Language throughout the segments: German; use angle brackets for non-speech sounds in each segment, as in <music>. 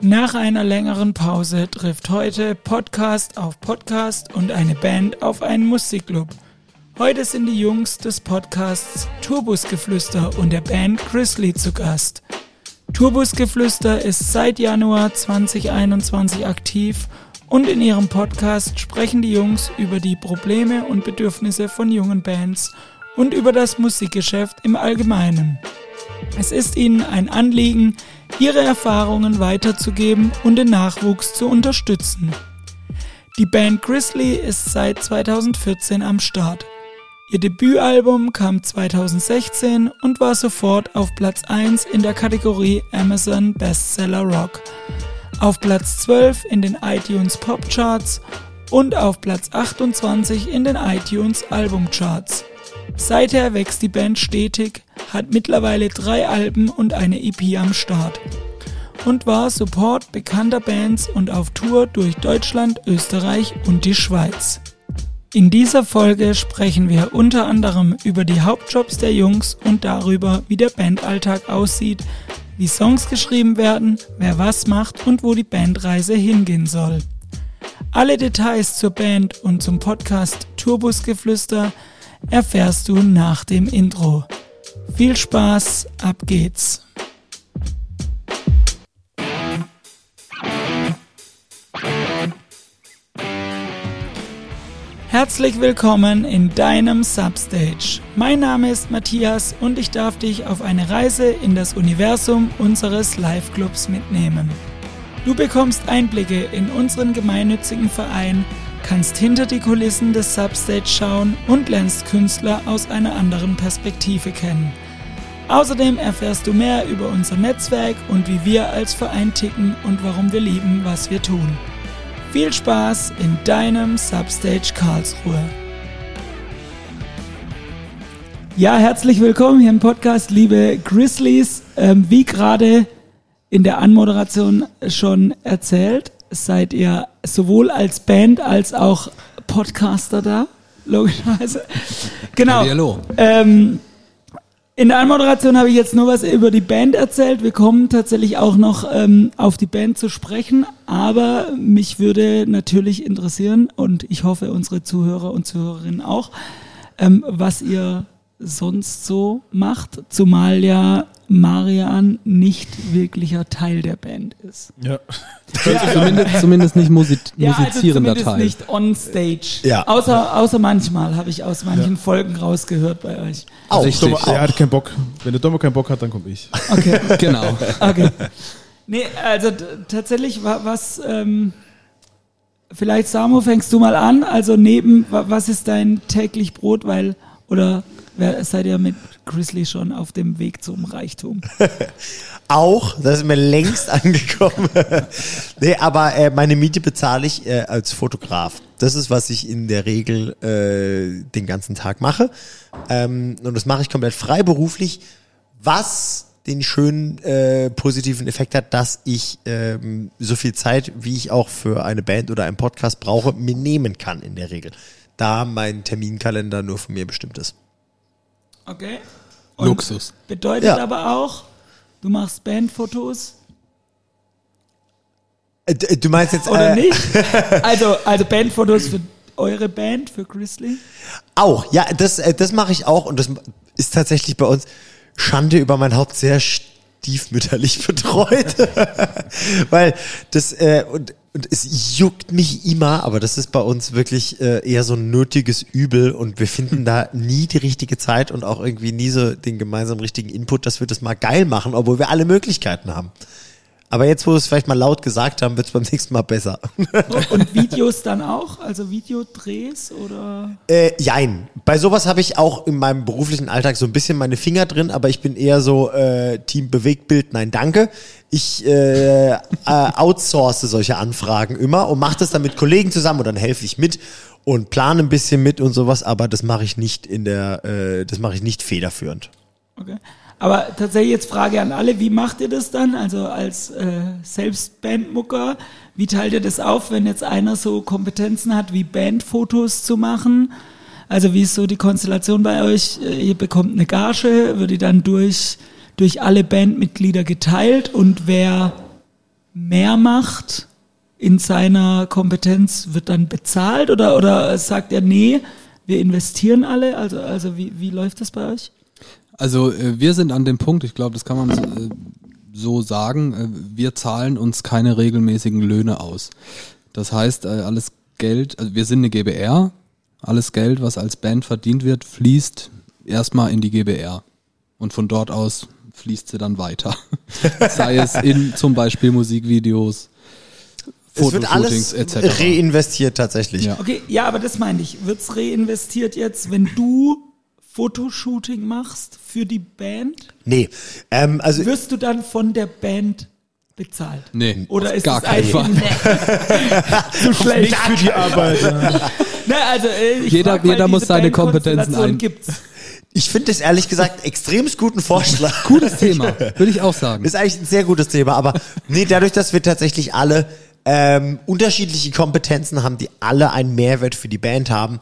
Nach einer längeren Pause trifft heute Podcast auf Podcast und eine Band auf einen Musikclub. Heute sind die Jungs des Podcasts Turbusgeflüster und der Band Grizzly zu Gast. Turbusgeflüster ist seit Januar 2021 aktiv und in ihrem Podcast sprechen die Jungs über die Probleme und Bedürfnisse von jungen Bands und über das Musikgeschäft im Allgemeinen. Es ist ihnen ein Anliegen, ihre Erfahrungen weiterzugeben und den Nachwuchs zu unterstützen. Die Band Grizzly ist seit 2014 am Start. Ihr Debütalbum kam 2016 und war sofort auf Platz 1 in der Kategorie Amazon Bestseller Rock, auf Platz 12 in den iTunes Pop Charts und auf Platz 28 in den iTunes Album Charts. Seither wächst die Band stetig, hat mittlerweile drei Alben und eine EP am Start und war Support bekannter Bands und auf Tour durch Deutschland, Österreich und die Schweiz. In dieser Folge sprechen wir unter anderem über die Hauptjobs der Jungs und darüber, wie der Bandalltag aussieht, wie Songs geschrieben werden, wer was macht und wo die Bandreise hingehen soll. Alle Details zur Band und zum Podcast Turbusgeflüster erfährst du nach dem Intro. Viel Spaß, ab geht's. Herzlich willkommen in deinem Substage. Mein Name ist Matthias und ich darf dich auf eine Reise in das Universum unseres Live-Clubs mitnehmen. Du bekommst Einblicke in unseren gemeinnützigen Verein, kannst hinter die Kulissen des Substage schauen und lernst Künstler aus einer anderen Perspektive kennen. Außerdem erfährst du mehr über unser Netzwerk und wie wir als Verein ticken und warum wir lieben, was wir tun. Viel Spaß in deinem Substage Karlsruhe. Ja, herzlich willkommen hier im Podcast, liebe Grizzlies. Ähm, wie gerade in der Anmoderation schon erzählt, seid ihr sowohl als Band als auch Podcaster da, logischerweise. Genau. Hallo. Ähm, in der Anmoderation habe ich jetzt nur was über die Band erzählt. Wir kommen tatsächlich auch noch ähm, auf die Band zu sprechen, aber mich würde natürlich interessieren und ich hoffe unsere Zuhörer und Zuhörerinnen auch, ähm, was ihr sonst so macht, zumal ja Marian nicht wirklicher Teil der Band ist. Ja. <laughs> ja. Zumindest, zumindest nicht musi ja, also musizierender also Teil. nicht on stage. Ja. Außer, außer manchmal habe ich aus manchen Ja. Folgen rausgehört bei euch. Auch. Richtig. Doch, Er hat keinen Bock. Wenn der Domo keinen Bock hat, dann komme ich. Okay. <laughs> Genau. Okay. Nee, also tatsächlich, wa- was, ähm, vielleicht Samu, fängst du mal an. Also neben, wa- was ist dein täglich Brot, weil, oder seid ihr mit Grizzly schon auf dem Weg zum Reichtum? <laughs> Auch, das ist mir längst <laughs> angekommen. <laughs> nee, aber äh, meine Miete bezahle ich äh, als Fotograf. Das ist, was ich in der Regel äh, den ganzen Tag mache. Ähm, und das mache ich komplett freiberuflich, was den schönen äh, positiven Effekt hat, dass ich ähm, so viel Zeit, wie ich auch für eine Band oder einen Podcast brauche, mir nehmen kann in der Regel. Da mein Terminkalender nur von mir bestimmt ist. Okay. Luxus. Bedeutet Ja. aber auch, du machst Bandfotos Äh, d- du meinst jetzt oder äh, nicht? <laughs> Also, also Bandfotos für eure Band, für Grizzly? Auch, ja, das, äh, das mache ich auch und das ist tatsächlich bei uns Schande über mein Haupt sehr stiefmütterlich <laughs> betreut. <laughs> Weil das, äh, und, und es juckt mich immer, aber das ist bei uns wirklich äh, eher so ein nötiges Übel und wir finden da nie die richtige Zeit und auch irgendwie nie so den gemeinsamen richtigen Input, dass wir das mal geil machen, obwohl wir alle Möglichkeiten haben. Aber jetzt, wo wir es vielleicht mal laut gesagt haben, wird es beim nächsten Mal besser. <laughs> Und Videos dann auch? Also Videodrehs oder? Äh, jein. Bei sowas habe ich auch in meinem beruflichen Alltag so ein bisschen meine Finger drin, aber ich bin eher so äh, Team Bewegtbild, nein, danke. Ich äh, <laughs> äh, outsource solche Anfragen immer und mache das dann mit Kollegen zusammen und dann helfe ich mit und plane ein bisschen mit und sowas, aber das mache ich nicht in der, äh, das mache ich nicht federführend. Okay. Aber tatsächlich jetzt Frage an alle, wie macht ihr das dann? Also als äh, Selbstbandmucker, wie teilt ihr das auf, wenn jetzt einer so Kompetenzen hat, wie Bandfotos zu machen? Also wie ist so die Konstellation bei euch? Äh, Ihr bekommt eine Gage, wird die dann durch, durch alle Bandmitglieder geteilt und wer mehr macht in seiner Kompetenz, wird dann bezahlt oder, oder sagt er, nee, wir investieren alle? Also, also wie, wie läuft das bei euch? Also äh, wir sind an dem Punkt, ich glaube, das kann man äh, so sagen, äh, wir zahlen uns keine regelmäßigen Löhne aus. Das heißt, alles Geld, also wir sind eine GBR, alles Geld, was als Band verdient wird, fließt erstmal in die GBR. Und von dort aus fließt sie dann weiter. <laughs> Sei es in zum Beispiel Musikvideos, Es wird alles etc. reinvestiert tatsächlich. Ja. Okay, ja, aber das meine ich. Wird's reinvestiert jetzt, wenn du Fotoshooting machst für die Band? Nee, ähm, also Wirst du dann von der Band bezahlt? Nee, Oder auf ist gar das einfach Fall. <laughs> zu schlecht? Nicht für die Arbeit. ja. <laughs> Na, also, äh, ich Jeder- jeder muss seine Kompetenzen ein- Gibt's. ich finde es ehrlich gesagt extrem guten Vorschlag. <laughs> Gutes Thema, würde ich auch sagen. Ist eigentlich ein sehr gutes Thema, aber nee, dadurch, dass wir tatsächlich alle ähm, unterschiedliche Kompetenzen haben, die alle einen Mehrwert für die Band haben,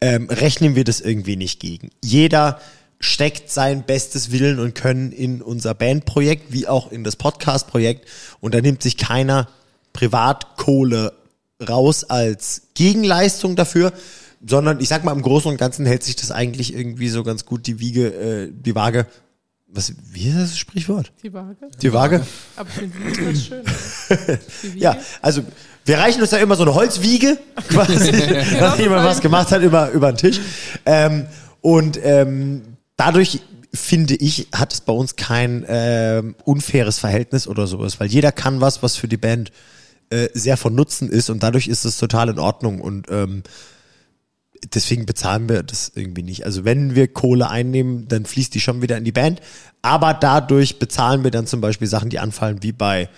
ähm, rechnen wir das irgendwie nicht gegen. Jeder steckt sein bestes Willen und Können in unser Bandprojekt, wie auch in das Podcast-Projekt und da nimmt sich keiner Privatkohle raus als Gegenleistung dafür, sondern ich sag mal, im Großen und Ganzen hält sich das eigentlich irgendwie so ganz gut die Wiege, äh, die Waage. Was, wie ist das Sprichwort? Die Waage. Die Waage? Aber ich finde Wiege das schön. <laughs> Die. Ja, also wir reichen uns ja immer so eine Holzwiege, <laughs> quasi, nachdem jemand was gemacht hat, über, über den Tisch. Ähm, und ähm, dadurch finde ich, hat es bei uns kein ähm, unfaires Verhältnis oder sowas, weil jeder kann was, was für die Band äh, sehr von Nutzen ist und dadurch ist es total in Ordnung und ähm, deswegen bezahlen wir das irgendwie nicht. Also wenn wir Kohle einnehmen, dann fließt die schon wieder in die Band. Aber dadurch bezahlen wir dann zum Beispiel Sachen, die anfallen, wie bei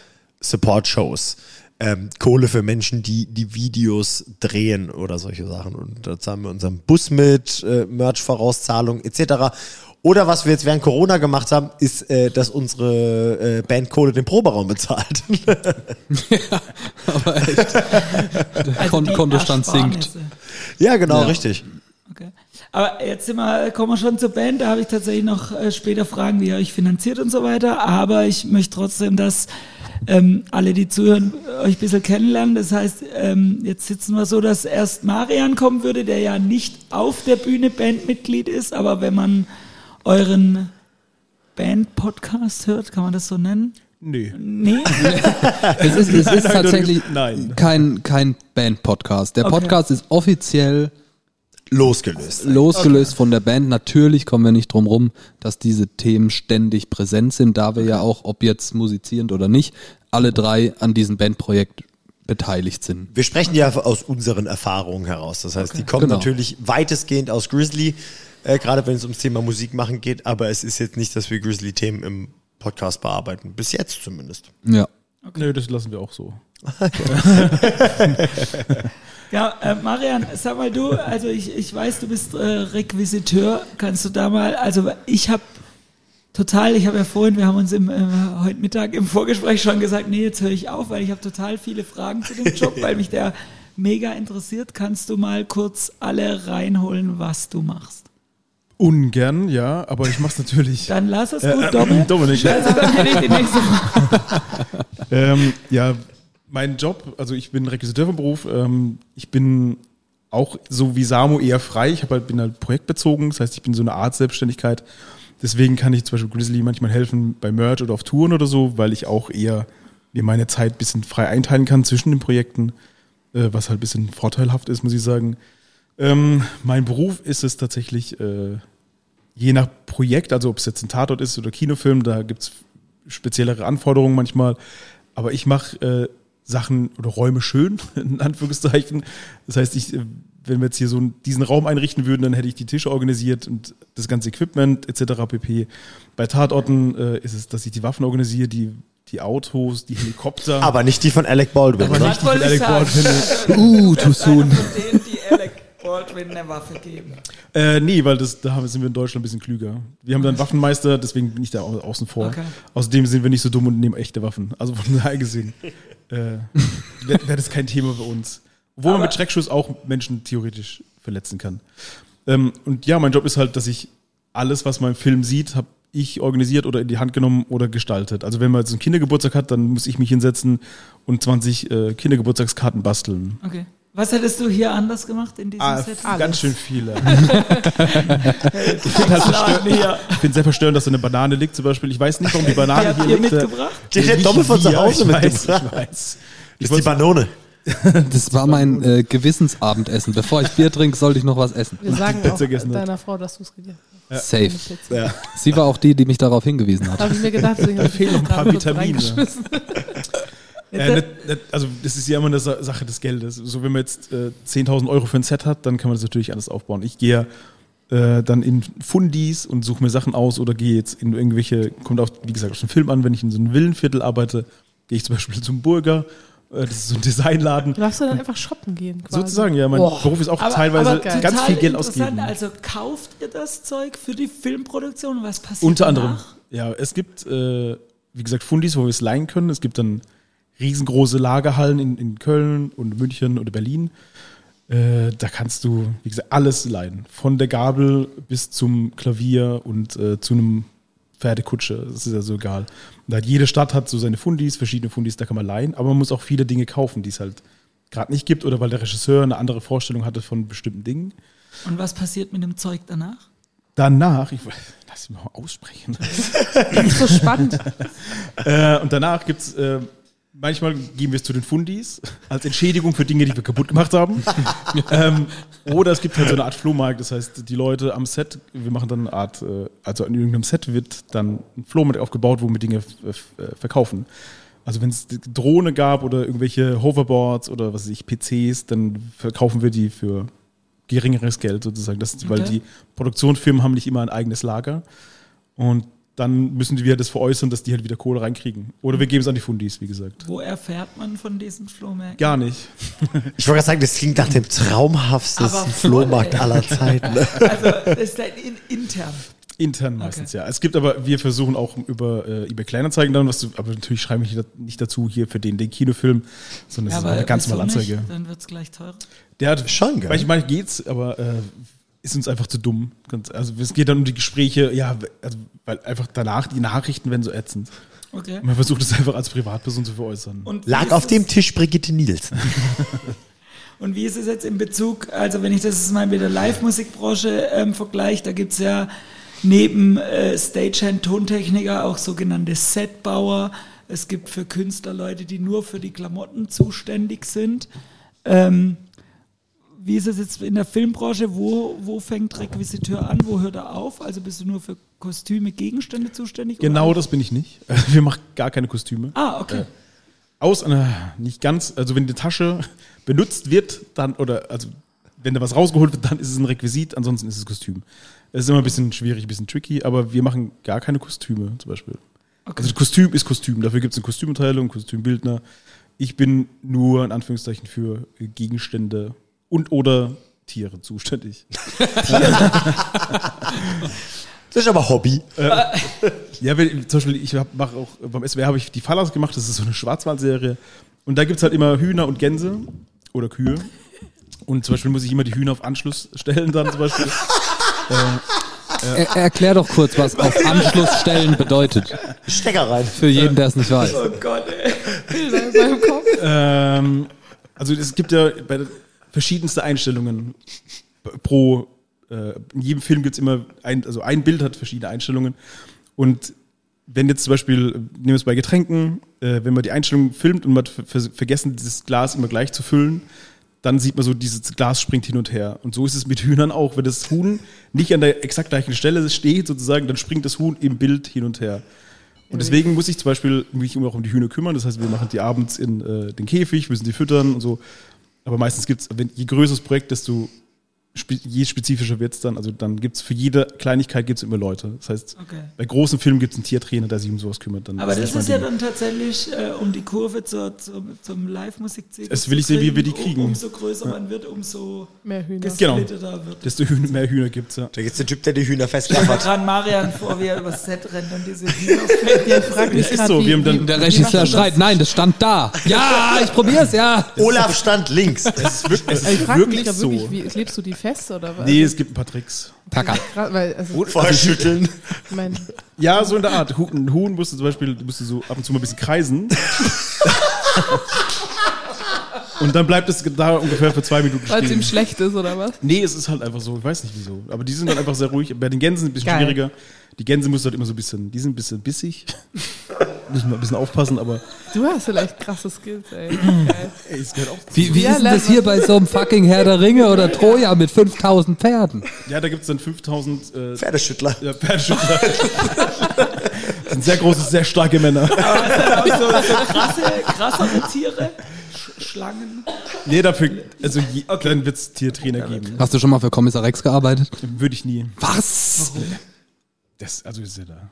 Support-Shows. Ähm, Kohle für Menschen, die die Videos drehen oder solche Sachen. Und da zahlen wir unseren Bus mit, äh, Merch-Vorauszahlung etc. Oder was wir jetzt während Corona gemacht haben, ist, äh, dass unsere äh, Band Kohle den Proberaum bezahlt. <laughs> Aber echt, der <laughs> Kon die Kontostand sinkt. Ja, genau, Ja. richtig. Okay. Aber jetzt sind wir, kommen wir schon zur Band. Da habe ich tatsächlich noch äh, später Fragen, wie ihr euch finanziert und so weiter. Aber ich möchte trotzdem, dass ähm, alle, die zuhören, euch ein bisschen kennenlernen. Das heißt, ähm, jetzt sitzen wir so, dass erst Marian kommen würde, der ja nicht auf der Bühne Bandmitglied ist. Aber wenn man euren Band-Podcast hört, kann man das so nennen? Nee. Nee? <laughs> Es ist, es ist Nein, tatsächlich nein. kein, kein Band-Podcast. Der Okay. Podcast ist offiziell Losgelöst. losgelöst von der Band. Natürlich kommen wir nicht drum rum, dass diese Themen ständig präsent sind, da wir ja auch, ob jetzt musizierend oder nicht, alle drei an diesem Bandprojekt beteiligt sind. Wir sprechen ja aus unseren Erfahrungen heraus. Das heißt, die kommen Genau. natürlich weitestgehend aus Grizzly, äh, gerade wenn es ums Thema Musik machen geht, aber es ist jetzt nicht, dass wir Grizzly-Themen im Podcast bearbeiten. Bis jetzt zumindest. Ja. Nö, das lassen wir auch so. <laughs> Ja, äh, Marian, sag mal du, also ich, ich weiß, du bist äh, Requisiteur. Kannst du da mal, also ich habe total, ich habe ja vorhin, wir haben uns im, äh, heute Mittag im Vorgespräch schon gesagt, nee, jetzt höre ich auf, weil ich habe total viele Fragen zu dem <laughs> Job, weil mich der mega interessiert. Kannst du mal kurz alle reinholen, was du machst? Ungern, ja, aber ich mach's natürlich. Dann lass es Äh, gut, äh, Dominik. Dominik. Also dann hätte ich die nächste. <laughs> Ähm, ja, mein Job, also ich bin Requisiteur vom Beruf, ähm, ich bin auch so wie Samu eher frei. Ich hab halt, bin halt projektbezogen, das heißt, ich bin so eine Art Selbstständigkeit. Deswegen kann ich zum Beispiel Grizzly manchmal helfen bei Merch oder auf Touren oder so, weil ich auch eher mir meine Zeit ein bisschen frei einteilen kann zwischen den Projekten, äh, was halt ein bisschen vorteilhaft ist, muss ich sagen. Ähm, mein Beruf ist es tatsächlich, äh, je nach Projekt, also ob es jetzt ein Tatort ist oder Kinofilm, da gibt's speziellere Anforderungen manchmal. Aber ich mache äh, Sachen oder Räume schön, <laughs> in Anführungszeichen. Das heißt, ich, äh, wenn wir jetzt hier so diesen Raum einrichten würden, dann hätte ich die Tische organisiert und das ganze Equipment etc. pp. Bei Tatorten äh, ist es, dass ich die Waffen organisiere, die, die Autos, die Helikopter. Aber nicht die von Alec Baldwin. Aber nicht die von Alec Baldwin. <laughs> Uh, too soon. Denen, die Alec Baldwin eine Waffe geben. Äh, nee, weil das, da sind wir in Deutschland ein bisschen klüger. Wir haben dann Waffenmeister, deswegen bin ich da au- außen vor. Okay. Außerdem sind wir nicht so dumm und nehmen echte Waffen. Also von daher gesehen <laughs> äh, wäre wär das kein Thema bei uns. Obwohl man Aber- mit Schreckschuss auch Menschen theoretisch verletzen kann. Ähm, und ja, mein Job ist halt, dass ich alles, was man im Film sieht, hab, ich organisiert oder in die Hand genommen oder gestaltet. Also wenn man jetzt einen Kindergeburtstag hat, dann muss ich mich hinsetzen und 20 äh, Kindergeburtstagskarten basteln. Okay. Was hättest du hier anders gemacht in diesem Ah, Set? ganz schön viele. <laughs> Ich finde halt sehr verstörend, dass da eine Banane liegt zum Beispiel. Ich weiß nicht, warum die Banane hier liegt. mitgebracht? Die hat Doppel von zu Ja, Hause mitgebracht. Ich weiß. Das Ich ist die Banone. <laughs> Das war mein äh, Gewissensabendessen. Bevor ich Bier trinke, sollte ich noch was essen. Wir sagen auch deiner Frau, dass du es gegessen hast. Safe. Eine Pizza. Ja. Sie war auch die, die mich darauf hingewiesen Da hat. habe ich mir gedacht, deswegen habe ich <laughs> fehlen noch ein paar Vitamine. Äh, nicht, nicht, also das ist ja immer eine Sa- Sache des Geldes. So wenn man jetzt äh, 10.000 Euro für ein Set hat, dann kann man das natürlich alles aufbauen. Ich gehe äh, dann in Fundis und suche mir Sachen aus oder gehe jetzt in irgendwelche, kommt auch, wie gesagt, auf den Film an, wenn ich in so einem Villenviertel arbeite, gehe ich zum Beispiel zum Burger, äh, das ist so ein Designladen. Darfst du dann einfach shoppen gehen? Quasi? Sozusagen, ja, mein Boah. Beruf ist auch Aber- teilweise aber ganz viel Geld ausgeben. Also kauft ihr das Zeug für die Filmproduktion? Was passiert Unter anderem. danach? Ja, es gibt, äh, wie gesagt, Fundis, wo wir es leihen können. Es gibt dann riesengroße Lagerhallen in, in Köln und München oder Berlin. Äh, da kannst du, wie gesagt, alles leihen. Von der Gabel bis zum Klavier und äh, zu einem Pferdekutsche. Das ist ja so egal. Da hat jede Stadt hat so seine Fundis, verschiedene Fundis, da kann man leihen. Aber man muss auch viele Dinge kaufen, die es halt gerade nicht gibt oder weil der Regisseur eine andere Vorstellung hatte von bestimmten Dingen. Und was passiert mit dem Zeug danach? Danach, ich lass mich mal aussprechen. Das ist so spannend. <laughs> Äh, und danach gibt's äh, manchmal geben wir es zu den Fundis als Entschädigung für Dinge, die wir kaputt gemacht haben. <laughs> ähm, oder es gibt halt so eine Art Flohmarkt, das heißt, die Leute am Set, wir machen dann eine Art, äh, also in irgendeinem Set wird dann ein Flohmarkt aufgebaut, wo wir Dinge f- äh, verkaufen. Also wenn es Drohne gab oder irgendwelche Hoverboards oder was weiß ich, PCs, dann verkaufen wir die für geringeres Geld sozusagen. Das, Weil Okay. die Produktionsfirmen haben nicht immer ein eigenes Lager. Und dann müssen wir das veräußern, dass die halt wieder Kohle reinkriegen. Oder wir geben es an die Fundis, wie gesagt. Wo erfährt man von diesen Flohmärkten? Gar nicht. <laughs> Ich wollte gerade sagen, das klingt nach dem traumhaftesten Flohmarkt ey. aller Zeiten. <laughs> Also das ist dann in, intern. Intern meistens, ja. Es gibt aber, wir versuchen auch über äh, eBay Kleinanzeigen dann was zu, aber natürlich schreibe ich nicht dazu hier für den, den Kinofilm, sondern das ist eine ganz normale Anzeige. nicht? Dann wird es gleich teurer. Der hat Schon geil. Manchmal geht's, aber äh, ist uns einfach zu dumm. Also es geht dann um die Gespräche, ja, also, weil einfach danach die Nachrichten werden so ätzend. Okay. Man versucht es einfach als Privatperson zu veräußern. Und Lag auf es- dem Tisch Brigitte Nielsen. <laughs> <laughs> Und wie ist es jetzt in Bezug, also wenn ich das jetzt mal mit der Live-Musikbranche ähm, vergleiche, da gibt's ja neben äh, Stagehand, Tontechniker auch sogenannte Setbauer. Es gibt für Künstler Leute, die nur für die Klamotten zuständig sind. Ähm, wie ist es jetzt in der Filmbranche? Wo, wo fängt Requisiteur an? Wo hört er auf? Also bist du nur für Kostüme, Gegenstände zuständig? oder Genau auch- das bin ich nicht. <laughs> Wir machen gar keine Kostüme. Ah, okay. Aus einer, nicht ganz, also wenn die Tasche <laughs> benutzt wird, dann, oder also wenn da was rausgeholt wird, dann ist es ein Requisit, ansonsten ist es Kostüm. Es ist immer ein bisschen schwierig, ein bisschen tricky, aber wir machen gar keine Kostüme zum Beispiel. Okay. Also Kostüm ist Kostüm, dafür gibt es eine Kostümabteilung, Kostümbildner. Ich bin nur in Anführungszeichen für Gegenstände und oder Tiere zuständig. Das ist aber Hobby. Ja, wenn, zum Beispiel, ich hab- mach auch beim SWR habe ich die Fallas gemacht, das ist so eine Schwarzwaldserie. Und da gibt's halt immer Hühner und Gänse oder Kühe. Und zum Beispiel muss ich immer die Hühner auf Anschluss stellen dann zum Beispiel. <laughs> Er, erklär doch kurz, was auf <laughs> Anschlussstellen bedeutet. Stecker rein. Für jeden, der es nicht weiß. Oh Gott, ey. Ähm, also es gibt ja bei der- verschiedenste Einstellungen pro, äh, in jedem Film gibt's immer ein, also ein Bild hat verschiedene Einstellungen. Und wenn jetzt zum Beispiel, nehmen wir es bei Getränken, äh, wenn man die Einstellung filmt und man hat ver vergessen, dieses Glas immer gleich zu füllen, dann sieht man so, dieses Glas springt hin und her. Und so ist es mit Hühnern auch. Wenn das Huhn nicht an der exakt gleichen Stelle steht, sozusagen, dann springt das Huhn im Bild hin und her. Und deswegen muss ich zum Beispiel mich immer auch um die Hühner kümmern. Das heißt, wir machen die abends in äh, den Käfig, müssen die füttern und so. Aber meistens gibt's, wenn je größer das Projekt, desto spe je spezifischer wird's dann. Also dann gibt's für jede Kleinigkeit gibt's immer Leute. Das heißt, Okay. bei großen Filmen gibt's einen Tiertrainer, der sich um sowas kümmert. Dann Aber das mein ist ja Ding. dann tatsächlich, äh, um die Kurve zur, zum, zum Live-Musikzirkus Das will ich sehen, wie wir die um- kriegen. Umso größer man wird, umso Mehr Hühner. Genau. wird. desto Hühner, mehr Hühner gibt's ja. Da gibt's den Typ, der die Hühner festklappert. gerade Marian vor, wie er übers Set rennt und diese Hühner fällt. Ja, Das ist grad, so, wie, wir haben dann- Der Regisseur schreit, nein, das stand da. Ja, ich probier's, ja. Olaf stand links. Es ist wirklich, es das? Ich ist frage mich wirklich da so. wirklich, wie lebst du die fest oder was? Nee, es gibt ein paar Tricks. Tacker. <laughs> Weil, also, Vorher schütteln. <laughs> Ja, so in der Art. Ein Huhn musst du zum Beispiel, musst du so ab und zu mal ein bisschen kreisen. <laughs> und dann bleibt es da ungefähr für zwei Minuten weil es ihm stehen. schlecht ist oder was? Nee, es ist halt einfach so, ich weiß nicht wieso. Aber die sind dann einfach sehr ruhig. Bei den Gänsen ein bisschen Geil. schwieriger. Die Gänse musst du halt immer so ein bisschen, die sind ein bisschen bissig. Müssen wir ein bisschen aufpassen, aber Du hast vielleicht krasse Skills, ey. <clears throat> Ey, es gehört auch Wie, wie Ja, ist denn das hier bei <laughs> so einem fucking Herr der Ringe oder Troja mit 5000 Pferden? Ja, da gibt es dann 5000 äh, Pferdeschüttler. ja, Pferdeschüttler. <laughs> das sind sehr große, sehr starke Männer. Auch <laughs> so, so krasse, krassere Tiere, Sch Schlangen. Nee, dafür, also je, dann wird es Tiertrainer geben. Hast du schon mal für Kommissar Rex gearbeitet? Würde ich nie. Was? Das, also ist ja da.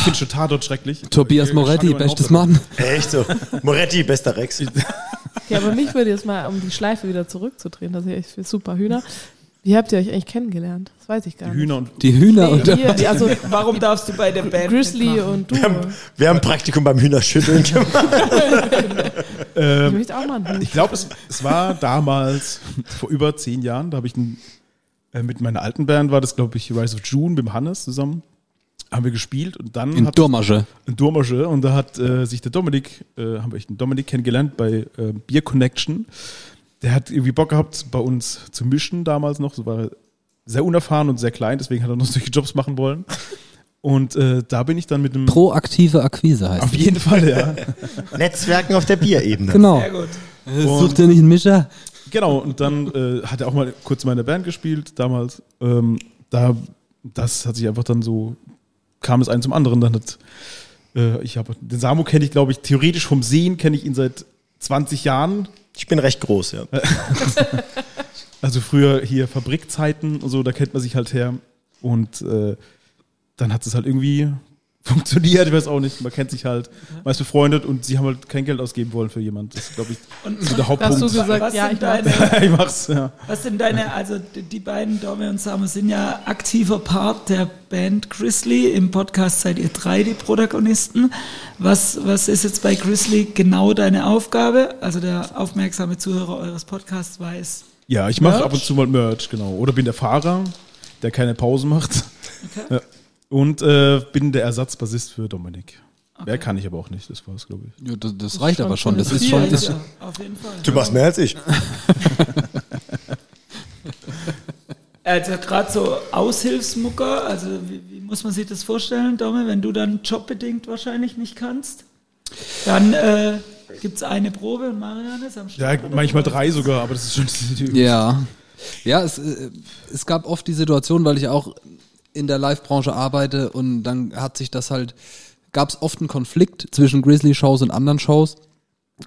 Ich finde schon Tatort schrecklich. Tobias Moretti, bestes Mann. Echt so. Moretti, bester Rex. Ja, aber mich würde jetzt mal, um die Schleife wieder zurückzudrehen, das ist ja echt für super Hühner. Wie habt ihr euch eigentlich kennengelernt? Das weiß ich gar Die nicht. Hühner und Die Hühner Nee, und der ihr, die- also <laughs> Warum darfst du bei der Band Grizzly mitmachen? und du. Wir haben, wir haben ein Praktikum beim Hühnerschütteln gemacht. <laughs> Ich möchte auch mal einen ich glaube, es, es war damals, <laughs> vor über zehn Jahren, da habe ich ein, äh, mit meiner alten Band, war das glaube ich Rise of June, mit dem Hannes zusammen, haben wir gespielt und dann in hat Durmasche. in Durmasche und da hat äh, sich der Dominik, äh, haben wir echt den Dominik kennengelernt bei äh, Beer Connection. Der hat irgendwie Bock gehabt, bei uns zu mischen damals noch. So war er sehr unerfahren und sehr klein, deswegen hat er <laughs> noch solche Jobs machen wollen. Und äh, da bin ich dann mit einem. Proaktive Akquise heißt auf jeden Fall, ja. <laughs> Netzwerken auf der Bierebene. Genau. Sehr gut. Sucht ihr nicht einen Mischer? Genau, und dann äh, hat er auch mal kurz meine Band gespielt damals. Ähm, da, das hat sich einfach dann so, kam es ein zum anderen. Dann hat, äh, ich habe, den Samu kenne ich, glaube ich, theoretisch vom Sehen kenne ich ihn seit 20 Jahren. Ich bin recht groß, ja. <laughs> Also früher hier Fabrikzeiten und so, da kennt man sich halt her. Und äh, dann hat es halt irgendwie funktioniert, ich weiß auch nicht. Man kennt sich halt, man ist befreundet und sie haben halt kein Geld ausgeben wollen für jemanden. Das ist, glaube ich, Und so der Hast du Hauptpunkt. gesagt, was ja, sind ich deine, <laughs> ich mach's, ja. Was sind deine, also die beiden, Dome und Samu, sind ja aktiver Part der Band Grizzly. Im Podcast seid ihr drei die Protagonisten. Was, was ist jetzt bei Grizzly genau deine Aufgabe? Also der aufmerksame Zuhörer eures Podcasts weiß. Ja, ich mache ab und zu mal Merch, genau. Oder bin der Fahrer, der keine Pause macht. Ja. Und äh, bin der Ersatzbassist für Dominik. Mehr kann ich aber auch nicht, das war's, glaube ich. Ja, das, das reicht schon aber schon. Das ist schon. Das, Ja, auf jeden Fall. Du machst mehr als ich. <laughs> Also gerade so Aushilfsmucker, also wie, wie muss man sich das vorstellen, Dome, wenn du dann jobbedingt wahrscheinlich nicht kannst? Dann äh, gibt es eine Probe und Marianne ist am Ja, Start. oder? manchmal drei sogar, aber das ist schon die Ja. Ja, es, äh, es gab oft die Situation, weil ich auch in der Live-Branche arbeite und dann hat sich das halt, gab es oft einen Konflikt zwischen Grizzly-Shows und anderen Shows.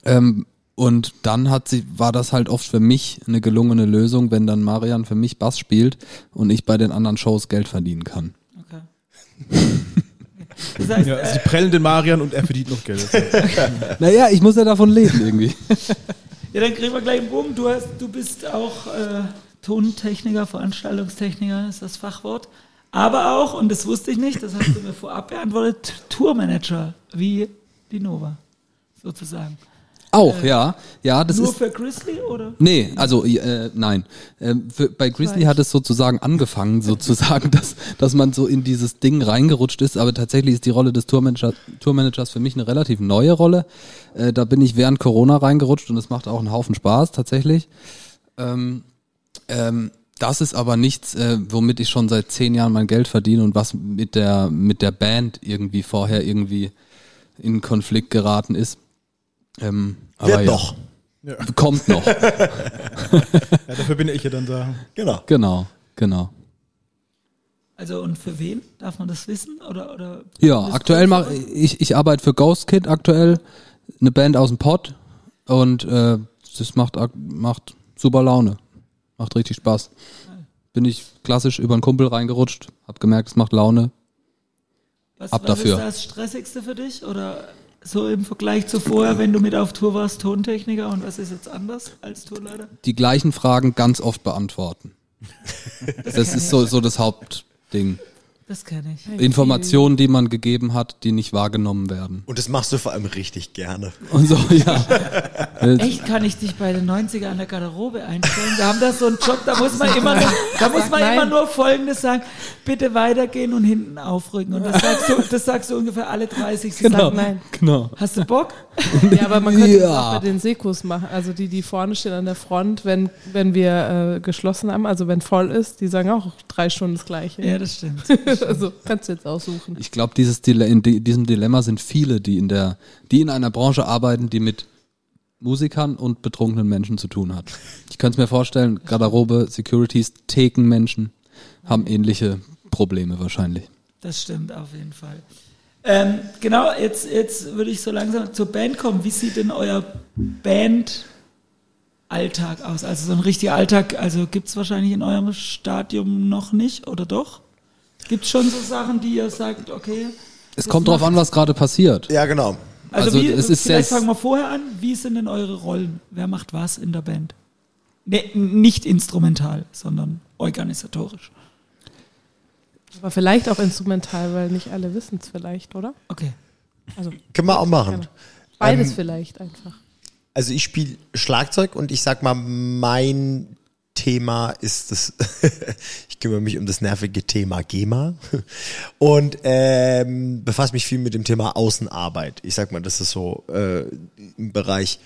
Ähm, und dann hat sie, war das halt oft für mich eine gelungene Lösung, wenn dann Marian für mich Bass spielt und ich bei den anderen Shows Geld verdienen kann. Okay. Das heißt, Ja, also äh, sie prellen den Marian und er verdient noch Geld. <laughs> Naja, ich muss ja davon leben irgendwie. ja, dann kriegen wir gleich einen Bogen. Du, hast, du bist auch äh, Tontechniker, Veranstaltungstechniker ist das Fachwort. Aber auch, und das wusste ich nicht, das hast du mir vorab beantwortet, Tourmanager, wie die Nova, sozusagen. Auch, ja. Ja, das Nur ist. für Grizzly oder? Nee, also äh, nein. Ähm, für, bei Grizzly hat es sozusagen angefangen, sozusagen, <laughs> dass, dass man so in dieses Ding reingerutscht ist, aber tatsächlich ist die Rolle des Tourmanager, Tourmanagers für mich eine relativ neue Rolle. Äh, da bin ich während Corona reingerutscht und es macht auch einen Haufen Spaß tatsächlich. Ähm, ähm, das ist aber nichts, äh, womit ich schon seit zehn Jahren mein Geld verdiene und was mit der mit der Band irgendwie vorher irgendwie in Konflikt geraten ist. Ähm, aber Wird ja. noch. Kommt noch. <laughs> <laughs> Ja, dafür bin ich ja dann da. Genau. Genau, genau. Also und für wen? Darf man das wissen? Oder, oder Ja, aktuell mache ich, ich arbeite für Ghost Kid aktuell, eine Band aus dem Pott und äh, das macht, macht super Laune. Macht richtig Spaß. Bin ich klassisch über einen Kumpel reingerutscht, hab gemerkt, es macht Laune. Was, Ab was dafür. ist das Stressigste für dich? Oder so im Vergleich zu vorher, wenn du mit auf Tour warst, Tontechniker und was ist jetzt anders als Tourleiter? Die gleichen Fragen ganz oft beantworten. <laughs> Das ist so, so das Hauptding. Das kenne ich. Informationen, die man gegeben hat, die nicht wahrgenommen werden. Und das machst du vor allem richtig gerne. Und so, ja. <laughs> Echt, kann ich dich bei den 90er an der Garderobe einstellen? Wir haben da so einen Job, da muss man immer nur, da muss man immer nur Folgendes sagen, bitte weitergehen und hinten aufrücken. Und das sagst du, das sagst du ungefähr alle 30 Sekunden. Genau. Nein. Genau. Hast du Bock? Ja, aber man könnte Ja. das auch bei den Sekos machen. Also die, die vorne stehen an der Front, wenn, wenn wir äh, geschlossen haben, also wenn voll ist, die sagen auch drei Stunden das Gleiche. Ja, das stimmt. <laughs> <laughs> also kannst du jetzt aussuchen. Ich glaube, dieses Dile in di- diesem Dilemma sind viele, die in der, die in einer Branche arbeiten, die mit Musikern und betrunkenen Menschen zu tun hat. Ich könnte es mir vorstellen, Garderobe, Securities, Thekenmenschen haben ähnliche Probleme wahrscheinlich. Das stimmt auf jeden Fall. Ähm, genau, jetzt, jetzt würde ich so langsam zur Band kommen. Wie sieht denn euer Band-Alltag aus? Also so ein richtiger Alltag, also gibt es wahrscheinlich in eurem Stadium noch nicht, oder doch? Gibt es schon so Sachen, die ihr sagt, okay. Es kommt drauf macht- an, was gerade passiert. Ja, genau. Also, Also wie, es ist vielleicht sehr- fangen wir vorher an. Wie sind denn eure Rollen? Wer macht was in der Band? Nee, nicht instrumental, sondern organisatorisch. Aber vielleicht auch instrumental, weil nicht alle wissen es vielleicht, oder? Okay. Also Können wir auch machen. gerne. Beides Ähm, vielleicht einfach. Also ich spiele Schlagzeug und ich sag mal, mein Thema ist das, <laughs> ich kümmere mich um das nervige Thema GEMA und ähm, befasse mich viel mit dem Thema Außenarbeit. Ich sag mal, das ist so äh, im Bereich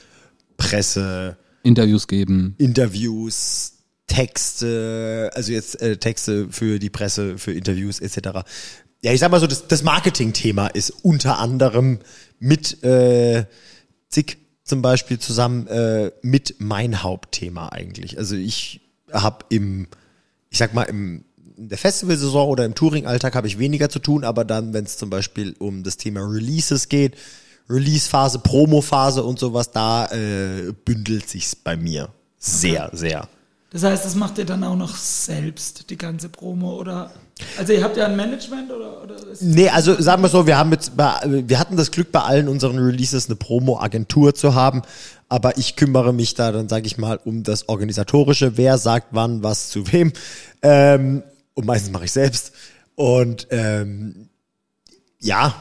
Presse, Interviews geben. Interviews, Texte, also jetzt äh, Texte für die Presse, für Interviews etc. Ja, ich sag mal so, das, das Marketing-Thema ist unter anderem mit äh, Zick zum Beispiel zusammen äh, mit mein Hauptthema eigentlich. Also ich habe im, ich sag mal, im in der Festivalsaison oder im Touring-Alltag habe ich weniger zu tun, aber dann, wenn es zum Beispiel um das Thema Releases geht, Release-Phase, Promo-Phase und sowas, da äh, bündelt sich's bei mir sehr, sehr. Das heißt, das macht ihr dann auch noch selbst, die ganze Promo, oder? Also ihr habt ja ein Management oder, oder ist Nee, also sagen wir so, wir haben jetzt bei, wir hatten das Glück bei allen unseren Releases eine Promo-Agentur zu haben, aber ich kümmere mich da dann, sage ich mal, um das Organisatorische, wer sagt wann was zu wem. Ähm, und meistens mache ich selbst. Und ähm, ja,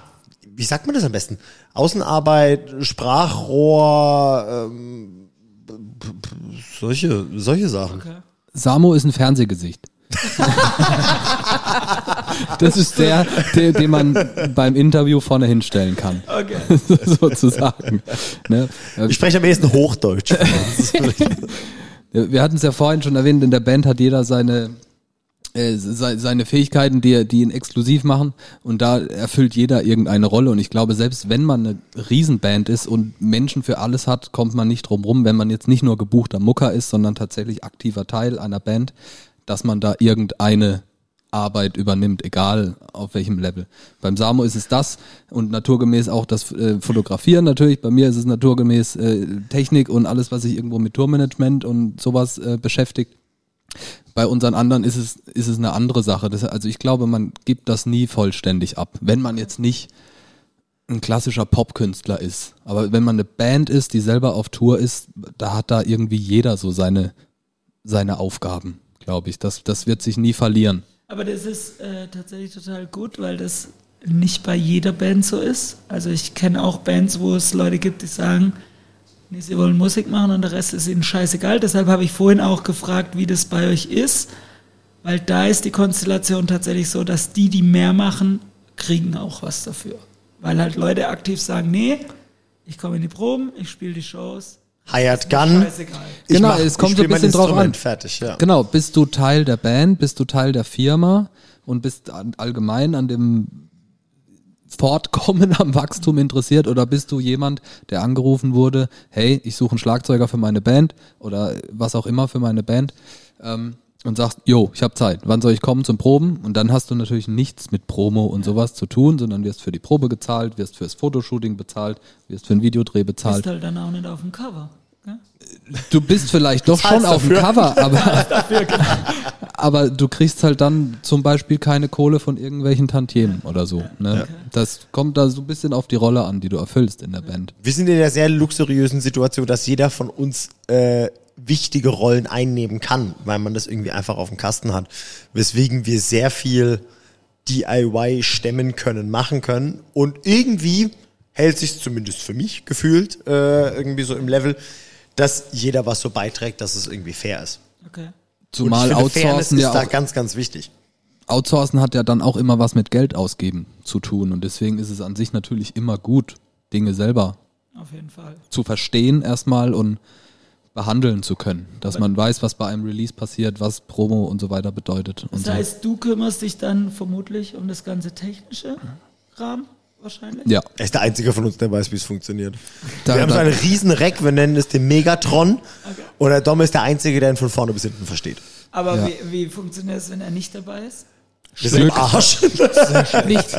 wie sagt man das am besten? Außenarbeit, Sprachrohr, ähm, solche, solche Sachen. okay. Samo ist ein Fernsehgesicht. <laughs> das ist der, der, den man beim Interview vorne hinstellen kann. Okay. <laughs> sozusagen. Ne? Ich spreche am ehesten Hochdeutsch. <laughs> Wir hatten es ja vorhin schon erwähnt, in der Band hat jeder seine, äh, se- seine Fähigkeiten, die, die ihn exklusiv machen und da erfüllt jeder irgendeine Rolle und ich glaube, selbst wenn man eine Riesenband ist und Menschen für alles hat, kommt man nicht drum rum, wenn man jetzt nicht nur gebuchter Mucker ist, sondern tatsächlich aktiver Teil einer Band, dass man da irgendeine Arbeit übernimmt, egal auf welchem Level. Beim Samo ist es das und naturgemäß auch das äh, Fotografieren natürlich. Bei mir ist es naturgemäß äh, Technik und alles, was sich irgendwo mit Tourmanagement und sowas äh, beschäftigt. Bei unseren anderen ist es, ist es eine andere Sache. Das, also ich glaube, man gibt das nie vollständig ab. Wenn man jetzt nicht ein klassischer Popkünstler ist. Aber wenn man eine Band ist, die selber auf Tour ist, da hat da irgendwie jeder so seine, seine Aufgaben, glaube ich. Das, das wird sich nie verlieren. Aber das ist äh, tatsächlich total gut, weil das nicht bei jeder Band so ist. Also ich kenne auch Bands, wo es Leute gibt, die sagen, nee, sie wollen Musik machen und der Rest ist ihnen scheißegal. Deshalb habe ich vorhin auch gefragt, wie das bei euch ist, weil da ist die Konstellation tatsächlich so, dass die, die mehr machen, kriegen auch was dafür. Weil halt Leute aktiv sagen, nee, ich komme in die Proben, ich spiele die Shows. Hired Gun. Genau, mach- es kommt so ein bisschen drauf an. Fertig, ja. Genau, bist du Teil der Band, bist du Teil der Firma und bist allgemein an dem Fortkommen <laughs> am Wachstum interessiert oder bist du jemand, der angerufen wurde, hey, ich suche einen Schlagzeuger für meine Band oder was auch immer für meine Band ähm, und sagst, jo, ich habe Zeit, wann soll ich kommen zum Proben? Und dann hast du natürlich nichts mit Promo und sowas zu tun, sondern wirst für die Probe gezahlt, wirst fürs Fotoshooting bezahlt, wirst für einen Videodreh bezahlt. Bist halt dann auch nicht auf dem Cover. gell? Du bist vielleicht doch schon Zahlst auf dem dafür. Cover, <laughs> aber, aber du kriegst halt dann zum Beispiel keine Kohle von irgendwelchen Tantiemen oder so. Ne? Das kommt da so ein bisschen auf die Rolle an, die du erfüllst in der Band. Wir sind in der sehr luxuriösen Situation, dass jeder von uns äh, wichtige Rollen einnehmen kann, weil man das irgendwie einfach auf dem Kasten hat. Weswegen wir sehr viel DIY stemmen können, machen können. Und irgendwie hält sich zumindest für mich gefühlt äh, irgendwie so im Level, dass jeder was so beiträgt, dass es irgendwie fair ist. Okay. Zumal Und ich finde, Fairness Outsourcen ist ja da auch, ganz, ganz wichtig. Outsourcen hat ja dann auch immer was mit Geld ausgeben zu tun und deswegen ist es an sich natürlich immer gut, Dinge selber Auf jeden Fall. zu verstehen erstmal und behandeln zu können, dass man weiß, was bei einem Release passiert, was Promo und so weiter bedeutet. Und Das so. heißt, du kümmerst dich dann vermutlich um das ganze technische Kram wahrscheinlich? ja, Er ist der Einzige von uns, der weiß, wie es funktioniert. Da- wir haben so da- einen riesen Reck, wir nennen es den Megatron. Und der Dom ist der Einzige, der ihn von vorne bis hinten versteht. Aber Ja. wie, wie funktioniert es, wenn er nicht dabei ist? Wir sind im Arsch. <laughs> Nicht.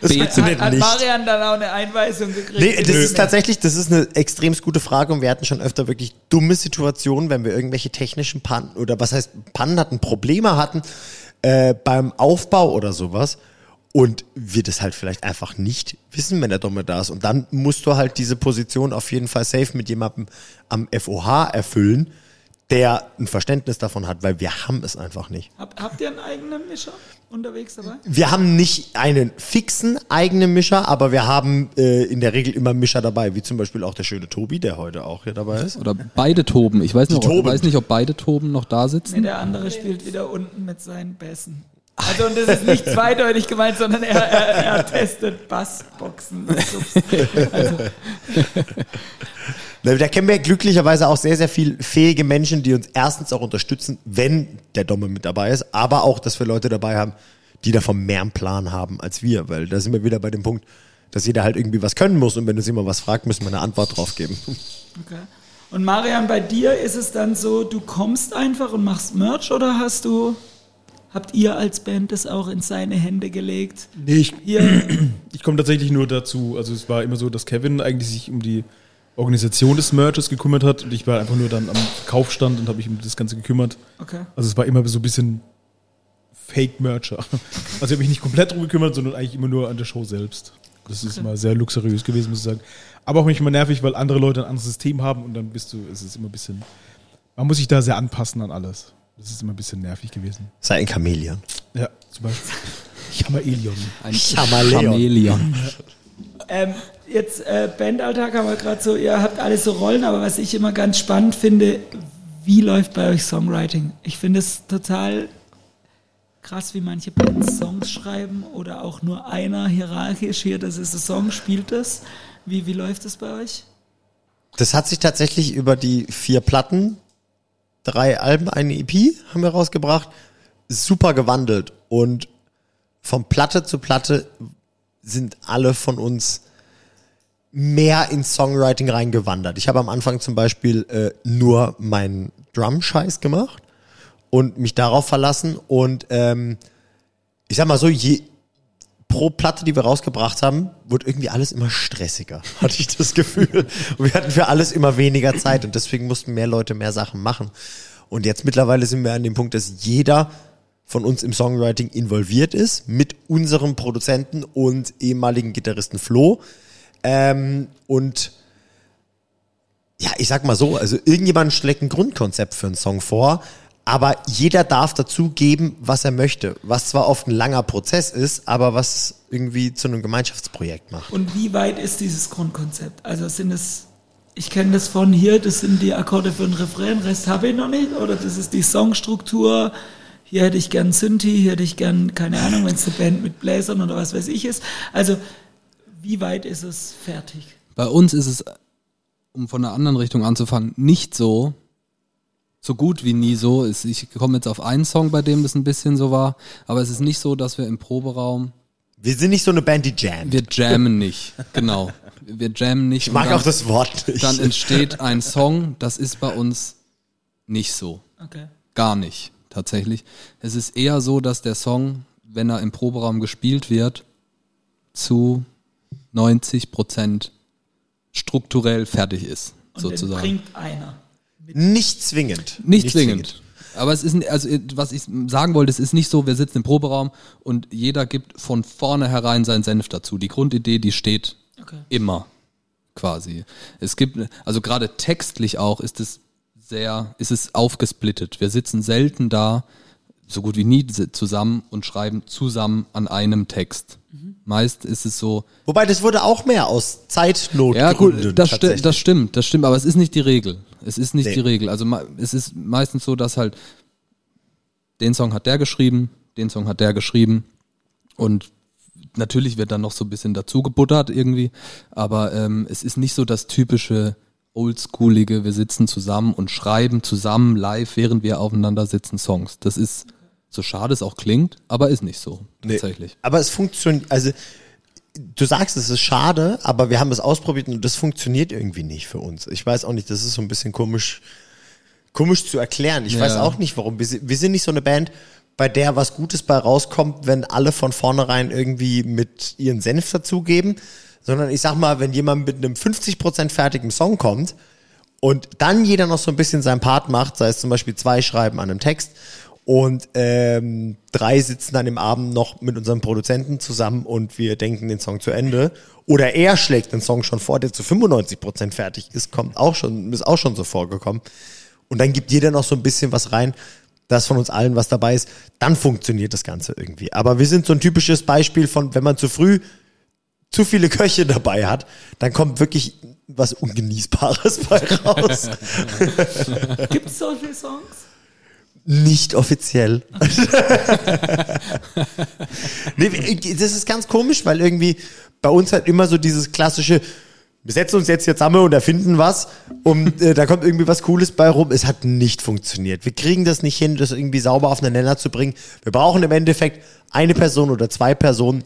Das funktioniert Hat, hat nicht. Marian dann auch eine Einweisung gekriegt? Nee, das Nö. ist tatsächlich, das ist eine extrem gute Frage und wir hatten schon öfter wirklich dumme Situationen, wenn wir irgendwelche technischen Pannen oder was heißt Pannen hatten, Probleme hatten äh, beim Aufbau oder sowas und wir das halt vielleicht einfach nicht wissen, wenn der Dumme da ist und dann musst du halt diese Position auf jeden Fall safe mit jemandem am FOH erfüllen, der ein Verständnis davon hat, weil wir haben es einfach nicht. Hab, habt ihr einen eigenen Mischer unterwegs dabei? Wir haben nicht einen fixen eigenen Mischer, aber wir haben äh, in der Regel immer Mischer dabei, wie zum Beispiel auch der schöne Tobi, der heute auch hier dabei ist. oder beide toben. Ich weiß, noch, toben. weiß nicht, ob beide toben noch da Nee, sitzen. der andere spielt wieder unten mit seinen Bässen. Also und das ist nicht zweideutig gemeint, sondern er, er, er testet Bassboxen. <laughs> <laughs> <laughs> Also, Da kennen wir glücklicherweise auch sehr, sehr viel fähige Menschen, die uns erstens auch unterstützen, wenn der Domme mit dabei ist, aber auch, dass wir Leute dabei haben, die davon mehr einen Plan haben als wir, weil da sind wir wieder bei dem Punkt, dass jeder halt irgendwie was können muss und wenn uns jemand was fragt, müssen wir eine Antwort drauf geben. okay. Und Marian, bei dir ist es dann so, du kommst einfach und machst Merch oder hast du, habt ihr als Band das auch in seine Hände gelegt? Nee, ich, <clears throat> ich komme tatsächlich nur dazu. Also es war immer so, dass Kevin eigentlich sich um die Organisation des Merches gekümmert hat und ich war einfach nur dann am Verkaufsstand und habe mich um das Ganze gekümmert. okay. Also es war immer so ein bisschen Fake-Mercher. <laughs> Also ich habe mich nicht komplett drum gekümmert, sondern eigentlich immer nur an der Show selbst. Das ist mal sehr luxuriös gewesen, muss ich sagen. Aber auch manchmal nervig, weil andere Leute ein anderes System haben und dann bist du, es ist immer ein bisschen, man muss sich da sehr anpassen an alles. Das ist immer ein bisschen nervig gewesen. Sei ein Chamäleon. Ja, zum Beispiel. <laughs> Chameleon. Ein Chameleon. Chameleon. Ähm, jetzt äh, Bandalltag haben wir gerade so, ihr habt alle so Rollen, aber was ich immer ganz spannend finde, wie läuft bei euch Songwriting? Ich finde es total krass, wie manche Bands Songs schreiben oder auch nur einer hierarchisch hier, das ist ein Song, spielt das. Wie, wie läuft es bei euch? Das hat sich tatsächlich über die vier Platten, drei Alben, eine EP haben wir rausgebracht, super gewandelt. Und von Platte zu Platte sind alle von uns mehr ins Songwriting reingewandert. Ich habe am Anfang zum Beispiel äh, nur meinen Drum-Scheiß gemacht und mich darauf verlassen. Und ähm, ich sag mal so, je, pro Platte, die wir rausgebracht haben, wurde irgendwie alles immer stressiger, <laughs> hatte ich das Gefühl. Und wir hatten für alles immer weniger Zeit und deswegen mussten mehr Leute mehr Sachen machen. Und jetzt mittlerweile sind wir an dem Punkt, dass jeder von uns im Songwriting involviert ist, mit unserem Produzenten und ehemaligen Gitarristen Flo. Ähm, und ja, ich sag mal so, also irgendjemand schlägt ein Grundkonzept für einen Song vor, aber jeder darf dazu geben, was er möchte. Was zwar oft ein langer Prozess ist, aber was irgendwie zu einem Gemeinschaftsprojekt macht. Und wie weit ist dieses Grundkonzept? Also sind es, ich kenne das von hier, das sind die Akkorde für den Refrain, Rest habe ich noch nicht, oder das ist die Songstruktur, hier hätte ich gern Synthi, hier hätte ich gern, keine Ahnung, wenn es eine Band mit Bläsern oder was weiß ich ist. Also, wie weit ist es fertig? Bei uns ist es, um von einer anderen Richtung anzufangen, nicht so, so gut wie nie so. ist. Ich komme jetzt auf einen Song, bei dem das ein bisschen so war, aber es ist nicht so, dass wir im Proberaum, Wir sind nicht so eine Band, die jammt. wir jammen nicht, genau. Wir jammen nicht. Ich mag dann, auch das Wort nicht. Dann entsteht ein Song, das ist bei uns nicht so. Okay. Gar nicht, tatsächlich. Es ist eher so, dass der Song, wenn er im Proberaum gespielt wird, zu 90 Prozent strukturell fertig ist, Und den sozusagen. bringt einer. nicht zwingend. Nicht, zwingend. Aber es ist, also was ich sagen wollte, es ist nicht so, wir sitzen im Proberaum und jeder gibt von vornherein seinen Senf dazu. Die Grundidee, die steht Okay. immer quasi. Es gibt, also gerade textlich auch ist es sehr, ist es aufgesplittet. Wir sitzen selten da so gut wie nie zusammen und schreiben zusammen an einem Text. Meist ist es so, Wobei, das wurde auch mehr aus Zeitnot ja, gut, das, sti das stimmt, das stimmt, aber es ist nicht die Regel. Es ist nicht Nee. die Regel. Also es ist meistens so, dass halt den Song hat der geschrieben, den Song hat der geschrieben und natürlich wird dann noch so ein bisschen dazu gebuttert irgendwie, aber ähm, es ist nicht so das typische oldschoolige, wir sitzen zusammen und schreiben zusammen live, während wir aufeinander sitzen Songs. Das ist so schade es auch klingt, aber ist nicht so tatsächlich. Aber es funktioniert, also du sagst, es ist schade, aber wir haben es ausprobiert und das funktioniert irgendwie nicht für uns. Ich weiß auch nicht, das ist so ein bisschen komisch, komisch zu erklären. Ich Ja. weiß auch nicht, warum. Wir sind, wir sind nicht so eine Band, bei der was Gutes bei rauskommt, wenn alle von vornherein irgendwie mit ihren Senf dazugeben, sondern ich sag mal, wenn jemand mit einem 50% fertigen Song kommt und dann jeder noch so ein bisschen seinen Part macht, sei es zum Beispiel zwei Schreiben an einem Text und ähm, drei sitzen dann im Abend noch mit unserem Produzenten zusammen und wir denken den Song zu Ende. Oder er schlägt den Song schon vor, der zu 95% fertig ist, kommt auch schon, ist auch schon so vorgekommen. Und dann gibt jeder noch so ein bisschen was rein, dass von uns allen was dabei ist, dann funktioniert das Ganze irgendwie. Aber wir sind so ein typisches Beispiel von, wenn man zu früh zu viele Köche dabei hat, dann kommt wirklich was Ungenießbares bei raus. <laughs> Gibt es solche Songs? Nicht offiziell. nee, das ist ganz komisch, weil irgendwie bei uns halt immer so dieses klassische, wir setzen uns jetzt hier zusammen und erfinden was und äh, da kommt irgendwie was Cooles bei rum. Es hat nicht funktioniert. Wir kriegen das nicht hin, das irgendwie sauber auf einen Nenner zu bringen. Wir brauchen im Endeffekt eine Person oder zwei Personen,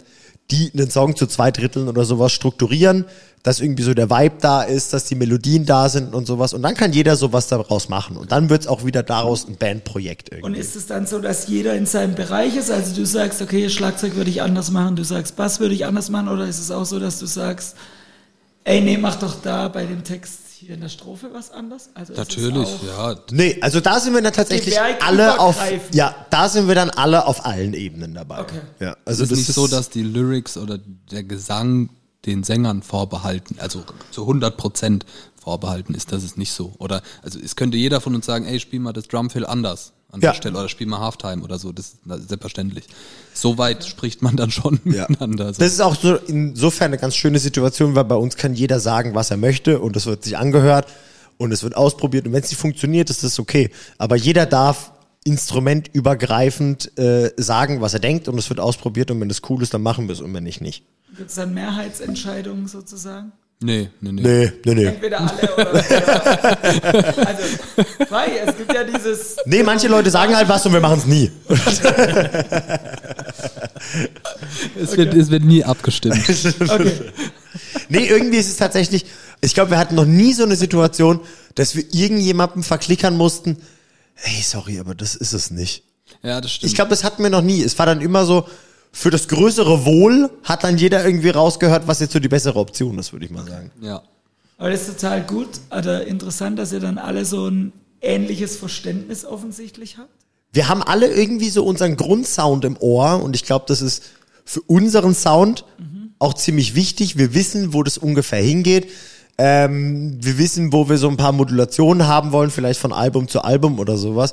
die einen Song zu zwei Dritteln oder sowas strukturieren, dass irgendwie so der Vibe da ist, dass die Melodien da sind und sowas. Und dann kann jeder sowas daraus machen. Und dann wird's auch wieder daraus ein Bandprojekt irgendwie. Und ist es dann so, dass jeder in seinem Bereich ist? Also du sagst, okay, Schlagzeug würde ich anders machen, du sagst, Bass würde ich anders machen, oder ist es auch so, dass du sagst, ey, nee, mach doch da bei dem Text hier in der Strophe was anders? Also ist Natürlich, ja. Nee, also da sind wir dann tatsächlich alle auf, ja, da sind wir dann alle auf allen Ebenen dabei. Okay. Ja, Also es ist nicht so, dass die Lyrics oder der Gesang den Sängern vorbehalten, also zu 100 Prozent vorbehalten ist, das ist nicht so. Oder, also es könnte jeder von uns sagen, ey, spiel mal das Drumfill anders an Ja. der Stelle oder spiel mal Halftime oder so, das ist selbstverständlich. So weit spricht man dann schon Ja. miteinander. Also. Das ist auch so insofern eine ganz schöne Situation, weil bei uns kann jeder sagen, was er möchte und es wird sich angehört und es wird ausprobiert und wenn es nicht funktioniert, ist das okay. Aber jeder darf instrumentübergreifend äh, sagen, was er denkt und es wird ausprobiert und wenn es cool ist, dann machen wir es und wenn nicht, nicht. Gibt es dann Mehrheitsentscheidungen sozusagen? Nee, nee, nee. Nee, nee, nee. Entweder alle oder <laughs> Also, weil es gibt ja dieses. Nee, manche Leute sagen halt was und wir machen es nie. Es, wird, es wird nie abgestimmt. Okay. Nee, irgendwie ist es tatsächlich, ich glaube, wir hatten noch nie so eine Situation, dass wir irgendjemandem verklickern mussten, hey, sorry, aber das ist es nicht. ja, das stimmt. Ich glaube, das hatten wir noch nie. Es war dann immer so, für das größere Wohl hat dann jeder irgendwie rausgehört, was jetzt so die bessere Option ist, würde ich mal sagen. ja. Aber das ist total gut oder interessant, dass ihr dann alle so ein ähnliches Verständnis offensichtlich habt. Wir haben alle irgendwie so unseren Grundsound im Ohr und ich glaube, das ist für unseren Sound auch ziemlich wichtig. Wir wissen, wo das ungefähr hingeht. Ähm, wir wissen, wo wir so ein paar Modulationen haben wollen, vielleicht von Album zu Album oder sowas.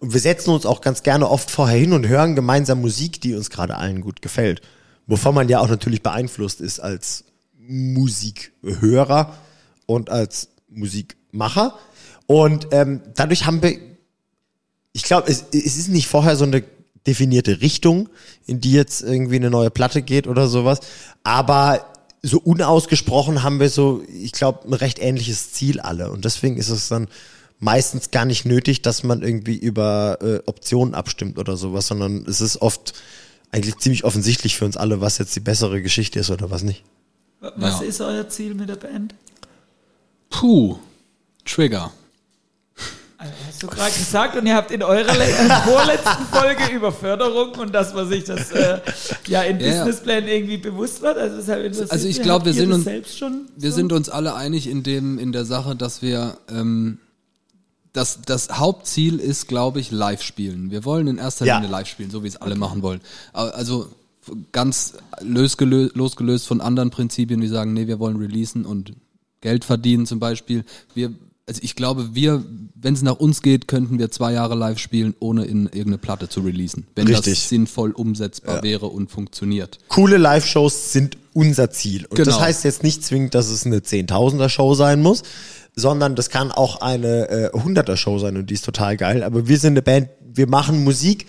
Und wir setzen uns auch ganz gerne oft vorher hin und hören gemeinsam Musik, die uns gerade allen gut gefällt. Wovon man ja auch natürlich beeinflusst ist als Musikhörer und als Musikmacher. Und ähm, dadurch haben wir ich glaube, es, es ist nicht vorher so eine definierte Richtung, in die jetzt irgendwie eine neue Platte geht oder sowas. Aber so unausgesprochen haben wir so, ich glaube, ein recht ähnliches Ziel alle. Und deswegen ist es dann meistens gar nicht nötig, dass man irgendwie über äh, Optionen abstimmt oder sowas, sondern es ist oft eigentlich ziemlich offensichtlich für uns alle, was jetzt die bessere Geschichte ist oder was nicht. Was Ja. ist euer Ziel mit der Band? Puh. Trigger. Also hast du gerade gesagt und ihr habt in eurer le- vorletzten Folge über Förderung und dass man sich das äh, ja in Ja, ja. Businessplan irgendwie bewusst wird. Also, deshalb Also ich mich, glaub, habt wir sind uns- selbst schon. Wir so? sind uns alle einig in dem, in der Sache, dass wir, ähm, das, das Hauptziel ist, glaube ich, live spielen. Wir wollen in erster Ja. Linie live spielen, so wie es alle machen wollen. Also ganz losgelöst, losgelöst von anderen Prinzipien, die sagen, nee, wir wollen releasen und Geld verdienen zum Beispiel. Wir also ich glaube, wir, wenn es nach uns geht, könnten wir zwei Jahre live spielen, ohne in irgendeine Platte zu releasen. Wenn Richtig. das sinnvoll umsetzbar wäre und funktioniert. Coole Live-Shows sind unser Ziel. Und das Genau. heißt jetzt nicht zwingend, dass es eine Zehntausender-Show sein muss, sondern das kann auch eine äh, Hunderter-Show sein und die ist total geil. Aber wir sind eine Band, wir machen Musik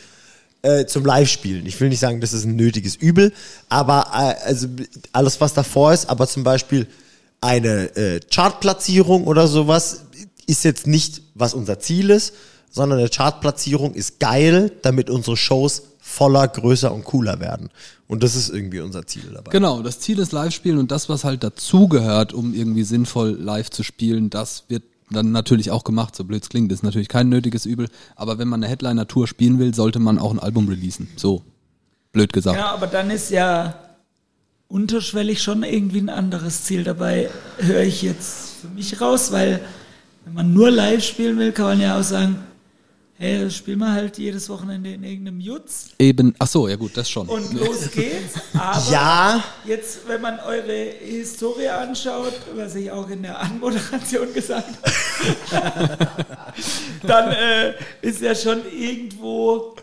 äh, zum Live-Spielen. Ich will nicht sagen, das ist ein nötiges Übel, aber äh, also alles, was davor ist, aber zum Beispiel eine äh, Chartplatzierung oder sowas ist jetzt nicht, was unser Ziel ist, sondern eine Chartplatzierung ist geil, damit unsere Shows voller, größer und cooler werden. Und das ist irgendwie unser Ziel dabei. Genau, das Ziel ist Live-Spielen und das, was halt dazugehört, um irgendwie sinnvoll live zu spielen, das wird dann natürlich auch gemacht, so blöd es klingt, ist natürlich kein nötiges Übel, aber wenn man eine Headliner-Tour spielen will, sollte man auch ein Album releasen. So, blöd gesagt. Ja, aber dann ist ja unterschwellig schon irgendwie ein anderes Ziel dabei, höre ich jetzt für mich raus, weil wenn man nur live spielen will, kann man ja auch sagen, hey, spielen wir halt jedes Wochenende in irgendeinem Jutz Eben, ach so, ja gut, das schon. und los geht's. Aber Ja, jetzt, wenn man eure Historie anschaut, was ich auch in der Anmoderation gesagt habe, <laughs> dann äh, ist ja schon irgendwo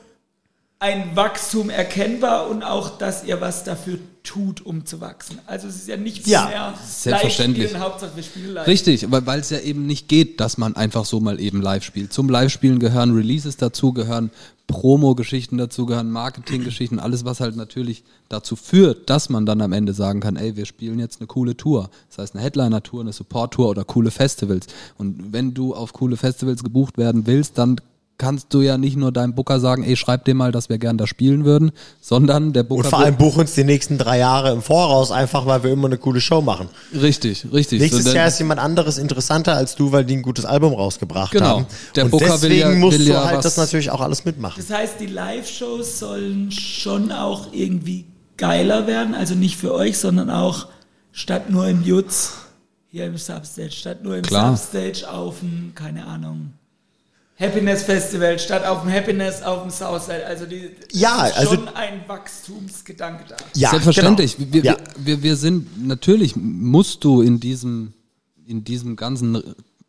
ein Wachstum erkennbar und auch, dass ihr was dafür tut, um zu wachsen. Also es ist ja nicht Ja, mehr selbstverständlich. live spielen, Hauptsache wir spielen live. Richtig, weil weil es ja eben nicht geht, dass man einfach so mal eben live spielt. Zum Live-Spielen gehören Releases dazu, gehören Promo-Geschichten dazu, gehören Marketing-Geschichten, alles, was halt natürlich dazu führt, dass man dann am Ende sagen kann, ey, wir spielen jetzt eine coole Tour. Das heißt eine Headliner-Tour, eine Support-Tour oder coole Festivals. Und wenn du auf coole Festivals gebucht werden willst, dann kannst du ja nicht nur deinem Booker sagen, ey, schreib dir mal, dass wir gern da spielen würden, sondern der Booker und vor allem buch uns die nächsten drei Jahre im Voraus, einfach weil wir immer eine coole Show machen. richtig, richtig. Nächstes So, Jahr ist jemand anderes interessanter als du, weil die ein gutes Album rausgebracht Genau. haben. Der und Booker will deswegen ja- musst will du ja halt das natürlich auch alles mitmachen. Das heißt, die Live-Shows sollen schon auch irgendwie geiler werden, also nicht für euch, sondern auch statt nur im Jutz, hier im Substage, statt nur im Klar. Substage auf dem, keine Ahnung, Happiness Festival, statt auf dem Happiness auf dem Southside. Also die Ja, ist also- schon ein Wachstumsgedanke da. Ja, Selbstverständlich. Genau. Wir, ja. wir, wir, wir sind, natürlich musst du in diesem, in diesem ganzen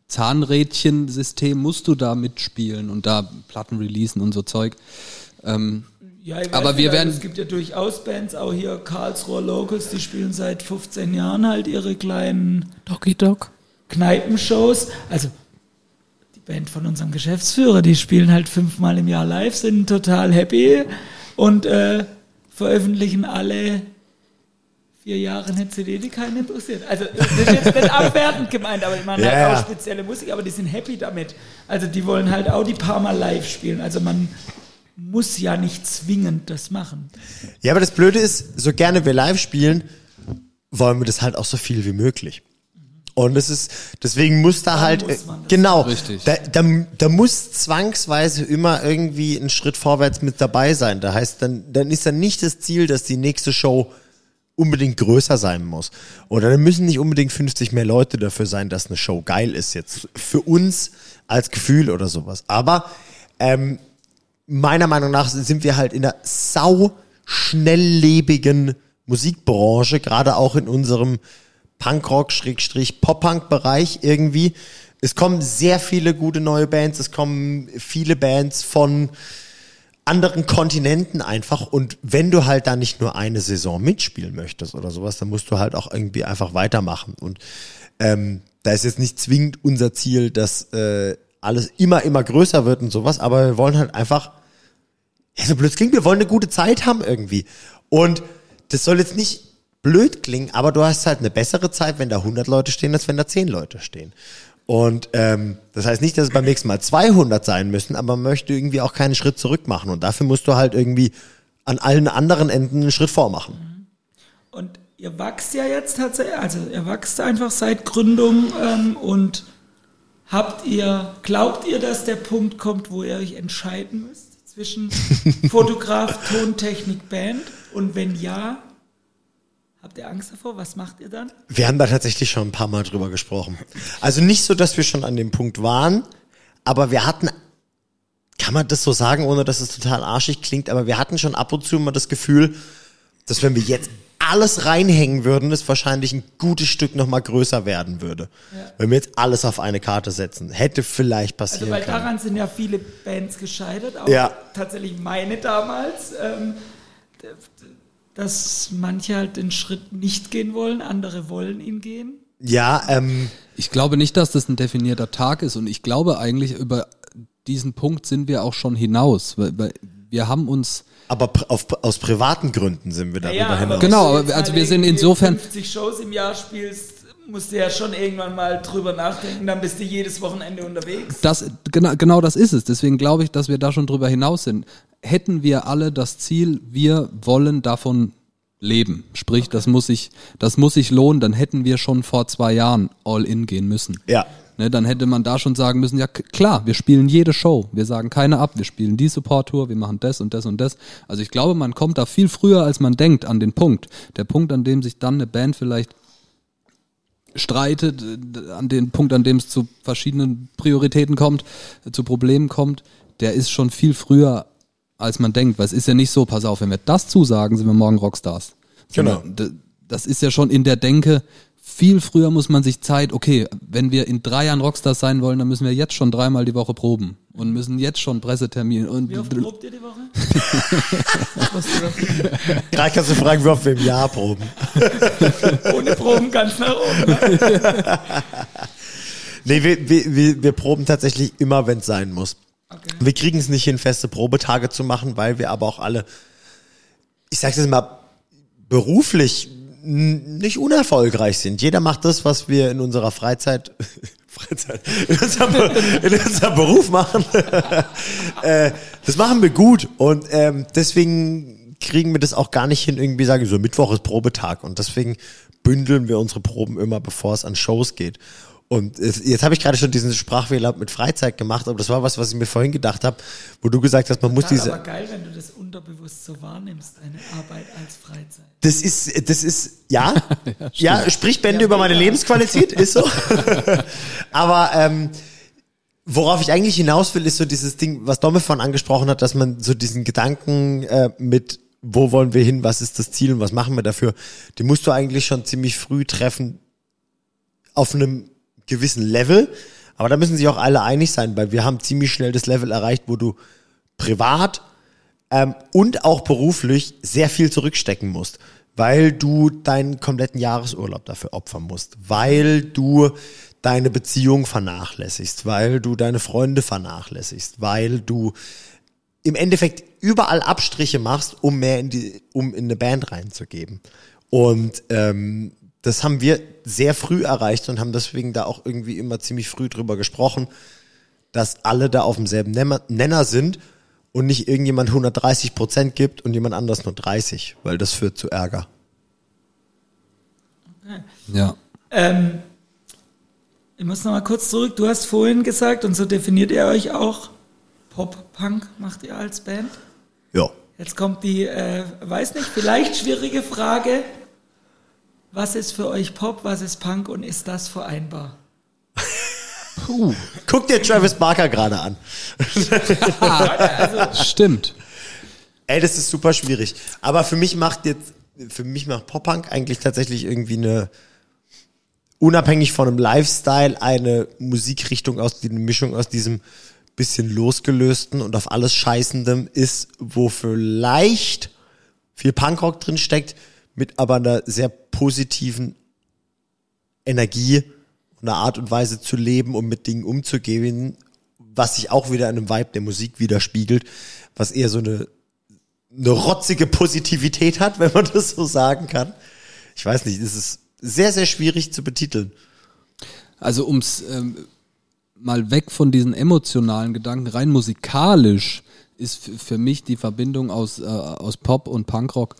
Zahnrädchen-System musst du da mitspielen und da Platten releasen und so Zeug. Ähm, Ja, ich weiß Aber wir werden- Es gibt ja durchaus Bands, auch hier Karlsruher Locals, die spielen seit 15 Jahren halt ihre kleinen Doggy Dog. Kneipenshows. Also Band von unserem Geschäftsführer, die spielen halt fünfmal im Jahr live, sind total happy und äh, veröffentlichen alle vier Jahre eine CD, die keinen interessiert. Also das ist jetzt nicht abwertend gemeint, aber ich meine Ja, halt ja. auch spezielle Musik, aber die sind happy damit. Also die wollen halt auch die paar Mal live spielen. Also man muss ja nicht zwingend das machen. Ja, aber das Blöde ist, so gerne wir live spielen, wollen wir das halt auch so viel wie möglich. Und es ist, deswegen muss da halt, muss genau, Richtig. Da, da, da muss zwangsweise immer irgendwie ein Schritt vorwärts mit dabei sein. Da heißt, dann, dann ist dann nicht das Ziel, dass die nächste Show unbedingt größer sein muss. Oder dann müssen nicht unbedingt 50 mehr Leute dafür sein, dass eine Show geil ist jetzt. Für uns als Gefühl oder sowas. Aber, ähm, meiner Meinung nach sind wir halt in einer sau schnelllebigen Musikbranche, gerade auch in unserem Punkrock-Pop-Punk-Bereich irgendwie. Es kommen sehr viele gute neue Bands, es kommen viele Bands von anderen Kontinenten einfach und wenn du halt da nicht nur eine Saison mitspielen möchtest oder sowas, dann musst du halt auch irgendwie einfach weitermachen und ähm, da ist jetzt nicht zwingend unser Ziel, dass äh, alles immer, immer größer wird und sowas, aber wir wollen halt einfach, ja, so blöd klingt, wir wollen eine gute Zeit haben irgendwie. Und das soll jetzt nicht blöd klingen, aber du hast halt eine bessere Zeit, wenn da 100 Leute stehen, als wenn da 10 Leute stehen. Und ähm, das heißt nicht, dass es beim nächsten Mal 200 sein müssen, aber man möchte irgendwie auch keinen Schritt zurück machen. Und dafür musst du halt irgendwie an allen anderen Enden einen Schritt vormachen. Und ihr wachst ja jetzt tatsächlich, also ihr wachst einfach seit Gründung ähm, und habt ihr, glaubt ihr, dass der Punkt kommt, wo ihr euch entscheiden müsst zwischen <laughs> Fotograf, Tontechnik, Band? Und wenn ja, habt ihr Angst davor? Was macht ihr dann? Wir haben da tatsächlich schon ein paar Mal drüber gesprochen. Also nicht so, dass wir schon an dem Punkt waren, aber wir hatten, kann man das so sagen, ohne dass es total arschig klingt, aber wir hatten schon ab und zu mal das Gefühl, dass wenn wir jetzt alles reinhängen würden, es wahrscheinlich ein gutes Stück nochmal größer werden würde. Wenn wir jetzt alles auf eine Karte setzen. Hätte vielleicht Also passieren weil können. daran sind ja viele Bands gescheitert, auch Ja. tatsächlich meine damals, ähm, dass manche halt den Schritt nicht gehen wollen, andere wollen ihn gehen. Ja, ähm, Ich glaube nicht, dass das ein definierter Tag ist und ich glaube eigentlich über diesen Punkt sind wir auch schon hinaus, weil, weil wir haben uns aber auf, aus privaten Gründen sind wir darüber aber hinaus. Genau, wenn du also wir sind insofern- 50 Shows im Jahr spielst, musst du ja schon irgendwann mal drüber nachdenken, dann bist du jedes Wochenende unterwegs. Das, genau, genau das ist es. Deswegen glaube ich, dass wir da schon drüber hinaus sind. Hätten wir alle das Ziel, wir wollen davon leben, sprich, das muss sich, das muss sich lohnen, dann hätten wir schon vor zwei Jahren all in gehen müssen. Ja. Ne, dann hätte man da schon sagen müssen, ja klar, wir spielen jede Show, wir sagen keine ab, wir spielen die Support-Tour, wir machen das und das und das. Also ich glaube, man kommt da viel früher, als man denkt, an den Punkt. Der Punkt, an dem sich dann eine Band vielleicht streitet, äh, an den Punkt, an dem es zu verschiedenen Prioritäten kommt, äh, zu Problemen kommt, der ist schon viel früher, als man denkt. Weil es ist ja nicht so, pass auf, wenn wir das zusagen, sind wir morgen Rockstars. Genau. Das ist ja schon in der Denke, viel früher muss man sich Zeit, okay, wenn wir in drei Jahren Rockstars sein wollen, dann müssen wir jetzt schon dreimal die Woche proben und müssen jetzt schon Pressetermine und Wie oft probt ihr die Woche? <laughs> Gerade kannst du fragen, wie oft wir im Jahr proben. <laughs> Ohne Proben ganz nach oben. Ne? <laughs> Nee, wir, wir, wir, wir proben tatsächlich immer, wenn es sein muss. Okay. Wir kriegen es nicht hin, feste Probetage zu machen, weil wir aber auch alle, ich sag's jetzt mal, beruflich nicht unerfolgreich sind. Jeder macht das, was wir in unserer Freizeit, <laughs> Freizeit, in unserem, in unserem Beruf machen. <laughs> äh, das machen wir gut und ähm, deswegen kriegen wir das auch gar nicht hin, irgendwie sagen, so Mittwoch ist Probetag und deswegen bündeln wir unsere Proben immer, bevor es an Shows geht. Und jetzt habe ich gerade schon diesen Sprachfehler mit Freizeit gemacht, aber das war was, was ich mir vorhin gedacht habe, wo du gesagt hast, man muss Ja, diese. aber geil, wenn du das unterbewusst so wahrnimmst, eine Arbeit als Freizeit. Das ist, das ist, ja, <laughs> ja, sprich Bände über meine Lebensqualität, ist so. <laughs> Aber ähm, worauf ich eigentlich hinaus will, ist so dieses Ding, was Domme von angesprochen hat, dass man so diesen Gedanken äh, mit, wo wollen wir hin, was ist das Ziel und was machen wir dafür, den musst du eigentlich schon ziemlich früh treffen auf einem gewissen Level. Aber da müssen sich auch alle einig sein, weil wir haben ziemlich schnell das Level erreicht, wo du privat ähm, und auch beruflich sehr viel zurückstecken musst, weil du deinen kompletten Jahresurlaub dafür opfern musst, weil du deine Beziehung vernachlässigst, weil du deine Freunde vernachlässigst, weil du im Endeffekt überall Abstriche machst, um mehr in die, um in eine Band reinzugeben. Und ähm, das haben wir sehr früh erreicht und haben deswegen da auch irgendwie immer ziemlich früh drüber gesprochen, dass alle da auf demselben Nenner- Nenner sind und nicht irgendjemand 130 Prozent gibt und jemand anders nur 30, weil das führt zu Ärger. ja. Ähm, ich muss noch mal kurz zurück. Du hast vorhin gesagt, und so definiert ihr euch auch, Pop-Punk macht ihr als Band. Ja. Jetzt kommt die, äh, weiß nicht, vielleicht schwierige Frage. Was ist für euch Pop, was ist Punk und ist das vereinbar? Guck dir Travis Barker gerade an. <laughs> Stimmt. Ey, das ist super schwierig. Aber für mich macht jetzt, für mich macht Pop-Punk eigentlich tatsächlich irgendwie eine, unabhängig von einem Lifestyle, eine Musikrichtung aus, die eine Mischung aus diesem bisschen losgelösten und auf alles scheißendem ist, wo vielleicht viel Punkrock drin steckt, mit aber einer sehr positiven Energie und einer Art und Weise zu leben und mit Dingen umzugehen, was sich auch wieder in einem Vibe der Musik widerspiegelt, was eher so eine eine rotzige Positivität hat, wenn man <laughs> das so sagen kann. Ich weiß nicht, es ist sehr, sehr schwierig zu betiteln. Also ums ähm, mal weg von diesen emotionalen Gedanken, rein musikalisch ist für mich die Verbindung aus, äh, aus Pop und Punkrock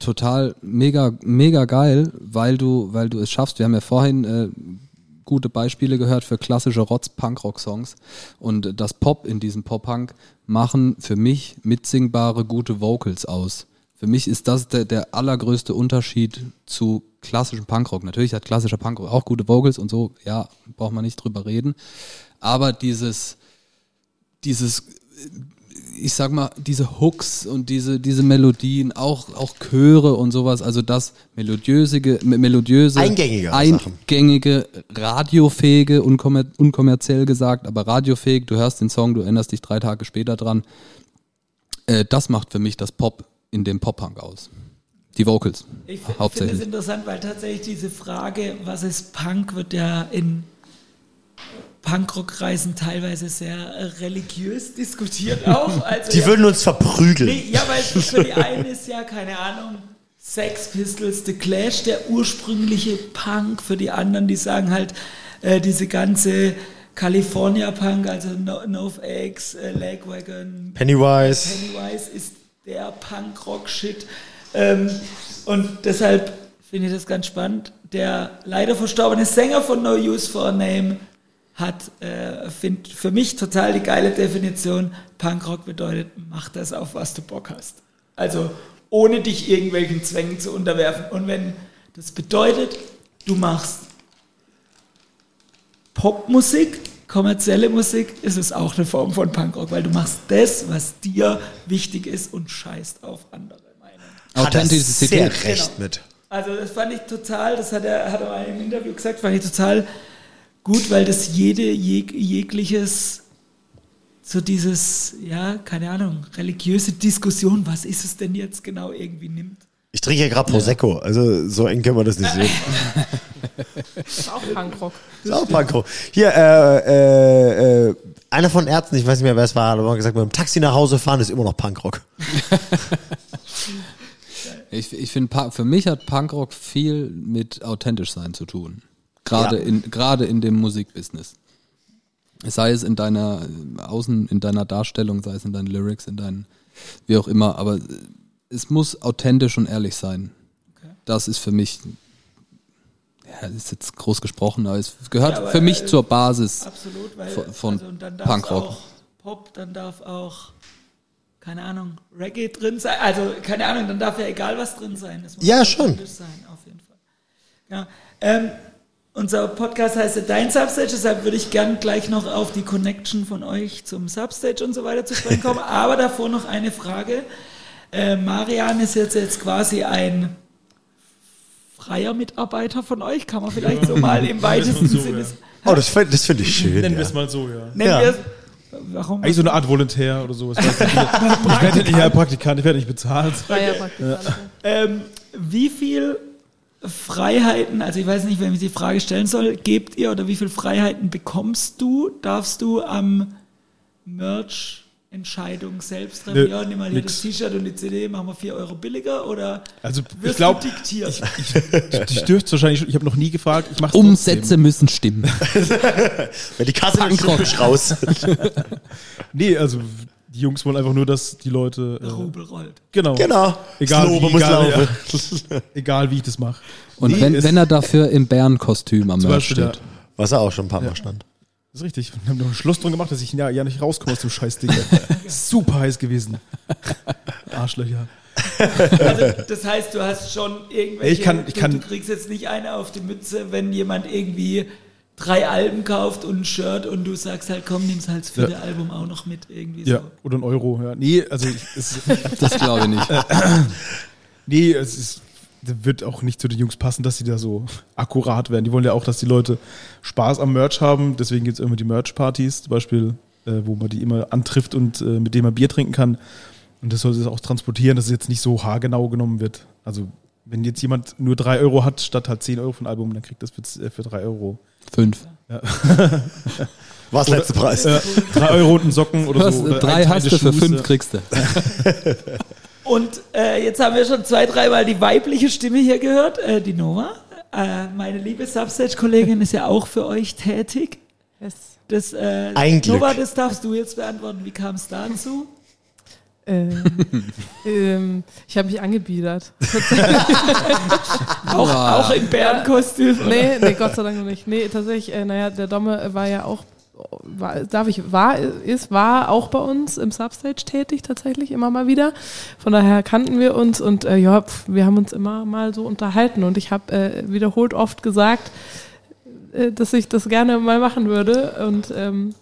total mega, mega geil, weil du, weil du es schaffst. Wir haben ja vorhin äh, gute Beispiele gehört für klassische Rotz-Punkrock-Songs und das Pop in diesem Pop-Punk machen für mich mitsingbare, gute Vocals aus. Für mich ist das der, der allergrößte Unterschied zu klassischem Punkrock. Natürlich hat klassischer Punkrock auch gute Vocals und so, ja, braucht man nicht drüber reden. Aber dieses, dieses ich sag mal, diese Hooks und diese, diese Melodien, auch, auch Chöre und sowas, also das melodiöse, melodiöse, Eingängige eingängige, radiofähige, unkommer unkommerziell gesagt, aber radiofähig, du hörst den Song, du erinnerst dich drei Tage später dran. Äh, das macht für mich das Pop in dem Pop-Punk aus. Die Vocals. Ich finde es interessant, weil tatsächlich diese Frage, was ist Punk, wird ja in Punkrock-Kreisen teilweise sehr äh, religiös diskutiert auch. <laughs> Also, Die ja, würden uns verprügeln. nee, ja, weil für die einen ist ja, keine Ahnung, Sex Pistols, The Clash, der ursprüngliche Punk. Für die anderen, die sagen halt, äh, diese ganze California Punk, also No- NoFX, äh, Lagwagon, Pennywise. Pennywise ist der Punk-Rock-Shit. Ähm, und deshalb finde ich das ganz spannend. Der leider verstorbene Sänger von No Use for a Name hat, äh, find für mich total die geile Definition. Punkrock bedeutet, mach das auf, was du Bock hast. Also ohne dich irgendwelchen Zwängen zu unterwerfen. Und wenn das bedeutet, du machst Popmusik, kommerzielle Musik, ist es auch eine Form von Punkrock, weil du machst das, was dir wichtig ist und scheißt auf andere Meinungen. Hat er Authentizität. sehr recht Genau. mit. Also das fand ich total, das hat er, hat er mal im Interview gesagt, fand ich total gut, weil das jede, jeg, jegliches, so dieses, ja, keine Ahnung, religiöse Diskussion, was ist es denn jetzt genau irgendwie nimmt. Ich trinke ja gerade Prosecco, also so eng können wir das nicht sehen. <laughs> Ist auch Punkrock. Ist auch Panko. Hier, äh, äh, äh, einer von Ärzten, ich weiß nicht mehr, wer es war, hat gesagt, mit dem Taxi nach Hause fahren ist immer noch Punkrock. <laughs> Ich, ich finde, für mich hat Punkrock viel mit authentisch sein zu tun. Gerade Ja. in, gerade in dem Musikbusiness. Sei es in deiner Außen, in deiner Darstellung, sei es in deinen Lyrics, in deinen, wie auch immer, aber es muss authentisch und ehrlich sein. Das ist für mich, ja, das ist jetzt groß gesprochen, aber es gehört Ja, aber, für mich äh, zur Basis. Absolut, weil Von- von also, und dann Punkrock. auch Pop, dann darf auch, keine Ahnung, Reggae drin sein. Also, keine Ahnung, dann darf ja egal was drin sein. Es muss Ja, schon. authentisch sein, auf jeden Fall. Ja, ähm, unser Podcast heißt ja Dein Substage, deshalb würde ich gern gleich noch auf die Connection von euch zum Substage und so weiter zu sprechen kommen. <laughs> Aber davor noch eine Frage. Äh, Marian ist jetzt, jetzt quasi ein freier Mitarbeiter von euch, kann man vielleicht so mal im weitesten so, Sinne ja. Oh, das, das finde ich schön. Nennen wir Ja. es mal so, ja. Nennen Ja. wir es. Warum? Eigentlich so eine Art Volontär oder sowas. <laughs> Ich werde nicht ja, Praktikant, ich werde nicht bezahlt. Freier Praktikant. ähm, wie viel Freiheiten, also ich weiß nicht, wenn ich die Frage stellen soll, gebt ihr oder wie viel Freiheiten bekommst du, darfst du am Merch Entscheidung selbst treffen? Nö, ja, nimm mal hier nix. das T-Shirt und die CD, machen wir 4 Euro billiger oder Also ich wirst glaube, du diktiert? ich, ich dürfte wahrscheinlich schon, ich habe noch nie gefragt. Ich mache Umsätze müssen stimmen. <laughs> Wenn die Kasse nicht raus. <laughs> Nee, also die Jungs wollen einfach nur, dass die Leute. Der Äh, Rubel rollt. genau. genau. Egal, wie, muss egal, laufen. ja. Egal wie ich das mache. Und Nee, wenn, wenn er dafür im Bärenkostüm am Merch steht. ja, Was er auch schon ein paar Mal stand. das ist richtig. Wir haben noch einen Schluss drum gemacht, dass ich ja, ja nicht rauskomme aus dem Scheißding. <laughs> Super heiß gewesen. Arschlöcher. Also, das heißt, du hast schon irgendwelche. Ich kann- ich du, kann- du kriegst jetzt nicht eine auf die Mütze, wenn jemand irgendwie drei Alben kauft und ein Shirt und du sagst halt, komm, nimm's halt das vierte Album auch noch mit irgendwie Ja, so. oder ein Euro. Ja. Nee, also ich, es, <laughs> Das glaube ich nicht. <clears throat> nee, es ist, wird auch nicht zu den Jungs passen, dass sie da so akkurat werden. Die wollen ja auch, dass die Leute Spaß am Merch haben. Deswegen gibt es immer die Merch-Partys, zum Beispiel, äh, wo man die immer antrifft und äh, mit denen man Bier trinken kann. Und das sollte es auch transportieren, dass es jetzt nicht so haargenau genommen wird. Also wenn jetzt jemand nur drei Euro hat, statt halt 10 Euro für ein Album, dann kriegt das für, äh, für drei Euro. Fünf. <laughs> Was letzte Preis? Äh, drei Euro und einen Socken oder Was, so. Oder drei hast du, für fünf ja. kriegst du. <laughs> Und äh, jetzt haben wir schon zwei, dreimal die weibliche Stimme hier gehört, äh, die Nova. Äh, meine liebe Substage-Kollegin ist ja auch für euch tätig. Yes. Das, äh, Ein Glück. Nova, das darfst du jetzt beantworten. Wie kam es dazu? Ähm, <laughs> ähm, ich habe mich angebiedert. Auch, auch im Bärenkostüm. nee, nee, Gott sei Dank noch nicht. Nee, tatsächlich, äh, naja, der Domme war ja auch, war, darf ich, war, ist, war auch bei uns im Substage tätig, tatsächlich, immer mal wieder. Von daher kannten wir uns und äh, ja, pf, wir haben uns immer mal so unterhalten und ich habe äh, wiederholt oft gesagt, äh, dass ich das gerne mal machen würde und ähm,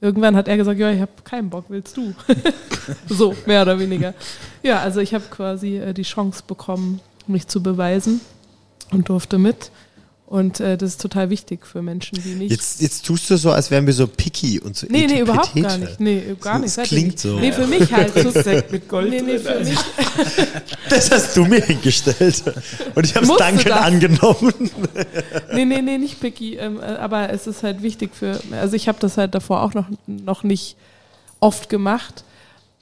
irgendwann hat er gesagt, ja, ich habe keinen Bock, willst du? <laughs> so, mehr oder weniger. Ja, also ich habe quasi äh, die Chance bekommen, mich zu beweisen und durfte mit. Und äh, das ist total wichtig für Menschen, die nicht. Jetzt, jetzt tust du so, als wären wir so picky und so nee, nee, überhaupt gar etikettierfrei. nicht. Nee, gar Das nicht. ihr klingt nicht. so. Nee, für mich halt. So, Sekt mit Gold nee, nee, für also. mich. Das hast du mir hingestellt. Und ich habe es dankend das. angenommen. Nee, nee, nee, nicht picky. Ähm, äh, aber es ist halt wichtig für. Also ich habe das halt davor auch noch, noch nicht oft gemacht.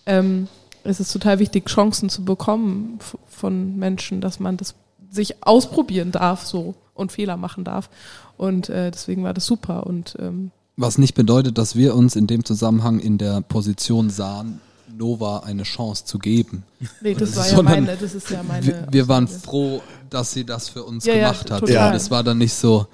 Ähm, es ist total wichtig, Chancen zu bekommen von Menschen, dass man das sich ausprobieren darf so und Fehler machen darf. Und äh, deswegen war das super. Und ähm, Was nicht bedeutet, dass wir uns in dem Zusammenhang in der Position sahen, Nova eine Chance zu geben. <laughs> nee, das war ja meine, das ist ja meine. Wir, wir waren froh, dass sie das für uns Ja, ja, gemacht hat. total. Und es war dann nicht so,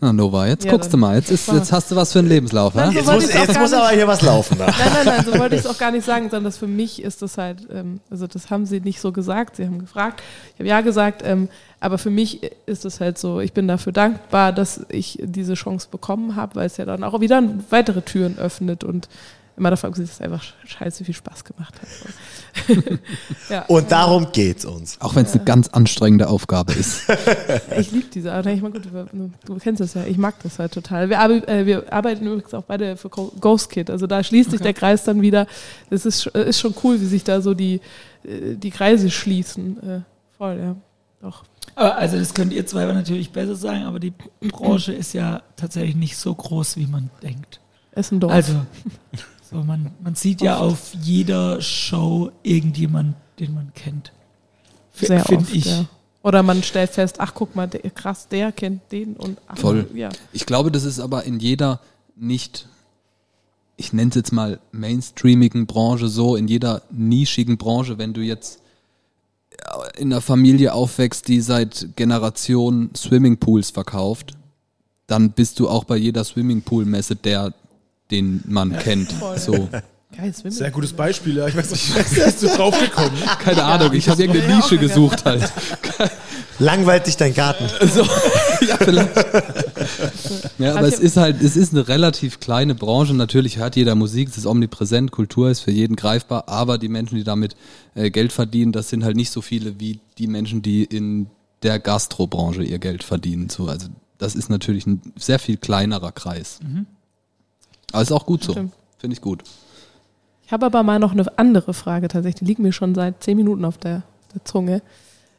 na Nova, jetzt Ja, guckst du mal, jetzt, ist, jetzt hast du was für einen Lebenslauf. Nein, so Jetzt muss, jetzt muss aber hier was laufen. Da. Nein, nein, nein, so wollte ich es <laughs> auch gar nicht sagen, sondern das für mich ist das halt, ähm, also das haben sie nicht so gesagt, sie haben gefragt, ich habe ja gesagt, ähm, aber für mich ist es halt so, ich bin dafür dankbar, dass ich diese Chance bekommen habe, weil es ja dann auch wieder weitere Türen öffnet und immer davon abgesehen, dass es einfach scheiße viel Spaß gemacht hat. So. <laughs> ja. Und darum geht's uns. Auch wenn es eine ganz anstrengende Aufgabe ist. <laughs> Ich liebe diese Arbeit. Ich meine, gut, du, du kennst das ja. Ich mag das halt total. Wir, äh, wir arbeiten übrigens auch beide für Ghost Kid. Also da schließt sich der Kreis dann wieder. Das ist, ist schon cool, wie sich da so die, äh, die Kreise schließen. Äh, voll, ja. Doch. Aber also das könnt ihr zwei natürlich besser sagen, aber die Branche ist ja tatsächlich nicht so groß, wie man denkt. Ist ein Dorf. Also, <laughs> so man, man sieht ja auf jeder Show irgendjemand, den man kennt. Sehr oft, ich. ja. Oder man stellt fest, ach guck mal, der, krass, der kennt den und ach, Voll. Ja. Ich glaube, das ist aber in jeder nicht, ich nenne es jetzt mal mainstreamigen Branche so, in jeder nischigen Branche, wenn du jetzt in einer Familie aufwächst, die seit Generationen Swimmingpools verkauft, dann bist du auch bei jeder Swimmingpool-Messe der, den man kennt. voll. So. Geil. Sehr gutes Beispiel, ja. Ich weiß nicht, wie bist du drauf gekommen? Keine Ahnung, ich habe irgendeine Nische gesucht halt. Langweilt dich dein Garten. So, <laughs> ja, vielleicht. Ja, aber es ist halt, es ist eine relativ kleine Branche. Natürlich hört jeder Musik, es ist omnipräsent, Kultur ist für jeden greifbar, aber die Menschen, die damit äh, Geld verdienen, das sind halt nicht so viele wie die Menschen, die in der Gastrobranche ihr Geld verdienen. So, also das ist natürlich ein sehr viel kleinerer Kreis. Aber ist auch gut so. Finde ich gut. Ich habe aber mal noch eine andere Frage tatsächlich. Die liegt mir schon seit zehn Minuten auf der, der Zunge.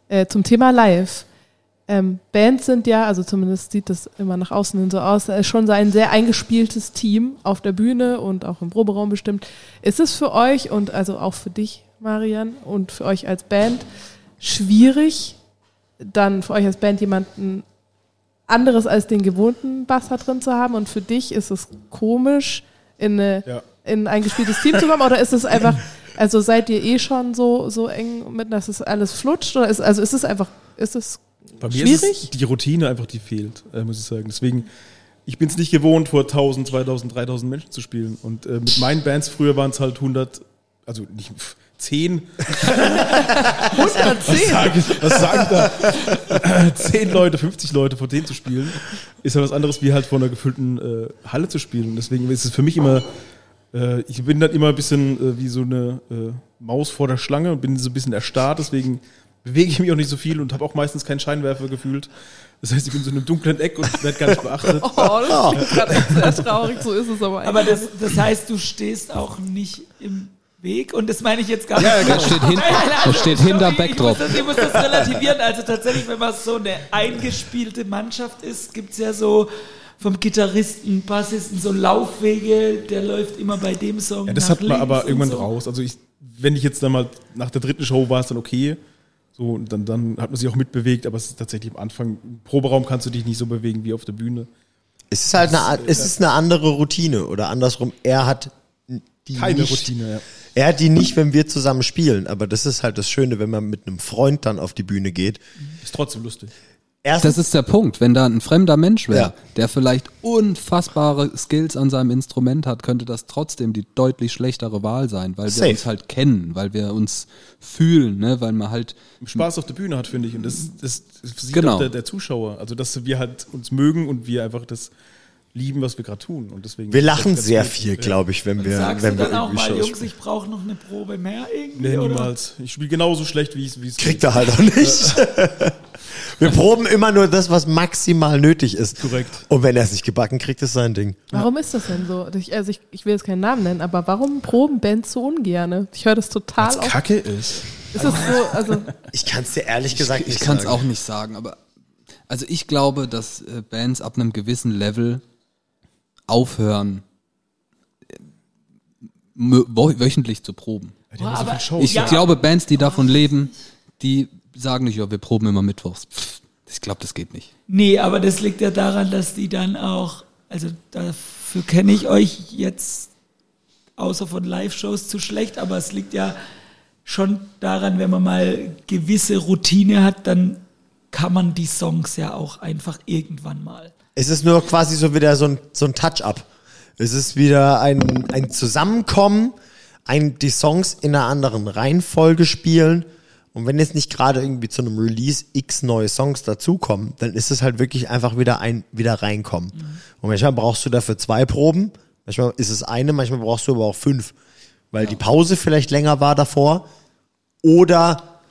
Äh, zum Thema Live. Ähm, Bands sind ja, also zumindest sieht das immer nach außen hin so aus, äh, schon so ein sehr eingespieltes Team auf der Bühne und auch im Proberaum bestimmt. Ist es für euch und also auch für dich, Marian, und für euch als Band schwierig, dann für euch als Band jemanden anderes als den gewohnten Bass da drin zu haben und für dich ist es komisch, in, eine, Ja. in ein gespieltes Team zu kommen oder ist es einfach, also seid ihr eh schon so, so eng mit, dass es alles flutscht oder ist, also ist es einfach, ist es Bei mir ist schwierig? es die Routine einfach, die fehlt, äh, muss ich sagen. Deswegen, ich bin es nicht gewohnt, vor 1000, 2000, 3000 Menschen zu spielen. Und äh, mit meinen Bands früher waren es halt 100, also nicht 10, 110? sag ich, was sag ich da? <laughs> 10 Leute, 50 Leute, vor denen zu spielen, ist ja was anderes, wie halt vor einer gefüllten äh, Halle zu spielen. Und deswegen ist es für mich immer, äh, ich bin dann immer ein bisschen äh, wie so eine äh, Maus vor der Schlange und bin so ein bisschen erstarrt, deswegen bewege ich mich auch nicht so viel und habe auch meistens keinen Scheinwerfer gefühlt. Das heißt, ich bin so in einem dunklen Eck und werde gar nicht beachtet. <laughs> Oh, das klingt gerade echt sehr traurig, so ist es aber Aber eigentlich. das, das heißt, du stehst auch nicht im Weg und das meine ich jetzt gar nicht. Ja, das steht, hin, Nein, <laughs> nein, das steht sorry, hinter Ich Backdrop. muss, das, ich muss das relativieren. Also tatsächlich, wenn man so eine eingespielte Mannschaft ist, gibt's ja so vom Gitarristen, Bassisten so Laufwege, der läuft immer bei dem Song. Ja, das nach hat man aber irgendwann so. raus. Also ich, wenn ich jetzt dann mal nach der dritten Show war es dann okay. So, und dann, dann hat man sich auch mitbewegt, aber es ist tatsächlich am Anfang, im Proberaum kannst du dich nicht so bewegen wie auf der Bühne. Es ist halt eine, es ist eine andere Routine oder andersrum, er hat die Keine nicht, Routine, ja. Er hat die nicht, wenn wir zusammen spielen, aber das ist halt das Schöne, wenn man mit einem Freund dann auf die Bühne geht. Ist trotzdem lustig. Erstens, Das ist der Punkt. Wenn da ein fremder Mensch wäre, Ja. der vielleicht unfassbare Skills an seinem Instrument hat, könnte das trotzdem die deutlich schlechtere Wahl sein, weil wir Safe. uns halt kennen, weil wir uns fühlen, ne? weil man halt Spaß auf der Bühne hat, finde ich. Und das, das, das sieht Genau. auch der, der Zuschauer. Also, dass wir halt uns mögen und wir einfach das lieben, was wir gerade tun. Und deswegen Wir lachen sehr gut. viel, glaube ich, wenn wir, Sagst wenn du wir dann auch mal, Shows Jungs, spielen. ich brauche noch eine Probe mehr irgendwie? Nee, oder? niemals. Ich spiele genauso schlecht, wie es wie es Kriegt er halt auch nicht. <laughs> wir proben immer nur das, was maximal nötig ist. Korrekt. Und wenn er es nicht gebacken kriegt, ist sein Ding. Warum ist das denn so? Ich, also ich, ich will jetzt keinen Namen nennen, aber warum proben Bands so ungerne? Ich höre das total Weil's oft. Kacke ist. Ist es so, also Ich kann es dir ehrlich gesagt Ich nicht kann es sagen. auch nicht sagen, aber also ich glaube, dass äh, Bands ab einem gewissen Level aufhören, wöchentlich zu proben. Die haben so Shows. Ich Ja. glaube, Bands, die davon leben, die sagen nicht, ja, wir proben immer mittwochs. Pff, ich glaube, das geht nicht. Nee, aber das liegt ja daran, dass die dann auch, also dafür kenne ich euch jetzt außer von Live-Shows zu schlecht, aber es liegt ja schon daran, wenn man mal gewisse Routine hat, dann kann man die Songs ja auch einfach irgendwann mal. Es ist nur quasi so wieder so ein, so ein Touch-up. Es ist wieder ein, ein Zusammenkommen, ein, die Songs in einer anderen Reihenfolge spielen. Und wenn jetzt nicht gerade irgendwie zu einem Release x neue Songs dazukommen, dann ist es halt wirklich einfach wieder ein, wieder reinkommen. Und manchmal brauchst du dafür zwei Proben, manchmal ist es eine, manchmal brauchst du aber auch fünf. Weil die Pause vielleicht länger war davor. Oder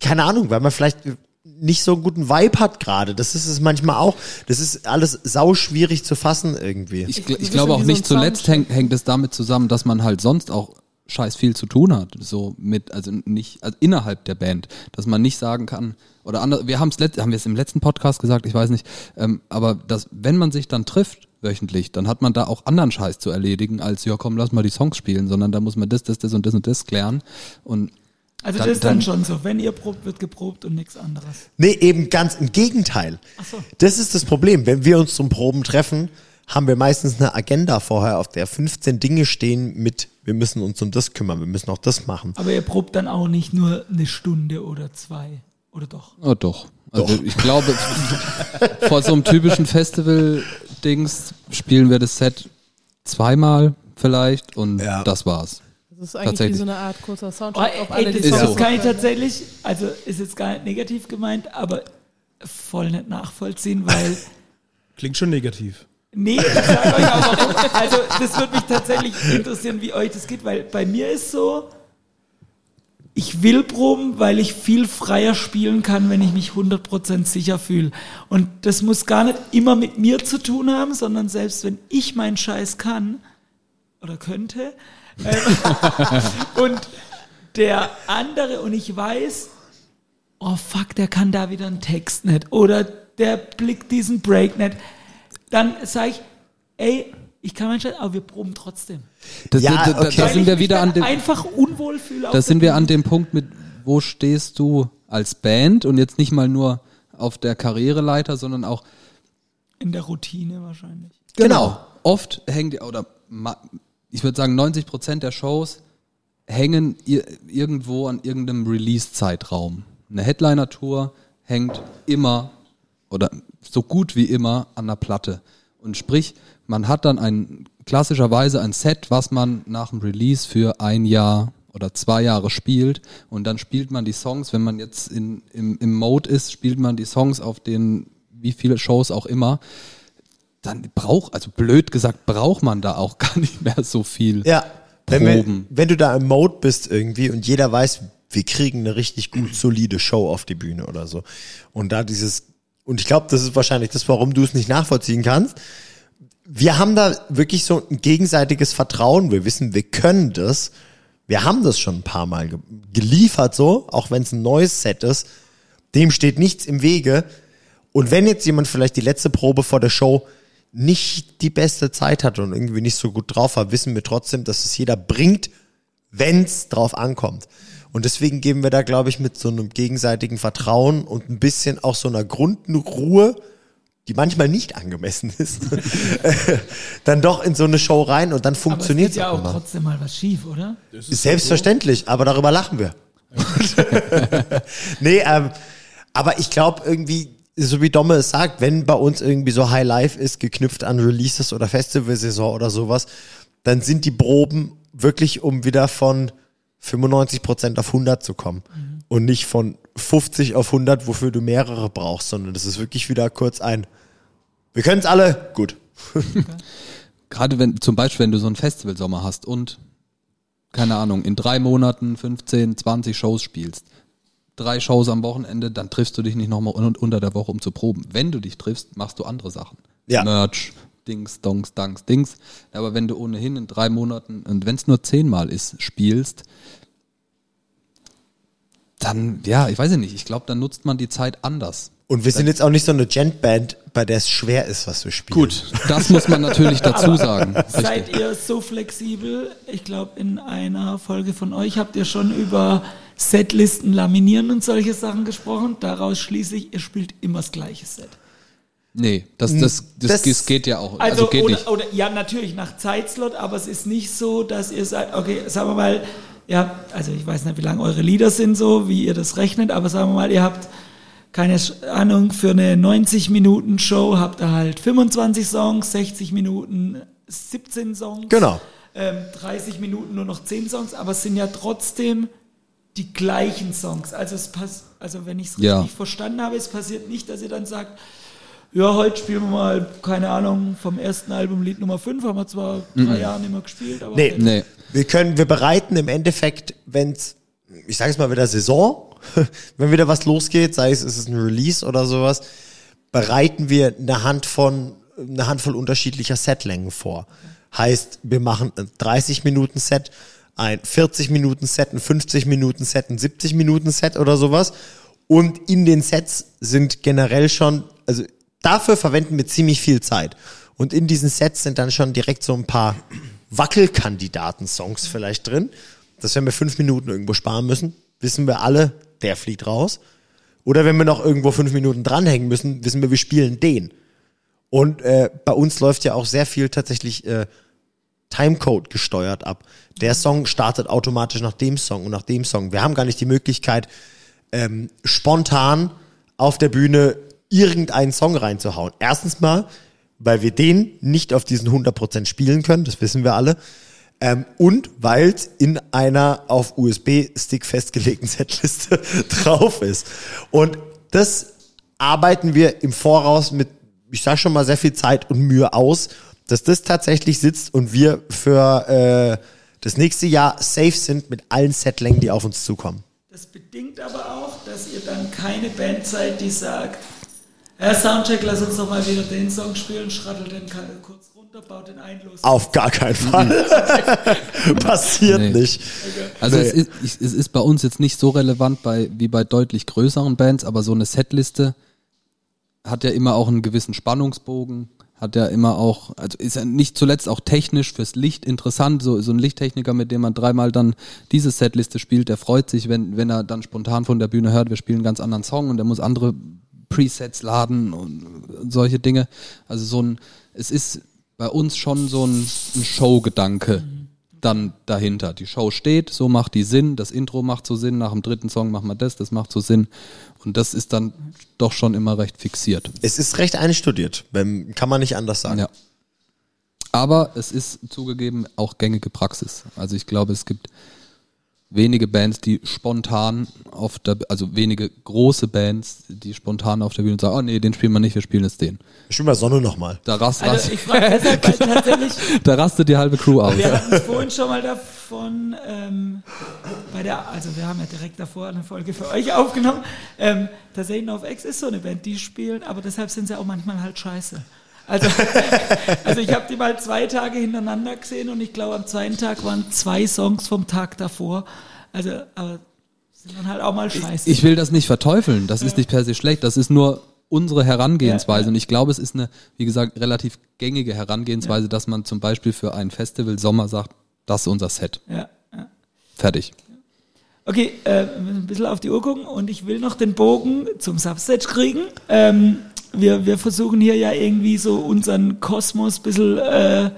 keine Ahnung, weil man vielleicht nicht so einen guten Vibe hat gerade. Das ist es manchmal auch. Das ist alles sau schwierig zu fassen irgendwie. Ich, Ich- ich glaube auch so nicht zuletzt hängt, hängt es damit zusammen, dass man halt sonst auch scheiß viel zu tun hat, so mit, also nicht, also innerhalb der Band, dass man nicht sagen kann, oder andere, wir haben es haben wir es im letzten Podcast gesagt, ich weiß nicht, ähm, aber dass, wenn man sich dann trifft, wöchentlich, dann hat man da auch anderen Scheiß zu erledigen, als, ja komm, lass mal die Songs spielen, sondern da muss man das, das, das und das und das klären und Also Dann- das ist dann dann- schon so. Wenn ihr probt, wird geprobt und nichts anderes. Nee, eben ganz im Gegenteil. so. Das ist das Problem. Wenn wir uns zum Proben treffen, haben wir meistens eine Agenda vorher, auf der 15 Dinge stehen mit, wir müssen uns um das kümmern, wir müssen auch das machen. Aber ihr probt dann auch nicht nur eine Stunde oder zwei. Oder doch? Oh, doch. Also ich glaube, <laughs> vor so einem typischen Festival-Dings spielen wir das Set zweimal vielleicht und Ja. das war's. Das ist eigentlich wie so eine Art kurzer Oh, Soundtrack auf ey, alle, die das, Ist das so. kann ich tatsächlich, also ist jetzt gar nicht negativ gemeint, aber voll nicht nachvollziehen, weil <laughs> Klingt schon negativ. Nee, ich sag euch auch warum. Also, das würde mich tatsächlich interessieren, wie euch das geht, weil bei mir ist so, ich will proben, weil ich viel freier spielen kann, wenn ich mich 100% sicher fühle. Und das muss gar nicht immer mit mir zu tun haben, sondern selbst wenn ich meinen Scheiß kann oder könnte <laughs> und der andere und ich weiß, oh fuck, der kann da wieder einen Text nicht oder der blickt diesen Break nicht, dann sage ich, ey, ich kann meinen Scheiß, aber wir proben trotzdem. Das, Ja, da, da, okay. da sind wir wieder an dem, einfach unwohl fühle. da sind wir Bühne. an dem Punkt mit, wo stehst du als Band und jetzt nicht mal nur auf der Karriereleiter, sondern auch in der Routine wahrscheinlich. Genau. Oft hängt oder ma- ich würde sagen 90 Prozent der Shows hängen ir irgendwo an irgendeinem Release-Zeitraum. Eine Headliner-Tour hängt immer oder so gut wie immer an der Platte. Und sprich, man hat dann ein klassischerweise ein Set, was man nach dem Release für ein Jahr oder zwei Jahre spielt und dann spielt man die Songs, wenn man jetzt in, im, im Mode ist, spielt man die Songs auf den wie viele Shows auch immer, dann braucht, also blöd gesagt, braucht man da auch <laughs> gar nicht mehr so viel Ja. Wenn, Proben. wenn du da im Mode bist irgendwie und jeder weiß, wir kriegen eine richtig gut solide Show auf die Bühne oder so. Und da dieses, und ich glaube, das ist wahrscheinlich das, warum du es nicht nachvollziehen kannst. Wir haben da wirklich so ein gegenseitiges Vertrauen. Wir wissen, wir können das. Wir haben das schon ein paar Mal ge geliefert so, auch wenn es ein neues Set ist. Dem steht nichts im Wege. Und wenn jetzt jemand vielleicht die letzte Probe vor der Show nicht die beste Zeit hat und irgendwie nicht so gut drauf war, wissen wir trotzdem, dass es jeder bringt, wenn's drauf ankommt. Und deswegen geben wir da, glaube ich, mit so einem gegenseitigen Vertrauen und ein bisschen auch so einer Grundruhe, die manchmal nicht angemessen ist, <laughs> dann doch in so eine Show rein und dann Aber es funktioniert geht ja auch auch trotzdem mal was schief, oder? Ist selbstverständlich, aber darüber lachen wir. <laughs> <laughs> nee, ähm, aber ich glaube irgendwie, so wie Domme es sagt, wenn bei uns irgendwie so High Life ist, geknüpft an Releases oder Festivalsaison oder sowas, dann sind die Proben wirklich, um wieder von 95% auf 100 zu kommen. Und nicht von 50 auf 100, wofür du mehrere brauchst, sondern das ist wirklich wieder kurz ein, wir können es alle, gut, <laughs> Gerade wenn, zum Beispiel, wenn du so einen Festivalsommer hast und, keine Ahnung, in drei Monaten 15, 20 Shows spielst, drei Shows am Wochenende, dann triffst du dich nicht nochmal un unter der Woche, um zu proben. Wenn du dich triffst, machst du andere Sachen. Ja. Merch, Dings, Dongs, Danks, Dings. Aber wenn du ohnehin in drei Monaten, und wenn es nur zehnmal ist, spielst, dann, ja, ich weiß ja nicht, ich glaube, dann nutzt man die Zeit anders. Und wir sind jetzt auch nicht so eine Gent-Band, bei der es schwer ist, was zu spielen. Gut, das muss man natürlich <laughs> dazu sagen. Seid ihr so flexibel? Ich glaube, in einer Folge von euch habt ihr schon über Setlisten laminieren und solche Sachen gesprochen. Daraus schließe ich, ihr spielt immer das gleiche Set. Nee, das, das, das, Das- das geht ja auch. Also, Also, geht oder, nicht. oder ja, natürlich nach Zeitslot, aber es ist nicht so, dass ihr sagt, okay, sagen wir mal, ja, also ich weiß nicht, wie lang eure Lieder sind so, wie ihr das rechnet, aber sagen wir mal, ihr habt keine Ahnung, für eine 90 Minuten Show habt ihr halt 25 Songs, 60 Minuten 17 Songs. Genau. Ähm, 30 Minuten nur noch 10 Songs, aber es sind ja trotzdem die gleichen Songs. Also es pass also wenn ich es Ja. richtig verstanden habe, es passiert nicht, dass ihr dann sagt, ja, heute spielen wir mal, keine Ahnung, vom ersten Album Lied Nummer 5, haben wir zwar drei Jahre nicht mehr gespielt, aber Nee. Nee. Wir können, wir bereiten im Endeffekt, wenn's, ich sage es mal wieder Saison, <laughs> wenn wieder was losgeht, sei es, ist es ein Release oder sowas, bereiten wir eine Hand von, eine Handvoll unterschiedlicher Setlängen vor. Heißt, wir machen ein 30 Minuten Set, ein 40 Minuten Set, ein 50 Minuten Set, ein 70 Minuten Set oder sowas. Und in den Sets sind generell schon, also dafür verwenden wir ziemlich viel Zeit. Und in diesen Sets sind dann schon direkt so ein paar Wackelkandidaten-Songs vielleicht drin. Dass wenn wir fünf Minuten irgendwo sparen müssen, wissen wir alle, der fliegt raus. Oder wenn wir noch irgendwo fünf Minuten dranhängen müssen, wissen wir, wir spielen den. Und äh, bei uns läuft ja auch sehr viel tatsächlich äh, Timecode gesteuert ab. Der Song startet automatisch nach dem Song und nach dem Song. Wir haben gar nicht die Möglichkeit, ähm, spontan auf der Bühne irgendeinen Song reinzuhauen. Erstens mal, weil wir den nicht auf diesen 100% spielen können, das wissen wir alle. Ähm, und weil es in einer auf USB-Stick festgelegten <laughs> Setliste drauf ist. Und das arbeiten wir im Voraus mit, ich sag schon mal, sehr viel Zeit und Mühe aus, dass das tatsächlich sitzt und wir für äh, das nächste Jahr safe sind mit allen Setlängen, die auf uns zukommen. Das bedingt aber auch, dass ihr dann keine Band seid, die sagt, Herr Soundcheck, lass uns doch mal wieder den Song spielen, schrattelt den kurz runter, baut den ein, los. Auf gar keinen Fall. <laughs> Passiert Nee. nicht. Also Nee. es, ist, es ist bei uns jetzt nicht so relevant bei, wie bei deutlich größeren Bands, aber so eine Setliste hat ja immer auch einen gewissen Spannungsbogen, hat ja immer auch, also ist ja nicht zuletzt auch technisch fürs Licht interessant, so, so ein Lichttechniker, mit dem man dreimal dann diese Setliste spielt, der freut sich, wenn, wenn er dann spontan von der Bühne hört, wir spielen einen ganz anderen Song und der muss andere Presets laden und solche Dinge. Also so ein, es ist bei uns schon so ein, ein Show-Gedanke dann dahinter. Die Show steht, so macht die Sinn, das Intro macht so Sinn, nach dem dritten Song machen wir das, das macht so Sinn. Und das ist dann doch schon immer recht fixiert. Es ist recht einstudiert, wenn, kann man nicht anders sagen. Ja. Aber es ist zugegeben auch gängige Praxis. Also ich glaube, es gibt wenige Bands, die spontan auf der, also wenige große Bands, die spontan auf der Bühne sagen, oh nee, den spielen wir nicht, wir spielen jetzt den. Spielen wir Sonne nochmal. Da, rast, Also rast, ich <laughs> da rastet die halbe Crew aus. wir hatten es vorhin schon mal davon, ähm, bei der, also wir haben ja direkt davor eine Folge für euch aufgenommen. Ähm, tatsächlich auf X ist so eine Band, die spielen, aber deshalb sind sie auch manchmal halt scheiße. Also, <laughs> also ich habe die mal zwei Tage hintereinander gesehen und ich glaube am zweiten Tag waren zwei Songs vom Tag davor. Also, aber sind dann halt auch mal scheiße. Ich will das nicht verteufeln, das ist nicht per se schlecht, das ist nur unsere Herangehensweise. Ja, ja. Und ich glaube, es ist eine, wie gesagt, relativ gängige Herangehensweise, dass man zum Beispiel für ein Festival Sommer sagt, das ist unser Set. Fertig. Okay, äh, wir müssen ein bisschen auf die Uhr gucken und ich will noch den Bogen zum Substage kriegen. Ähm, wir, wir versuchen hier ja irgendwie so unseren Kosmos ein bisschen äh,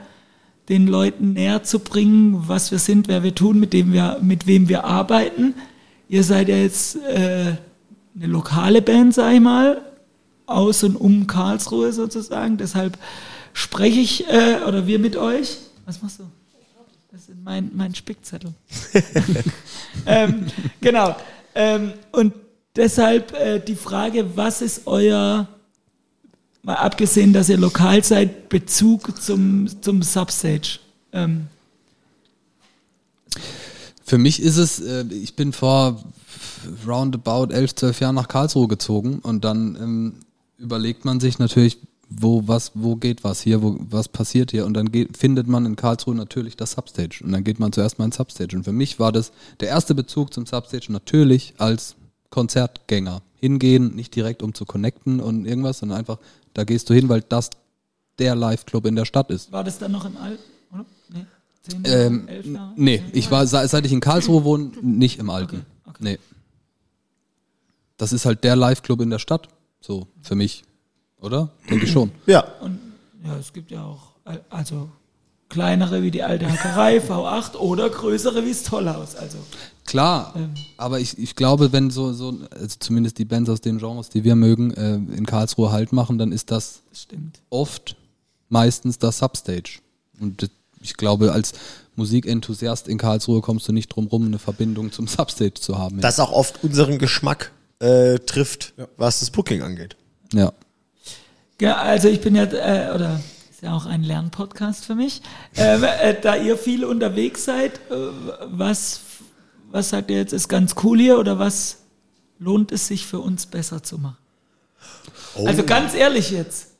den Leuten näher zu bringen, was wir sind, wer wir tun, mit, dem wir, mit wem wir arbeiten. Ihr seid ja jetzt äh, eine lokale Band, sag ich mal, aus und um Karlsruhe sozusagen. Deshalb spreche ich, äh, oder wir mit euch. Was machst du? Das ist mein, mein Spickzettel. <laughs> ähm, genau. Ähm, und deshalb äh, die Frage, was ist euer mal abgesehen, dass ihr lokal seid, Bezug zum, zum Substage? Ähm, Für mich ist es, äh, ich bin vor roundabout elf, zwölf Jahren nach Karlsruhe gezogen und dann ähm, überlegt man sich natürlich, wo was, wo geht was hier, wo was passiert hier? Und dann geht, findet man in Karlsruhe natürlich das Substage und dann geht man zuerst mal ins Substage. Und für mich war das der erste Bezug zum Substage natürlich als Konzertgänger. Hingehen, nicht direkt um zu connecten und irgendwas, sondern einfach da gehst du hin, weil das der Live-Club in der Stadt ist. war das dann noch im Alten, oder? Nee, zehn, Ähm, elf Jahre? nee, Zehn ich war, se- seit ich in Karlsruhe wohne, nicht im Alten. Okay, okay. Nee. Das ist halt der Live-Club in der Stadt. So, für mich. Oder? Denke ich schon. Ja. Und ja, es gibt ja auch, also kleinere wie die alte Hackerei, <laughs> V8 oder größere wie das Tollhaus. Also Klar, Ähm. aber ich, ich glaube, wenn so, so, also zumindest die Bands aus den Genres, die wir mögen, äh, in Karlsruhe Halt machen, dann ist das stimmt. oft meistens das Substage. Und das- ich glaube, als Musikenthusiast in Karlsruhe kommst du nicht drum rum, eine Verbindung zum Substage zu haben. Das auch oft unseren Geschmack äh, trifft, was das Booking angeht. ja. Ja, also ich bin ja, äh, oder ist ja auch ein Lernpodcast für mich. Ähm, äh, da ihr viel unterwegs seid, äh, was, was sagt ihr jetzt, ist ganz cool hier oder was lohnt es sich für uns besser zu machen? Oh. Also ganz ehrlich jetzt.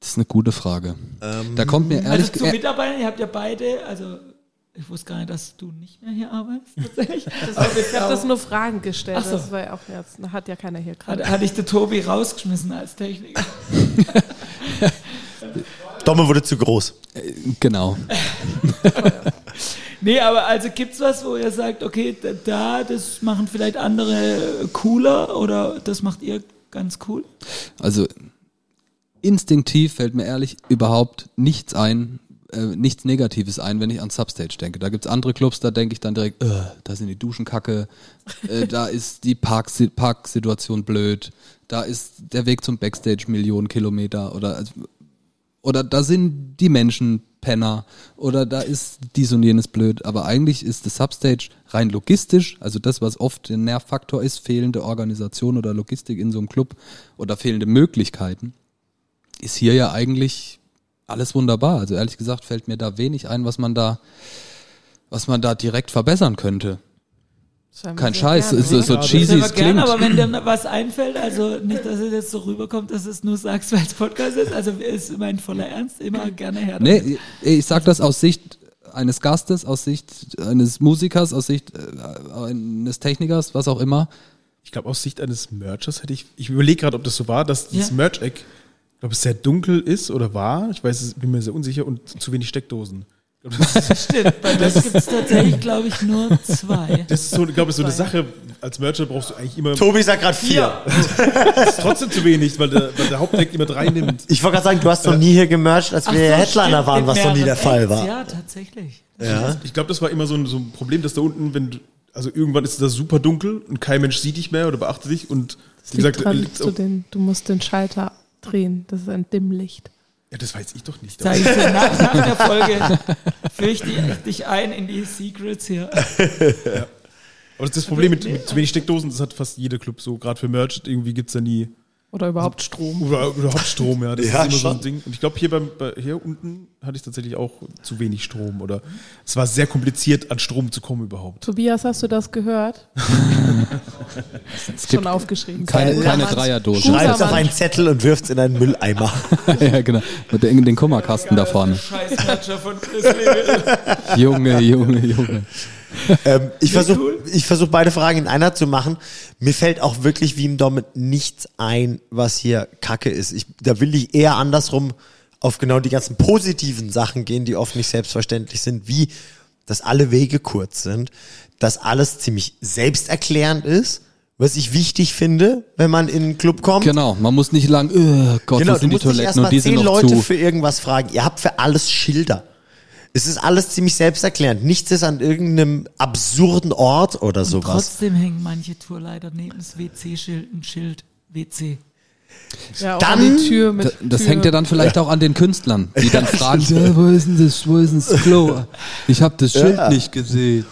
Das ist eine gute Frage. da kommt mir Also ehrlich zu gesagt. Mitarbeitern, ihr habt ja beide, also ich wusste gar nicht, dass du nicht mehr hier arbeitest, tatsächlich. <laughs> Ich habe das nur Fragen gestellt. So. Das war ja auch jetzt, hat ja keiner hier gerade. Hatte, hatte ich den Tobi rausgeschmissen als Techniker. <laughs> Domme wurde zu groß. Genau. <laughs> Nee, aber also gibt's was, wo ihr sagt, okay, da- da, das machen vielleicht andere cooler oder das macht ihr ganz cool? Also instinktiv fällt mir ehrlich überhaupt nichts ein, äh, nichts Negatives ein, wenn ich an Substage denke. Da gibt's andere Clubs, da denke ich dann direkt, äh, da sind die Duschen kacke, äh, <laughs> da ist die Parksi Parksituation blöd, da ist der Weg zum Backstage Millionen Kilometer oder also, oder da sind die Menschen Penner oder da ist dies und jenes blöd. Aber eigentlich ist das Substage rein logistisch, also das, was oft der Nervfaktor ist, fehlende Organisation oder Logistik in so einem Club oder fehlende Möglichkeiten, ist hier ja eigentlich alles wunderbar. Also ehrlich gesagt fällt mir da wenig ein, was man da, was man da direkt verbessern könnte. Kein Scheiß, gerne. ist so, cheesy es gern, klingt. aber wenn dir was einfällt, also nicht, dass es jetzt so rüberkommt, dass es nur sagst, weil es Podcast ist, also ist mein voller Ernst, immer gerne her. damit. Nee, ich sag das aus Sicht eines Gastes, aus Sicht eines Musikers, aus Sicht äh, eines Technikers, was auch immer. Ich glaube, aus Sicht eines Merchers hätte ich, ich überlege gerade, ob das so war, dass dieses Ja. Merch-Eck, ich glaube, es sehr dunkel ist oder war. Ich weiß, es bin mir sehr unsicher und zu wenig Steckdosen. Ich das, ist- <laughs> Stimmt, bei das gibt es tatsächlich, glaube ich, nur zwei. das ist so, ich glaube, so eine Sache. Als Mercher brauchst du eigentlich immer Tobi sagt gerade vier. das ist trotzdem zu wenig, weil der, weil der Hauptdeck immer drei nimmt. Ich wollte gerade sagen, du hast noch nie hier gemercht, als wir Ach so, Headliner stimmt, waren, was noch nie der Fall war. Ja, tatsächlich. Ja. Ich glaube, das war immer so ein, so ein Problem, dass da unten, wenn du, also irgendwann ist das super dunkel und kein Mensch sieht dich mehr oder beachtet dich und Das wie liegt gesagt, dran, liegt's du, auch- den, du musst den Schalter drehen. Das ist ein Dimmlicht. Ja, das weiß ich doch nicht. Sag ich dir, nach, nach der <laughs> Folge fürchte ich dich ein in die Secrets hier. Aber das, ist das Problem mit, mit zu wenig Steckdosen, das hat fast jeder Club so, gerade für Merch, irgendwie gibt's da nie, Oder überhaupt Strom. oder überhaupt Strom, ja, das <laughs> Ja, ist immer so ein schon. Ding. Und ich glaube, hier, beim, bei, hier unten hatte ich tatsächlich auch zu wenig Strom oder es war sehr kompliziert, an Strom zu kommen überhaupt. Tobias, hast du das gehört? <laughs> Es Schon gibt aufgeschrieben. keine, keine. Dreierdose. Schreibt- Schreib's auf einen Zettel und wirft's in einen Mülleimer. <laughs> ja, genau. Mit den, den Kummerkasten da vorne. Scheiß Matcher von Chris. Junge, Junge, Junge. Ähm, ich versuche cool. ich versuch beide Fragen in einer zu machen. Mir fällt auch wirklich wie im Dom nichts ein, was hier Kacke ist. Ich, da will ich eher andersrum auf genau die ganzen positiven Sachen gehen, die oft nicht selbstverständlich sind, wie dass alle Wege kurz sind, dass alles ziemlich selbsterklärend ist, was ich wichtig finde, wenn man in einen Club kommt. Genau, man muss nicht lang, oh Gott, Genau, du sind die Toiletten und die sind zehn noch Leute zu. für irgendwas fragen. Ihr habt für alles Schilder. Es ist alles ziemlich selbsterklärend. Nichts ist an irgendeinem absurden Ort oder sowas. Trotzdem hängen manche Tourleiter neben das WC-Schild ein Schild WC. Ja, Dann- Tür mit Da- Das Tür. hängt ja dann vielleicht auch an den Künstlern, die dann fragen, ja, wo ist denn das, wo ist denn das Klo? Ich habe das Schild Ja. nicht gesehen.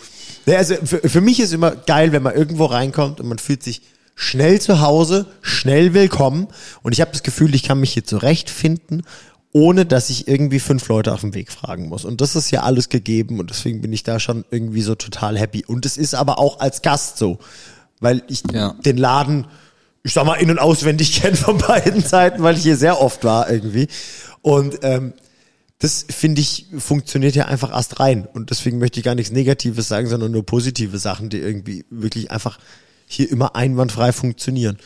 Ja, also für, für mich ist immer geil, wenn man irgendwo reinkommt und man fühlt sich schnell zu Hause, schnell willkommen und ich habe das Gefühl, ich kann mich hier zurechtfinden, ohne dass ich irgendwie fünf Leute auf dem Weg fragen muss. Und das ist ja alles gegeben und deswegen bin ich da schon irgendwie so total happy. Und es ist aber auch als Gast so, weil ich Ja. den Laden, ich sag mal, in- und auswendig <laughs> kenne von beiden Seiten, weil ich hier sehr oft war irgendwie. Und ähm, das finde ich funktioniert ja einfach erst rein und deswegen möchte ich gar nichts Negatives sagen, sondern nur positive Sachen, die irgendwie wirklich einfach hier immer einwandfrei funktionieren.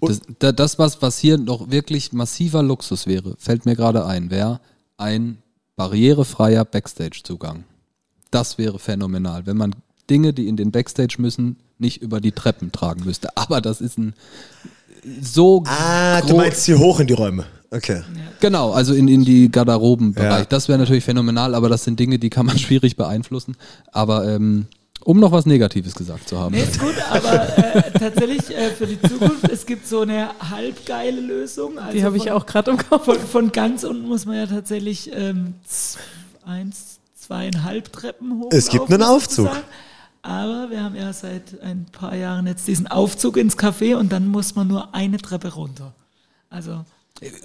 Das, da- das was, was hier noch wirklich massiver Luxus wäre, fällt mir gerade ein, wäre ein barrierefreier Backstage-Zugang. Das wäre phänomenal, wenn man Dinge, die in den Backstage müssen, nicht über die Treppen tragen müsste. <laughs> Aber das ist ein so Ah, du meinst hier hoch in die Räume. Okay. Genau, also in, in die Garderobenbereich. Ja. Das wäre natürlich phänomenal, aber das sind Dinge, die kann man <laughs> schwierig beeinflussen. Aber ähm, um noch was Negatives gesagt zu haben. Nee, ist gut, aber äh, tatsächlich äh, für die Zukunft, es gibt so eine halbgeile Lösung. Also Die habe ich auch gerade im Kopf. Von, von ganz unten muss man ja tatsächlich ähm, eins, zweieinhalb Treppen hoch. Es gibt einen Aufzug. Aber wir haben ja seit ein paar Jahren jetzt diesen Aufzug ins Café und dann muss man nur eine Treppe runter. Also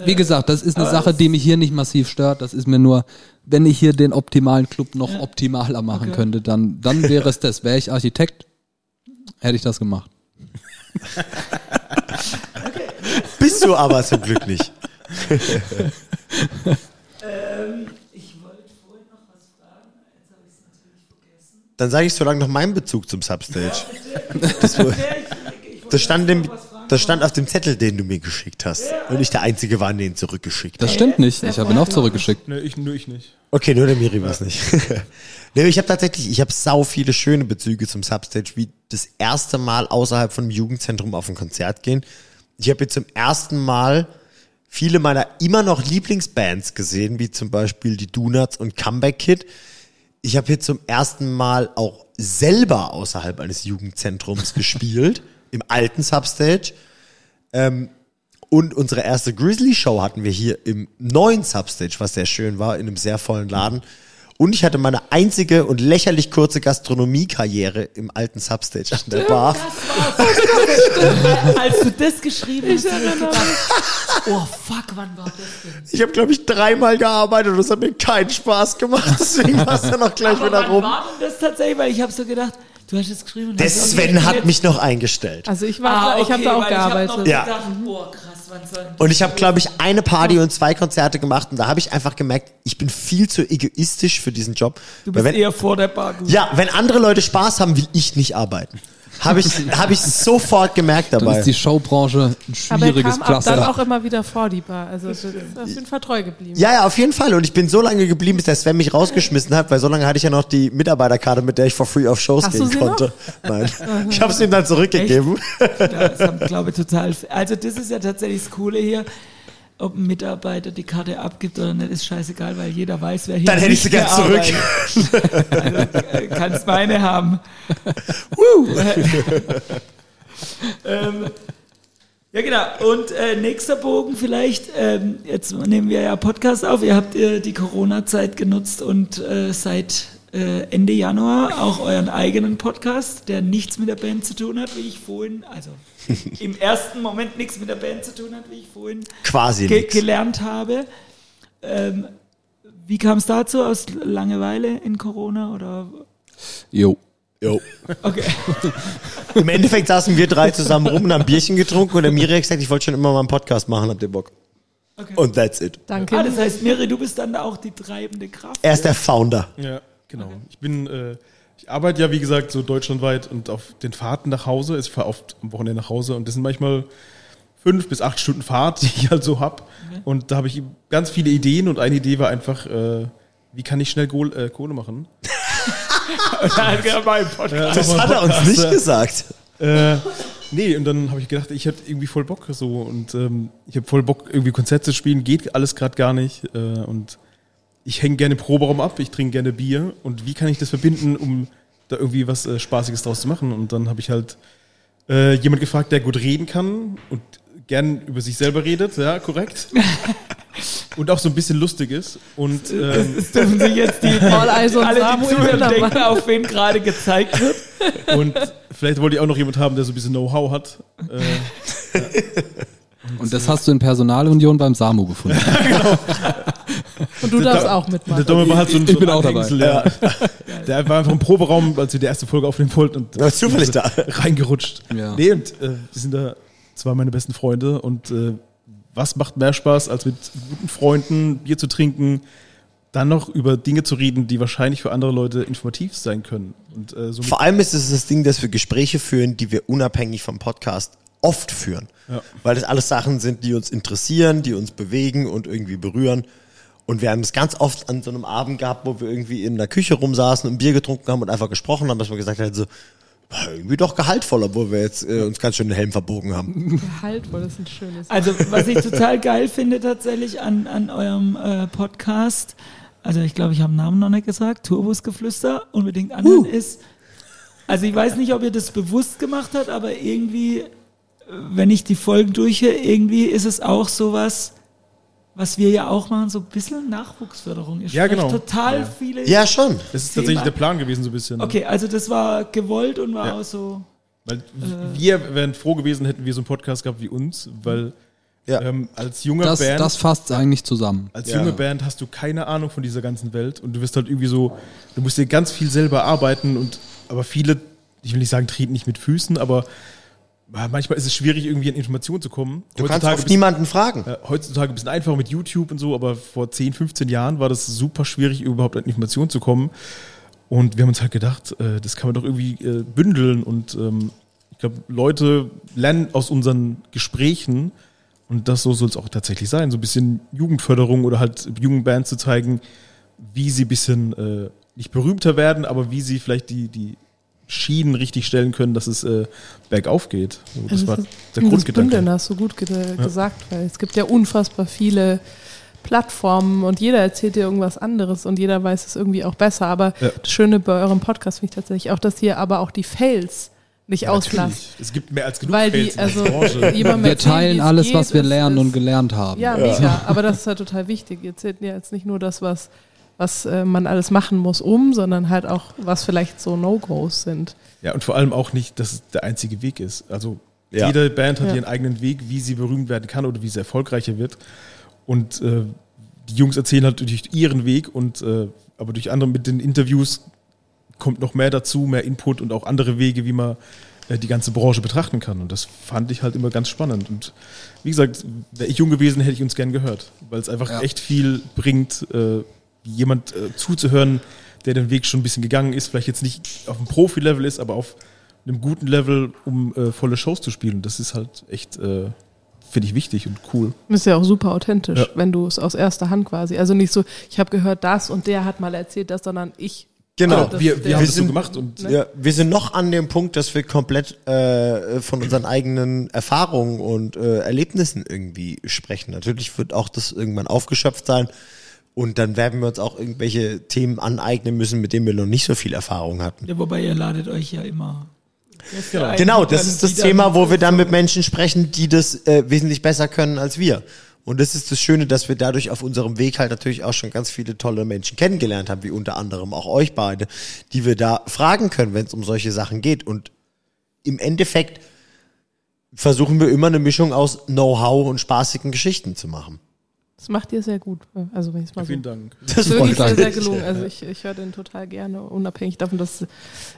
Wie gesagt, das ist eine Sache, die mich hier nicht massiv stört. Das ist mir nur, wenn ich hier den optimalen Club noch Ja. optimaler machen Okay. könnte, dann, dann wäre es das. Wäre ich Architekt, hätte ich das gemacht. <laughs> Bist du aber zum Glück nicht. ähm, ich wollte vorhin noch was fragen, jetzt habe ich es natürlich vergessen. Dann sage ich so lange noch meinen Bezug zum Substage. Das, war- das, <laughs> stand im, das stand auf dem Zettel, den du mir geschickt hast. Und ich der Einzige war, den zurückgeschickt Das stimmt nicht. Ich habe ihn auch zurückgeschickt. Ne, ich, nur ich nicht. Okay, nur der Miri war es nicht. <laughs> nee, ich habe tatsächlich, ich habe sau viele schöne Bezüge zum Substage, wie das erste Mal außerhalb von einem Jugendzentrum auf ein Konzert gehen. Ich habe jetzt zum ersten Mal viele meiner immer noch Lieblingsbands gesehen, wie zum Beispiel die Donuts und Comeback Kid. Ich habe hier zum ersten Mal auch selber außerhalb eines Jugendzentrums <laughs> gespielt, im alten Substage. Ähm, und unsere erste Grizzly-Show hatten wir hier im neuen Substage, was sehr schön war, in einem sehr vollen Laden. Und ich hatte meine einzige und lächerlich kurze Gastronomie-Karriere im alten Substage an der Bar. Als du das geschrieben hast, gedacht, oh fuck, wann war das denn? Ich habe, glaube ich, dreimal gearbeitet und es hat mir keinen Spaß gemacht. Deswegen war es dann auch gleich Aber wieder wann rum. war denn das tatsächlich? Weil ich habe so gedacht, du hast es geschrieben. und Der Sven hat mich noch eingestellt. Also ich war, Ah, ich habe okay, da auch ich gearbeitet. noch Ja. gedacht, oh krass, wann soll Und ich habe, glaube ich, eine Party und zwei Konzerte gemacht und da habe ich einfach gemerkt, ich bin viel zu egoistisch für diesen Job. Du bist wenn, eher vor der Bar gut. ja, wenn andere Leute Spaß haben, will ich nicht arbeiten. Habe ich, hab ich sofort gemerkt Dann dabei. ist die Showbranche ein Aber er schwieriges kam auch dann auch immer wieder vor die Bar. Also das ist auf jeden Fall treu geblieben. Ja, ja, auf jeden Fall. Und ich bin so lange geblieben, bis der Sven mich rausgeschmissen hat, weil so lange hatte ich ja noch die Mitarbeiterkarte, mit der ich for free auf Shows Hast gehen du sie konnte. Nein. <laughs> Ich habe es ihm dann zurückgegeben. Das haben, glaube ich, total. Also, das ist ja tatsächlich das Coole hier. Ob ein Mitarbeiter die Karte abgibt oder nicht, ist scheißegal, weil jeder weiß, wer hier Dann hätte ich sie gern zurück. <laughs> Also, äh, kannst meine haben. <laughs> ähm, ja, genau. Und äh, nächster Bogen vielleicht. Ähm, jetzt nehmen wir ja Podcast auf. Ihr habt äh, die Corona-Zeit genutzt und äh, seit äh, Ende Januar auch euren eigenen Podcast, der nichts mit der Band zu tun hat, wie ich vorhin, also <laughs> im ersten Moment nichts mit der Band zu tun hat, wie ich vorhin Quasi ge nix. gelernt habe. Ähm, wie kam es dazu? Aus Langeweile in Corona oder? Jo. Jo. Okay. <laughs> Im Endeffekt saßen wir drei zusammen rum und haben Bierchen getrunken und der Miri hat gesagt, ich wollte schon immer mal einen Podcast machen, habt ihr Bock? okay. Und that's it. Danke. Ah, das heißt, Miri, du bist dann auch die treibende Kraft. Er ist der Founder. Ja, genau. Ich bin, äh, ich arbeite ja wie gesagt so deutschlandweit und auf den Fahrten nach Hause. Ich fahre oft am Wochenende nach Hause und das sind manchmal fünf bis acht Stunden Fahrt, die ich halt so hab. Und da habe ich ganz viele Ideen und eine Idee war einfach, äh, wie kann ich schnell Goal, äh, Kohle machen? <laughs> Das hat er uns nicht gesagt. Äh, nee, und dann habe ich gedacht, ich hätte irgendwie voll Bock so und ähm, ich habe voll Bock, irgendwie Konzerte zu spielen, geht alles gerade gar nicht. Äh, und ich hänge gerne im Proberaum ab, ich trinke gerne Bier und wie kann ich das verbinden, um da irgendwie was äh, Spaßiges draus zu machen? Und dann habe ich halt äh, jemand gefragt, der gut reden kann und gern über sich selber redet, ja, korrekt. <laughs> und auch so ein bisschen lustig ist. Und ähm, <laughs> Das dürfen sich jetzt die Paul Eis und alle, die denken, auf wen gerade gezeigt wird. Und vielleicht wollte ich auch noch jemand haben, der so ein bisschen Know-how hat. Äh, Und das hast du in Personalunion beim Samu gefunden. <laughs> Und du darfst auch der mitmachen. Dumme war halt so ein, Ich so bin auch dabei. Ja. <laughs> Der war einfach im Proberaum, als wir die erste Folge aufnehmen wollten und Ja, zufällig da. <laughs> reingerutscht. Ja. Nee, und äh, die sind da zwei meine besten Freunde und äh, was macht mehr Spaß, als mit guten Freunden Bier zu trinken, dann noch über Dinge zu reden, die wahrscheinlich für andere Leute informativ sein können. Und äh, so Vor allem ist es das Ding, dass wir Gespräche führen, die wir unabhängig vom Podcast oft führen. Ja. Weil das alles Sachen sind, die uns interessieren, die uns bewegen und irgendwie berühren. Und wir haben es ganz oft an so einem Abend gehabt, wo wir irgendwie in der Küche rumsaßen und Bier getrunken haben und einfach gesprochen haben, dass wir gesagt haben, so, "Ah, irgendwie doch gehaltvoll, obwohl wir jetzt äh, uns ganz schön den Helm verbogen haben. Gehaltvoll, das ist ein schönes. Also, was ich total geil finde tatsächlich an, an eurem äh, Podcast, also ich glaube, ich habe den Namen noch nicht gesagt, Turbusgeflüster, unbedingt anderen ist, also ich weiß nicht, ob ihr das bewusst gemacht habt, aber irgendwie, äh, wenn ich die Folgen durchhöre, irgendwie ist es auch sowas, was wir ja auch machen, so ein bisschen Nachwuchsförderung. Ihr Ja, genau. total Ja. viele. Ja, schon. das ist tatsächlich der Plan gewesen, so ein bisschen. Okay, also das war gewollt und war Ja. auch so. Weil wir wären froh gewesen, hätten wir so einen Podcast gehabt wie uns, weil Ja. ähm, als junger Das, Band, das fasst eigentlich zusammen. als Ja. junge Band hast du keine Ahnung von dieser ganzen Welt und du wirst halt irgendwie so, du musst dir ganz viel selber arbeiten und aber viele, ich will nicht sagen, treten nicht mit Füßen, aber manchmal ist es schwierig, irgendwie an Informationen zu kommen. Du kannst oft niemanden fragen. äh, heutzutage ein bisschen einfacher mit YouTube und so, aber vor 10, 15 Jahren war das super schwierig, überhaupt an Informationen zu kommen. Und wir haben uns halt gedacht, äh, das kann man doch irgendwie äh, bündeln und ähm, ich glaube, Leute lernen aus unseren Gesprächen und das so soll es auch tatsächlich sein, so ein bisschen Jugendförderung oder halt jungen Bands zu zeigen, wie sie ein bisschen äh, nicht berühmter werden, aber wie sie vielleicht die, die Schienen richtig stellen können, dass es äh, bergauf geht. So, das Also war das- der das Grundgedanke. Bündeln hast du gut ge gesagt, weil es gibt ja unfassbar viele Plattformen und jeder erzählt dir irgendwas anderes und jeder weiß es irgendwie auch besser. Aber Ja. das Schöne bei eurem Podcast finde ich tatsächlich auch, dass ihr aber auch die Fails nicht Ja, auslasst. Es gibt mehr als genug Weil die, Fails in also der Branche. jemand Wir teilen es alles, geht, was wir lernen ist- und gelernt haben. Ja, mega. Aber das ist ja total wichtig. Ihr erzählt ja jetzt nicht nur das, was, was äh, man alles machen muss, um, sondern halt auch, was vielleicht so No-Gos sind. Ja, und vor allem auch nicht, dass es der einzige Weg ist. Also Ja. jede Band hat Ja. ihren eigenen Weg, wie sie berühmt werden kann oder wie sie erfolgreicher wird. Und äh, die Jungs erzählen halt durch ihren Weg und äh, aber durch andere mit den Interviews kommt noch mehr dazu, mehr Input und auch andere Wege, wie man äh, die ganze Branche betrachten kann. Und das fand ich halt immer ganz spannend. Und wie gesagt, wäre ich jung gewesen, hätte ich uns gern gehört, weil es einfach Ja. echt viel bringt, äh, jemand äh, zuzuhören, der den Weg schon ein bisschen gegangen ist, vielleicht jetzt nicht auf dem Profi-Level ist, aber auf einem guten Level, um äh, volle Shows zu spielen. Das ist halt echt, äh, finde ich wichtig und cool. Das ist ja auch super authentisch, Ja. wenn du es aus erster Hand quasi. Also nicht so, ich habe gehört das und der hat mal erzählt das, sondern ich. Genau. das- wir, wir haben Wir das so sind- gemacht und Ne? Ja, wir sind noch an dem Punkt, dass wir komplett äh, von unseren eigenen Erfahrungen und äh, Erlebnissen irgendwie sprechen. Natürlich wird auch das irgendwann aufgeschöpft sein und dann werden wir uns auch irgendwelche Themen aneignen müssen, mit denen wir noch nicht so viel Erfahrung hatten. Ja, wobei ihr ladet euch ja immer. Genau, die das ist das wieder- Thema, wo wir dann mit Menschen sprechen, die das äh, wesentlich besser können als wir. Und das ist das Schöne, dass wir dadurch auf unserem Weg halt natürlich auch schon ganz viele tolle Menschen kennengelernt haben, wie unter anderem auch euch beide, die wir da fragen können, wenn es um solche Sachen geht. Und im Endeffekt versuchen wir immer eine Mischung aus Know-how und spaßigen Geschichten zu machen. Das macht ihr sehr gut. Also wenn ich es mal so. vielen Dank. Das ist wirklich sehr, sehr gelungen. Also ich, ich höre den total gerne, unabhängig davon, dass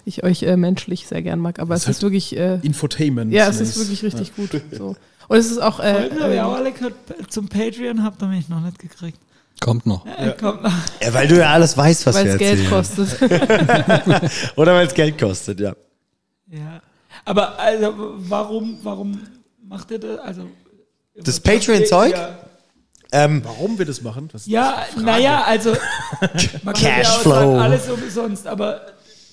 ich euch äh, menschlich sehr gern mag. Aber es Das ist wirklich, äh, Infotainment. ja, es ist wirklich richtig gut. <laughs> So. Und es ist auch, äh, Folgen habe ich auch äh, alle gehört. Zum Patreon habt ihr mich noch nicht gekriegt. Kommt noch. Ja. Kommt noch. Ja, weil du ja alles weißt, was weil wir es Geld kostet. <laughs> Oder weil es Geld kostet, ja. Ja. Aber also, warum, warum macht ihr das? Also, Das Patreon-Zeug? Ja, Ähm, Warum wir das machen? Was ja naja, also <laughs> man kann ja auch Cashflow. sagen, alles umsonst, aber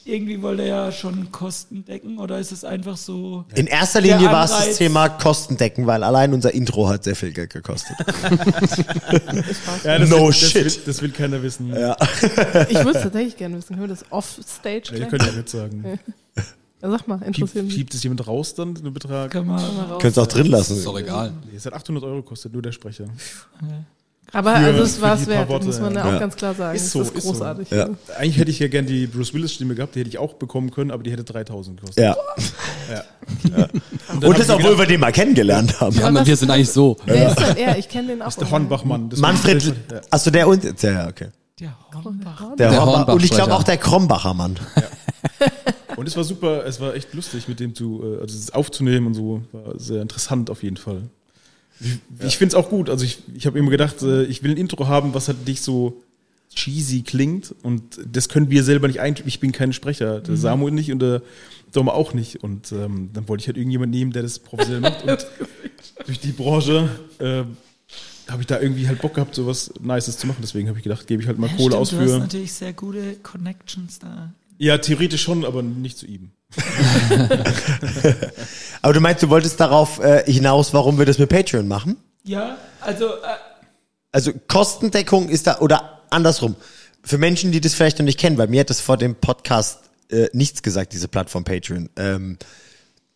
irgendwie wollt ihr ja schon Kosten decken oder ist es einfach so? In erster Linie war es das Thema Kostendecken, weil allein unser Intro hat sehr viel Geld gekostet. <laughs> Ja, das No will, shit. Das will, das will keiner wissen. Ja. Ich würde es tatsächlich gerne wissen. Können wir das off-stage ihr klären? könnt ja nicht sagen. Ja, sag mal, interessiert mich. piept es jemand raus dann, den Betrag? Kann man, Mal raus. Könnt es auch drin lassen. Ist doch egal. Nee, es hat 800 Euro kostet, nur der Sprecher. Aber Für- also es war es wert, Worte, muss man ja ja. auch ganz klar sagen. Ist so, das ist ist so. großartig. Ja. Eigentlich hätte ich ja gern die Bruce Willis-Stimme gehabt, die hätte ich auch bekommen können, aber die hätte 3000 gekostet. Ja. Ja. Und Und, das, obwohl wir den mal kennengelernt haben. Ja, wir sind eigentlich so. Wer ist denn er? Ich kenne den auch. gedacht, der Hornbachmann. Das Manfred, Ja. achso, der und, ja, ja, okay. Der Hornbach. Der, Hornbach, und ich glaube auch der Krombacher Mann. <laughs> Und es war super, es war echt lustig, mit dem zu, äh, also es aufzunehmen und so. War sehr interessant auf jeden Fall. Ich, ich finde es auch gut. Also ich, ich habe immer gedacht, äh, ich will ein Intro haben, was halt nicht so cheesy klingt. Und das können wir selber nicht ein. Ich bin kein Sprecher. Der Samuel nicht und der Dom auch nicht. Und ähm, dann wollte ich halt irgendjemand nehmen, der das professionell macht. Und <laughs> durch die Branche äh, habe ich da irgendwie halt Bock gehabt, sowas Nices zu machen. Deswegen habe ich gedacht, gebe ich halt mal Ja, Kohle stimmt, aus Du hast für. natürlich sehr gute Connections da. Ja, theoretisch schon, aber nicht zu ihm. <laughs> Aber du meinst, du wolltest darauf äh, hinaus, warum wir das mit Patreon machen? Ja, also äh, Also Kostendeckung ist da, oder andersrum. Für Menschen, die das vielleicht noch nicht kennen, weil mir hat das vor dem Podcast äh, nichts gesagt, diese Plattform Patreon. Ähm,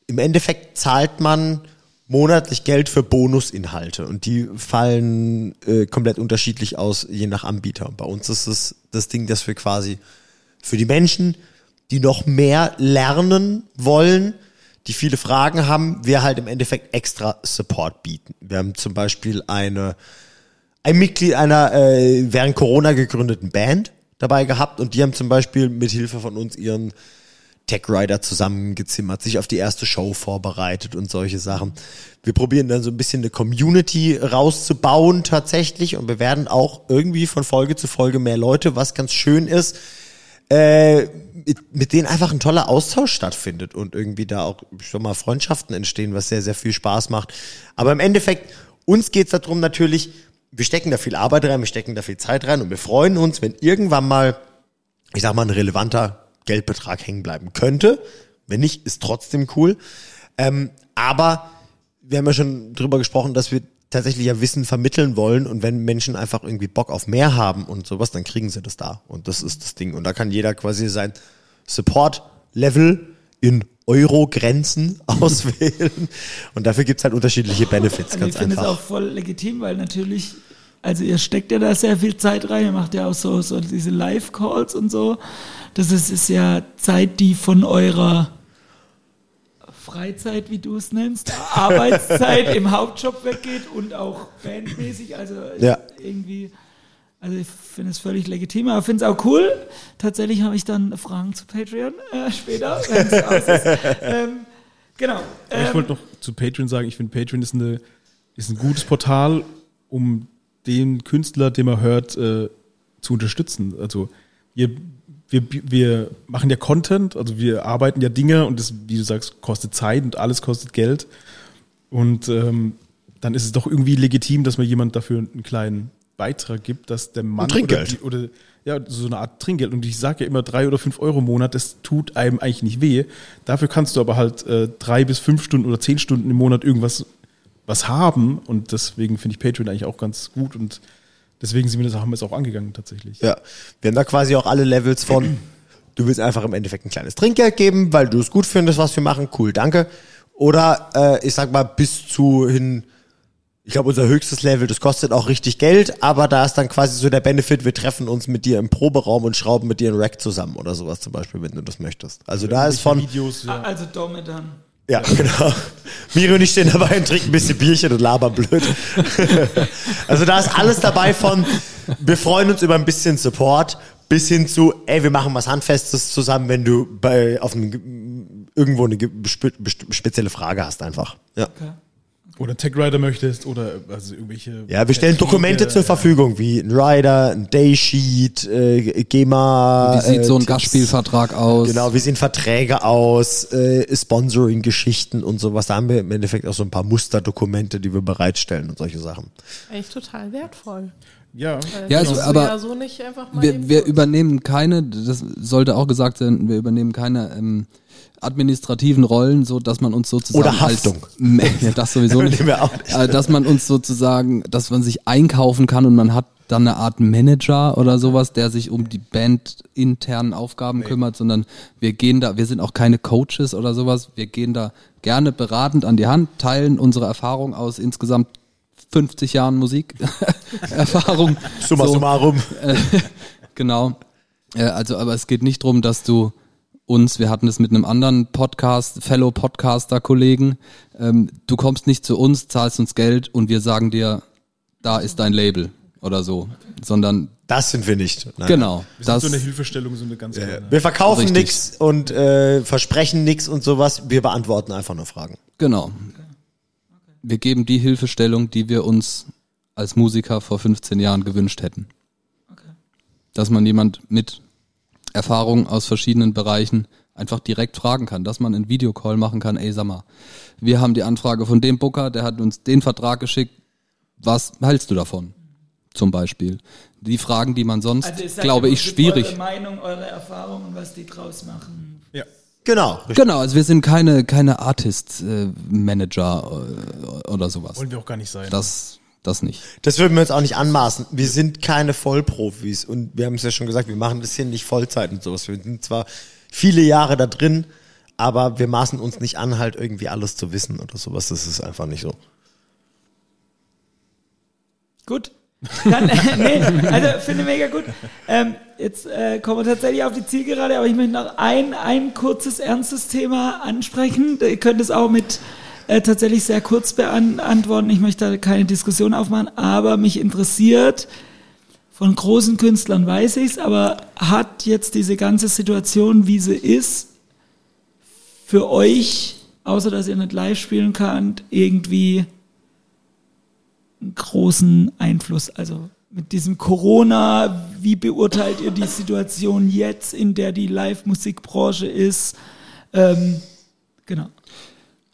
Im Endeffekt zahlt man monatlich Geld für Bonusinhalte und die fallen äh, komplett unterschiedlich aus, je nach Anbieter. Und bei uns ist es das Ding, dass wir quasi für die Menschen, die noch mehr lernen wollen, die viele Fragen haben, wir halt im Endeffekt extra Support bieten. Wir haben zum Beispiel eine ein Mitglied einer äh, während Corona gegründeten Band dabei gehabt und die haben zum Beispiel mit Hilfe von uns ihren Tech Rider zusammengezimmert, sich auf die erste Show vorbereitet und solche Sachen. Wir probieren dann so ein bisschen eine Community rauszubauen tatsächlich und wir werden auch irgendwie von Folge zu Folge mehr Leute, was ganz schön ist, äh, mit, mit denen einfach ein toller Austausch stattfindet und irgendwie da auch schon mal Freundschaften entstehen, was sehr, sehr viel Spaß macht. Aber im Endeffekt, uns geht's darum natürlich, wir stecken da viel Arbeit rein, wir stecken da viel Zeit rein und wir freuen uns, wenn irgendwann mal, ich sag mal, ein relevanter Geldbetrag hängen bleiben könnte. Wenn nicht, ist trotzdem cool. Ähm, aber wir haben ja schon drüber gesprochen, dass wir tatsächlich ja Wissen vermitteln wollen und wenn Menschen einfach irgendwie Bock auf mehr haben und sowas, dann kriegen sie das da. Und das ist das Ding. Und da kann jeder quasi sein Support-Level in Euro-Grenzen <laughs> auswählen. Und dafür gibt's halt unterschiedliche Benefits, Also ganz ich finde es einfach. auch voll legitim, weil natürlich, also ihr steckt ja da sehr viel Zeit rein, ihr macht ja auch so, so diese Live-Calls und so. Das ist, ist ja Zeit, die von eurer Freizeit, wie du es nennst, Arbeitszeit im Hauptjob weggeht und auch bandmäßig, also Ja. irgendwie, also ich finde es völlig legitim, aber finde es auch cool. Tatsächlich habe ich dann Fragen zu Patreon äh, später, wenn es aus ist. Ähm, genau. Aber ich Ähm, wollte noch zu Patreon sagen, ich finde Patreon ist, eine, ist ein gutes Portal, um den Künstler, den man hört, äh, zu unterstützen. Also wir, wir, wir machen ja Content, also wir arbeiten ja Dinge und das, wie du sagst, kostet Zeit und alles kostet Geld. Und ähm, dann ist es doch irgendwie legitim, dass man jemand dafür einen kleinen Beitrag gibt, dass der Mann oder, die, oder ja, so eine Art Trinkgeld. Und ich sage ja immer drei oder fünf Euro im Monat, das tut einem eigentlich nicht weh. Dafür kannst du aber halt äh, drei bis fünf Stunden oder zehn Stunden im Monat irgendwas was haben. Und deswegen finde ich Patreon eigentlich auch ganz gut und deswegen sind wir das, haben wir es auch angegangen tatsächlich. Ja, wir haben da quasi auch alle Levels von, du willst einfach im Endeffekt ein kleines Trinkgeld geben, weil du es gut findest, was wir machen, cool, danke. Oder äh, ich sag mal bis zu hin, ich glaube unser höchstes Level, das kostet auch richtig Geld, aber da ist dann quasi so der Benefit, wir treffen uns mit dir im Proberaum und schrauben mit dir einen Rack zusammen oder sowas zum Beispiel, wenn du das möchtest. Also da ist von, Videos, ja. Also Dome dann. Ja, genau. Miri und ich stehen dabei und trinken ein bisschen Bierchen und labern blöd. <laughs> also da ist alles dabei von, wir freuen uns über ein bisschen Support, bis hin zu, ey, wir machen was Handfestes zusammen, wenn du bei, auf einem, irgendwo eine spe spezielle Frage hast einfach. Ja. Oder Tech Rider möchtest oder also irgendwelche. Ja, wir stellen Dokumente zur Verfügung, wie ein Rider, ein Daysheet, äh, GEMA. Wie sieht äh, so ein. Gastspielvertrag aus? Genau, wie sehen Verträge aus, äh, Sponsoring-Geschichten und sowas. Da haben wir im Endeffekt auch so ein paar Musterdokumente, die wir bereitstellen und solche Sachen. Eigentlich total wertvoll. Ja, Ja, also, aber ja so nicht einfach mal wir, wir übernehmen keine, das sollte auch gesagt sein, wir übernehmen keine ähm, administrativen Rollen, so dass man uns sozusagen Oder Haftung. als <laughs> ja, das sowieso nicht, nicht. äh, dass man uns sozusagen, dass man sich einkaufen kann und man hat dann eine Art Manager oder sowas, der sich um die Band internen Aufgaben kümmert, sondern wir gehen da, wir sind auch keine Coaches oder sowas, wir gehen da gerne beratend an die Hand, teilen unsere Erfahrung aus insgesamt 50 Jahren Musikerfahrung. <laughs> Summa So. summarum. <laughs> Genau. Äh, also, aber es geht nicht drum, dass du uns, wir hatten es mit einem anderen Podcast, Fellow Podcaster-Kollegen, ähm, du kommst nicht zu uns, zahlst uns Geld und wir sagen dir, da ist dein Label oder so, sondern Das sind wir nicht. Nein. genau, Wir sind das, so eine Hilfestellung, so eine ganz kleine. Wir verkaufen nichts und äh, versprechen nichts und sowas. Wir beantworten einfach nur Fragen. genau. Wir geben die Hilfestellung, die wir uns als Musiker vor 15 Jahren gewünscht hätten. Dass man jemand mit Erfahrung aus verschiedenen Bereichen einfach direkt fragen kann, dass man einen Videocall machen kann, ey, sag mal, wir haben die Anfrage von dem Booker, der hat uns den Vertrag geschickt, was hältst du davon? Zum Beispiel. Die Fragen, die man sonst, Also glaube ich, Schwierig. Eure Meinung, eure Erfahrung und was die draus machen. Ja. Genau. Genau, also wir sind keine, keine Artist-Manager äh, oder sowas. Wollen wir auch gar nicht sein. Das, das nicht. Das würden wir uns auch nicht anmaßen. Wir sind keine Vollprofis und wir haben es ja schon gesagt, wir machen das hier nicht Vollzeit und sowas. Wir sind zwar viele Jahre da drin, aber wir maßen uns nicht an, halt irgendwie alles zu wissen oder sowas. Das ist einfach nicht so. Gut. Dann, <laughs> nee, also finde mega gut. Ähm, jetzt äh, kommen wir tatsächlich auf die Zielgerade, aber ich möchte noch ein, ein kurzes, ernstes Thema ansprechen. Ihr könnt es auch mit äh, tatsächlich sehr kurz beantworten. Ich möchte da keine Diskussion aufmachen, aber mich interessiert, von großen Künstlern weiß ich's, aber hat jetzt diese ganze Situation, wie sie ist, für euch, außer dass ihr nicht live spielen könnt, irgendwie einen großen Einfluss. Also mit diesem Corona, wie beurteilt ihr die Situation jetzt, in der die Live-Musikbranche ist? Ähm, genau.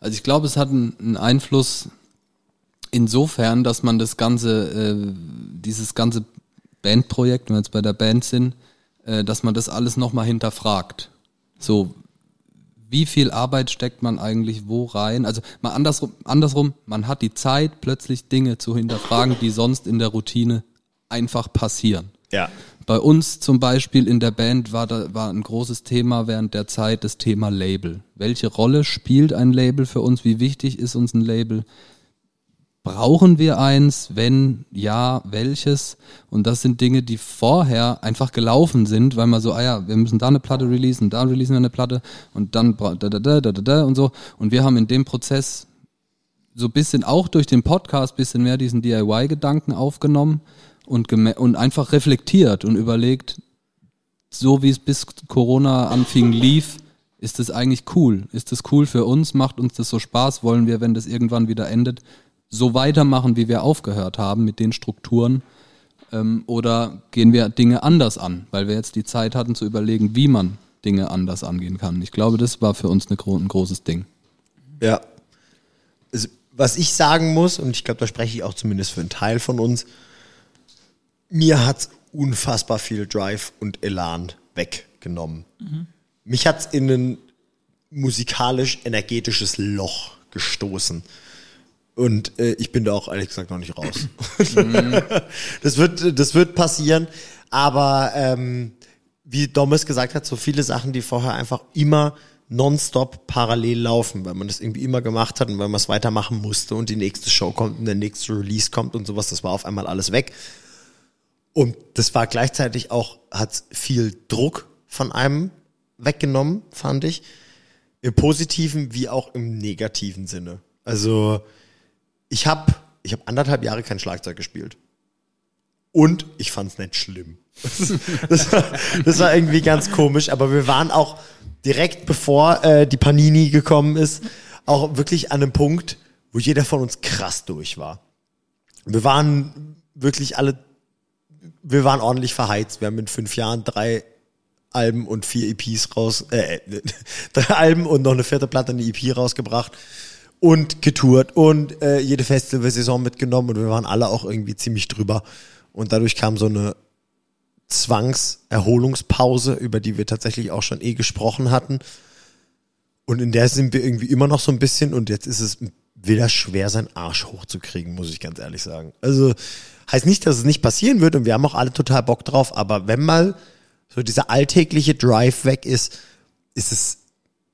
Also ich glaube, es hat einen, Einfluss insofern, dass man das ganze, äh, dieses ganze Bandprojekt, wenn wir jetzt bei der Band sind, äh, dass man das alles nochmal hinterfragt. So, wie viel Arbeit steckt man eigentlich wo rein? Also mal andersrum, andersrum, man hat die Zeit, plötzlich Dinge zu hinterfragen, die sonst in der Routine einfach passieren. Ja. Bei uns zum Beispiel in der Band war, da, war ein großes Thema während der Zeit das Thema Label. Welche Rolle spielt ein Label für uns? Wie wichtig ist uns ein Label? Brauchen wir eins? Wenn ja, welches? Und das sind Dinge, die vorher einfach gelaufen sind, weil man so, ah ja, wir müssen da eine Platte releasen, da releasen wir eine Platte und dann da, da, da, da, da, da und so. Und wir haben in dem Prozess so ein bisschen auch durch den Podcast bisschen mehr diesen DIY-Gedanken aufgenommen und, und einfach reflektiert und überlegt, so wie es bis Corona anfing lief, ist das eigentlich cool? Ist das cool für uns? Macht uns das so Spaß? Wollen wir, wenn das irgendwann wieder endet, so weitermachen, wie wir aufgehört haben mit den Strukturen? Ähm, oder gehen wir Dinge anders an, weil wir jetzt die Zeit hatten zu überlegen, wie man Dinge anders angehen kann? Ich glaube, das war für uns gro- ein großes Ding. Ja. Was ich sagen muss, und ich glaube, da spreche ich auch zumindest für einen Teil von uns, mir hat's unfassbar viel Drive und Elan weggenommen. Mich hat's in ein musikalisch-energetisches Loch gestoßen. Und äh, ich bin da auch ehrlich gesagt noch nicht raus. <laughs> das, wird, das wird passieren. Aber ähm, wie Domis gesagt hat, so viele Sachen, die vorher einfach immer nonstop parallel laufen, weil man das irgendwie immer gemacht hat und weil man es weitermachen musste und die nächste Show kommt und der nächste Release kommt und sowas, das war auf einmal alles weg. Und das war gleichzeitig auch, hat viel Druck von einem weggenommen, fand ich. Im positiven wie auch im negativen Sinne. Also ich habe ich hab anderthalb Jahre kein Schlagzeug gespielt. Und ich fand's nicht schlimm. <laughs> Das war, das war irgendwie ganz komisch, aber wir waren auch direkt bevor äh, die Panini gekommen ist, auch wirklich an einem Punkt, wo jeder von uns krass durch war. Wir waren wirklich alle, wir waren ordentlich verheizt. Wir haben in fünf Jahren drei Alben und vier EPs raus, äh, <laughs> drei Alben und noch eine vierte Platte, eine EP rausgebracht und getourt und äh, jede Festivalsaison mitgenommen und wir waren alle auch irgendwie ziemlich drüber. Und dadurch kam so eine Zwangserholungspause, über die wir tatsächlich auch schon eh gesprochen hatten. Und in der sind wir irgendwie immer noch so ein bisschen und jetzt ist es wieder schwer, seinen Arsch hochzukriegen, muss ich ganz ehrlich sagen. Also heißt nicht, dass es nicht passieren wird und wir haben auch alle total Bock drauf, aber wenn mal so dieser alltägliche Drive weg ist, ist es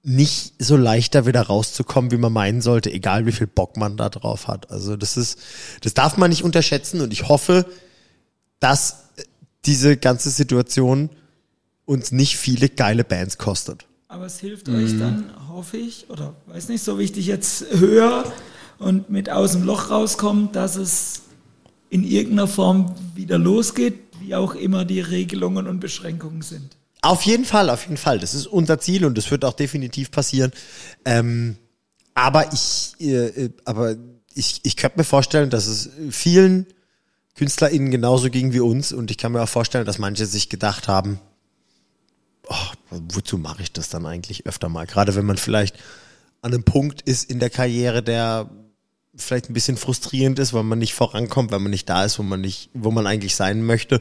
nicht so leicht da wieder rauszukommen, wie man meinen sollte, egal wie viel Bock man da drauf hat. Also das ist, das darf man nicht unterschätzen und ich hoffe, dass diese ganze Situation uns nicht viele geile Bands kostet. Aber es hilft euch dann, hoffe ich, oder weiß nicht, so wie ich dich jetzt höre und mit aus dem Loch rauskommt, dass es in irgendeiner Form wieder losgeht, wie auch immer die Regelungen und Beschränkungen sind. Auf jeden Fall, auf jeden Fall. Das ist unser Ziel und das wird auch definitiv passieren. Ähm, aber ich, äh, äh, aber ich, ich könnte mir vorstellen, dass es vielen KünstlerInnen genauso ging wie uns und ich kann mir auch vorstellen, dass manche sich gedacht haben, oh, wozu mache ich das dann eigentlich öfter mal? Gerade wenn man vielleicht an einem Punkt ist in der Karriere, der vielleicht ein bisschen frustrierend ist, weil man nicht vorankommt, weil man nicht da ist, wo man nicht, wo man eigentlich sein möchte.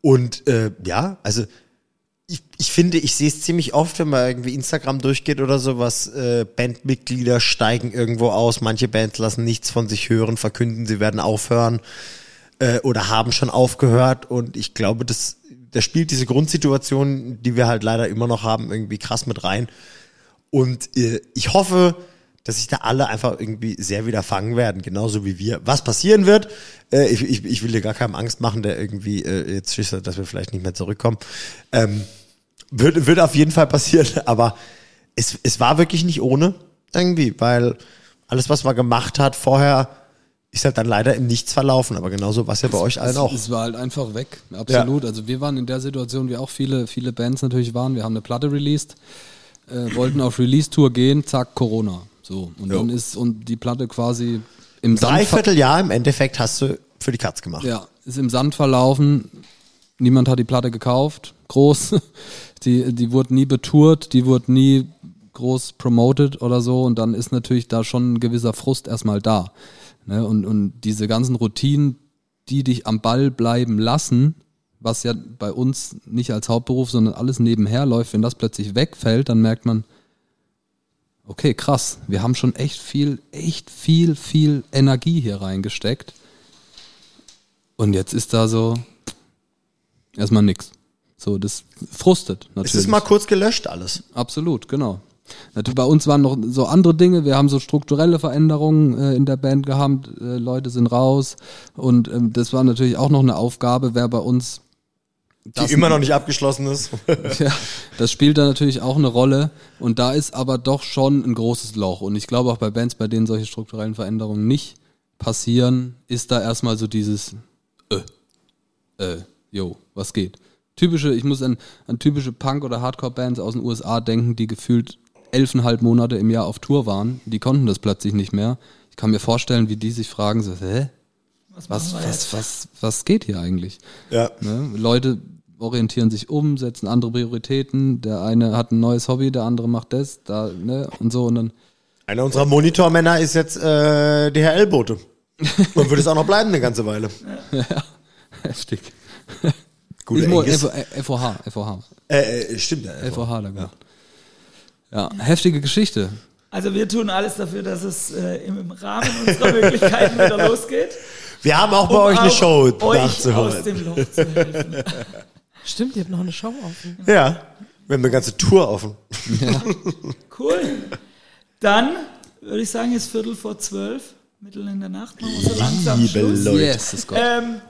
Und äh, ja, also ich, ich finde, ich sehe es ziemlich oft, wenn man irgendwie Instagram durchgeht oder sowas, äh, Bandmitglieder steigen irgendwo aus, manche Bands lassen nichts von sich hören, verkünden, sie werden aufhören äh, oder haben schon aufgehört und ich glaube, das, da spielt diese Grundsituation, die wir halt leider immer noch haben, irgendwie krass mit rein und äh, ich hoffe, dass sich da alle einfach irgendwie sehr wieder fangen werden, genauso wie wir. Was passieren wird, äh, ich, ich, ich will dir gar keinem Angst machen, der irgendwie äh, jetzt Schiss hat, dass wir vielleicht nicht mehr zurückkommen. Ähm, wird, wird auf jeden Fall passieren, <laughs> aber es, es war wirklich nicht ohne irgendwie, weil alles, was man gemacht hat vorher, ist halt dann leider im Nichts verlaufen, aber genauso war es ja bei euch allen es, auch. Es war halt einfach weg, absolut. Also wir waren in der Situation, wie auch viele, viele Bands natürlich waren. Wir haben eine Platte released, äh, wollten auf Release-Tour gehen, zack, Corona. So. Und Jo. dann ist und die Platte quasi im Sand. Dreivierteljahr im Endeffekt hast du für die Katz gemacht. Ja, ist im Sand verlaufen. Niemand hat die Platte gekauft. Groß. <laughs> Die, die wurde nie betourt, die wurde nie groß promoted oder so. Und dann ist natürlich da schon ein gewisser Frust erstmal da. Ne? Und, und diese ganzen Routinen, die dich am Ball bleiben lassen, was ja bei uns nicht als Hauptberuf, sondern alles nebenher läuft, wenn das plötzlich wegfällt, dann merkt man, okay, krass, wir haben schon echt viel, echt viel, viel Energie hier reingesteckt. Und jetzt ist da so erstmal nix. So, das frustet natürlich. Es ist mal kurz gelöscht alles. Absolut, genau. Bei uns waren noch so andere Dinge. Wir haben so strukturelle Veränderungen äh, in der Band gehabt. Äh, Leute sind raus. Und ähm, das war natürlich auch noch eine Aufgabe, wer bei uns Die immer noch nicht abgeschlossen ist. <laughs> ja, das spielt da natürlich auch eine Rolle. Und da ist aber doch schon ein großes Loch. Und ich glaube auch bei Bands, bei denen solche strukturellen Veränderungen nicht passieren, ist da erstmal so dieses, äh, äh, yo, was geht? Typische, ich muss an, an typische Punk- oder Hardcore-Bands aus den USA denken, die gefühlt elfeinhalb Monate im Jahr auf Tour waren. Die konnten das plötzlich nicht mehr. Ich kann mir vorstellen, wie die sich fragen, so, hä? Was, Was, was, was, was geht hier eigentlich? Ja. Ne? Leute orientieren sich um, setzen andere Prioritäten. Der eine hat ein neues Hobby, der andere macht das, da, ne, und so. Und dann, Einer unserer Monitormänner ist jetzt äh, DHL-Bote. <laughs> Und wird es auch noch bleiben eine ganze Weile. <laughs> heftig. Mu- Engis. F- FOH, FOH. Äh, stimmt. Ja, FOH da gemacht. Ja, heftige Geschichte. Also wir tun alles dafür, dass es äh, im Rahmen unserer Möglichkeiten wieder <laughs> losgeht. Wir haben auch bei um euch eine Show euch aus dem Loch zu helfen. Stimmt, ihr habt noch eine Show offen. Ja. Wir haben eine ganze Tour offen. Cool. Dann würde ich sagen, ist Viertel vor zwölf, Mittel in der Nacht, machen wir so langsam Liebe Schluss. Leute. Yes, ist Gott. Ähm,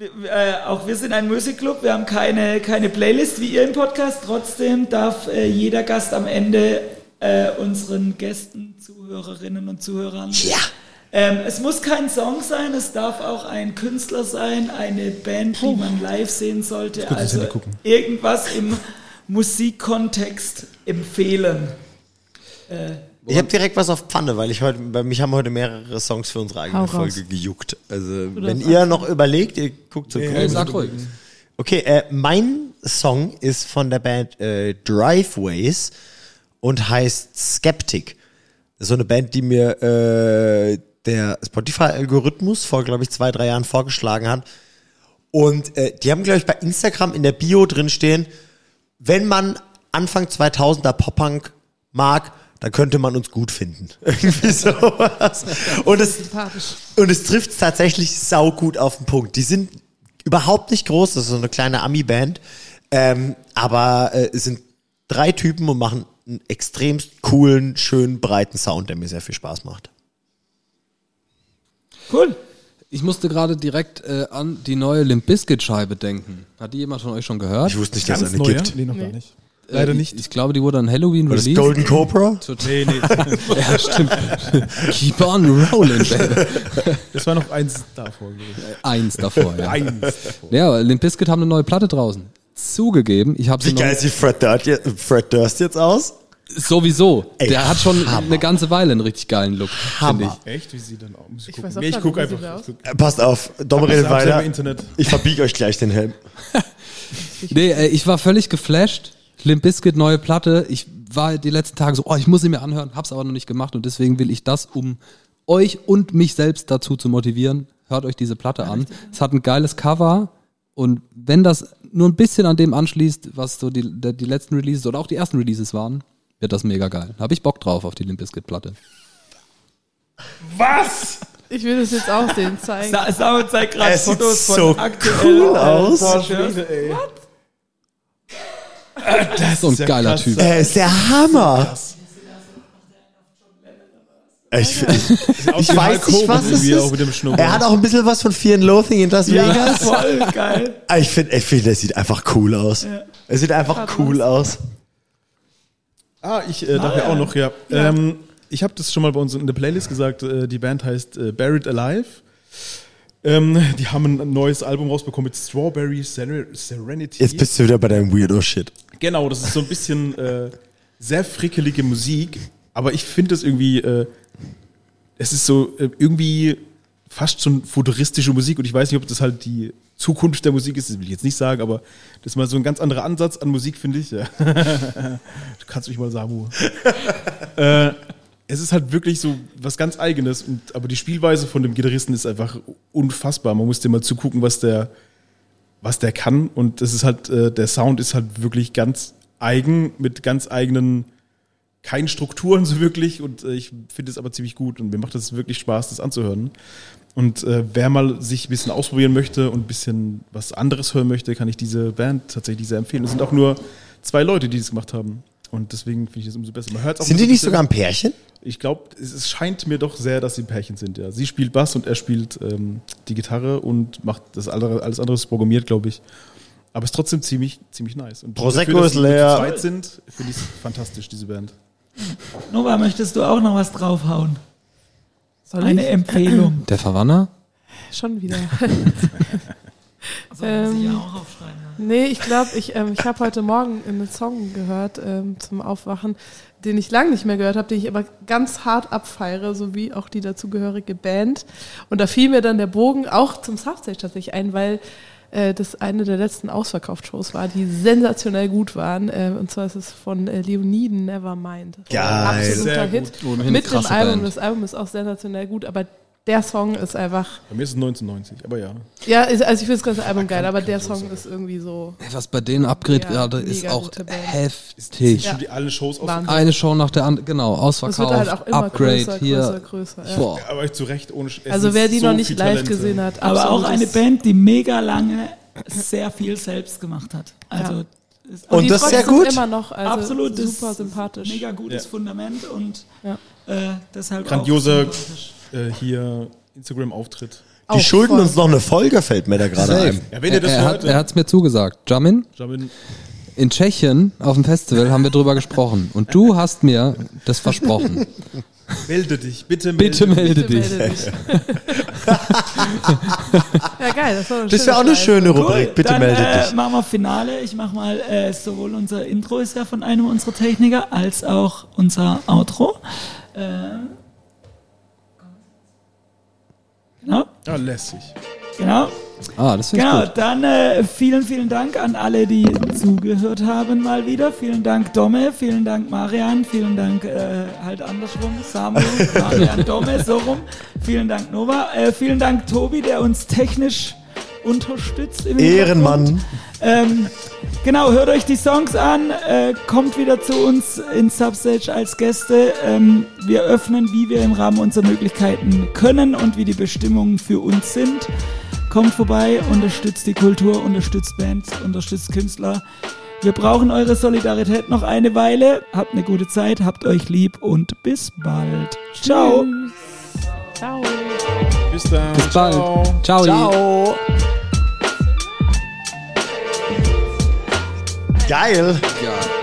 äh, auch wir sind ein Musikclub, wir haben keine, keine Playlist wie ihr im Podcast. Trotzdem darf äh, jeder Gast am Ende äh, unseren Gästen, Zuhörerinnen und Zuhörern. Ja. Ähm, es muss kein Song sein, es darf auch ein Künstler sein, eine Band, die man live sehen sollte. Also irgendwas im Musikkontext empfehlen. Äh, Ich habe direkt was auf Pfanne, weil ich heute, bei mich haben heute mehrere Songs für unsere eigene Hau raus. Folge gejuckt. Also, wenn darfst ihr noch überlegt, ihr guckt so Hey, sag ruhig. Okay, äh, mein Song ist von der Band äh, Driveways und heißt Skeptic. Das ist so eine Band, die mir äh, der Spotify-Algorithmus vor, glaube ich, zwei, drei Jahren vorgeschlagen hat. Und äh, die haben, glaube ich, bei Instagram in der Bio drin stehen, wenn man Anfang 2000er Pop-Punk mag, dann könnte man uns gut finden. <laughs> Irgendwie sowas. Und es, und es trifft tatsächlich saugut auf den Punkt. Die sind überhaupt nicht groß, das ist so eine kleine Ami-Band, ähm, aber äh, es sind drei Typen und machen einen extremst coolen, schönen, breiten Sound, der mir sehr viel Spaß macht. Cool. Ich musste gerade direkt äh, an die neue Limp Bizkit Scheibe denken. Hat die jemand von euch schon gehört? Ich wusste nicht, dass es eine neu, gibt. Nee, noch gar Nee. nicht. Leider Äh, nicht. Ich, glaube, die wurde an Halloween War das released. Golden Cobra? <laughs> nee, nee. <laughs> Ja, stimmt. <laughs> Keep on rolling, baby. Das war noch eins davor, glaube ich. Eins davor, ja. Eins davor. Ja, aber Limp Bizkit haben eine neue Platte draußen. Zugegeben, ich habe sie Wie geil noch sieht Fred Durst, jetzt, Fred Durst jetzt aus? Sowieso. Ey, Der hat schon Hammer. eine ganze Weile einen richtig geilen Look, finde Hammer. ich. Echt? Wie sieht denn aus? Muss ich, Ich gucken. weiß auch nee, ich gucke einfach. Äh, Passt auf, Dom redet weiter. im Internet. Ich verbiege euch gleich den Helm. Nee, äh, ich war völlig geflasht. Limp Bizkit, neue Platte. Ich war die letzten Tage so, oh, ich muss sie mir anhören, hab's aber noch nicht gemacht und deswegen will ich das, um euch und mich selbst dazu zu motivieren, hört euch diese Platte an. Es hat ein geiles Cover und wenn das nur ein bisschen an dem anschließt, was so die, die letzten Releases oder auch die ersten Releases waren, wird das mega geil. Habe ich Bock drauf auf die Limp Bizkit Platte. Was? Ich will das jetzt auch sehen, zeigen. Sa Samuel zeigt gerade Es sieht Fotos von so aktuell cool aus. Porsche. Das ist so ein ja geiler krass. Typ. Er ist der Hammer. Ich, ich, ich weiß nicht, was es Auch ist. mit dem Schnurrbart. Er hat auch ein bisschen was von Fear and Loathing in Las Ja, Vegas. voll geil. Ich finde, ich find, er sieht einfach cool aus. Er sieht einfach cool aus. Ah, ich äh, darf ja auch noch, ja. Ähm, ich habe das schon mal bei uns in der Playlist gesagt. Äh, die Band heißt äh, Buried Alive. Ähm, die haben ein neues Album rausbekommen mit Strawberry Ser Serenity. Jetzt bist du wieder bei deinem Weirdo-Shit. Genau, das ist so ein bisschen äh, sehr frickelige Musik, aber ich finde es irgendwie, äh, es ist so äh, irgendwie fast schon futuristische Musik und ich weiß nicht, ob das halt die Zukunft der Musik ist, das will ich jetzt nicht sagen, aber das ist mal so ein ganz anderer Ansatz an Musik, finde ich. Ja. <laughs> du kannst mich mal Samu. <laughs> äh, es ist halt wirklich so was ganz Eigenes, und, aber die Spielweise von dem Gitarristen ist einfach unfassbar. Man muss dir mal zugucken, was der, was der kann. Und das ist halt, äh, der Sound ist halt wirklich ganz eigen, mit ganz eigenen, keinen Strukturen so wirklich. Und äh, ich finde es aber ziemlich gut und mir macht es wirklich Spaß, das anzuhören. Und äh, wer mal sich ein bisschen ausprobieren möchte und ein bisschen was anderes hören möchte, kann ich diese Band tatsächlich sehr empfehlen. Es sind auch nur zwei Leute, die das gemacht haben. Und deswegen finde ich es umso besser. Man hört's auch Sind die nicht sogar ein Pärchen? ich glaube, es, es scheint mir doch sehr, dass sie ein Pärchen sind, ja. Sie spielt Bass und er spielt ähm, die Gitarre und macht das andere, alles andere ist programmiert, glaube ich. Aber es ist trotzdem ziemlich, ziemlich nice. Und Prosecco dafür, ist sie nur leer. zu zweit sind, finde ich es fantastisch, diese Band. Nova, möchtest du auch noch was draufhauen? Soll Eine ich? Empfehlung. Der Verwanner? Schon wieder. Soll man sich Ähm, auch aufschreiben. Nee, ich glaube, ich, ähm, ich habe heute Morgen einen Song gehört ähm, zum Aufwachen, den ich lange nicht mehr gehört habe, den ich aber ganz hart abfeiere, sowie auch die dazugehörige Band. Und da fiel mir dann der Bogen auch zum Substage tatsächlich ein, weil äh, das eine der letzten Ausverkaufsshows war, die sensationell gut waren. Äh, und zwar ist es von äh, Leoniden Nevermind. Das war ein Geil. Absoluter Sehr Hit. gut. Ohnehin Mit dem Album. Band. Das Album ist auch sensationell gut, aber der Song ist einfach. Bei mir ist es 1990, aber ja. Ja, ist- also ich finde das ganze Album geil, aber der Song ist irgendwie so. Was bei denen abgeht Ja, gerade, ist auch heftig. Die alle Shows aus. Wahnsinn. Eine Show nach der anderen, genau, Das wird Ausverkauf, halt auch immer Upgrade größer, hier. größer, größer. Ja. Boah. Aber ich zu Recht ohne Also wer die so noch nicht live Talente. gesehen hat, Aber auch eine Band, die mega lange sehr viel selbst gemacht hat. Also Ja. ist Und die das ist sehr gut. immer noch also absolut das super ist sympathisch. Mega gutes Ja. Fundament und Ja. äh, deshalb Grandioser auch. Äh, hier Instagram-Auftritt. Die schulden voll. uns noch eine Folge, fällt mir da gerade ein. Ja, wenn ihr das er, er, hat, hat's mir zugesagt. Jamin, Jamin, in Tschechien auf dem Festival haben wir drüber gesprochen und du hast mir das versprochen. <laughs> melde dich, bitte melde Bitte melde Bitte dich. melde dich. <laughs> ja, geil. Das, war Das wäre auch eine schöne Cool, Rubrik. Bitte dann, melde äh, dich. machen wir Finale. Ich mache mal äh, sowohl unser Intro ist ja von einem unserer Techniker als auch unser Outro. Äh, genau, Ja, lässig. genau. Ah, das finde ich Genau, gut. dann äh, vielen, vielen Dank an alle, die zugehört haben mal wieder. Vielen Dank Domme, vielen Dank Marian, vielen Dank äh, halt andersrum, Samu, <laughs> Marian, Domme, so rum. Vielen Dank Nova, äh, vielen Dank Tobi, der uns technisch unterstützt. Ehrenmann. Ähm, genau, hört euch die Songs an, äh, kommt wieder zu uns in Substage als Gäste. Ähm, wir öffnen, wie wir im Rahmen unserer Möglichkeiten können und wie die Bestimmungen für uns sind. Kommt vorbei, unterstützt die Kultur, unterstützt Bands, unterstützt Künstler. Wir brauchen eure Solidarität noch eine Weile. Habt eine gute Zeit, habt euch lieb und bis bald. Ciao. Ciao. Bis dann. Bis bald. Ciao. Ciao. Ciao. Geil. Ja.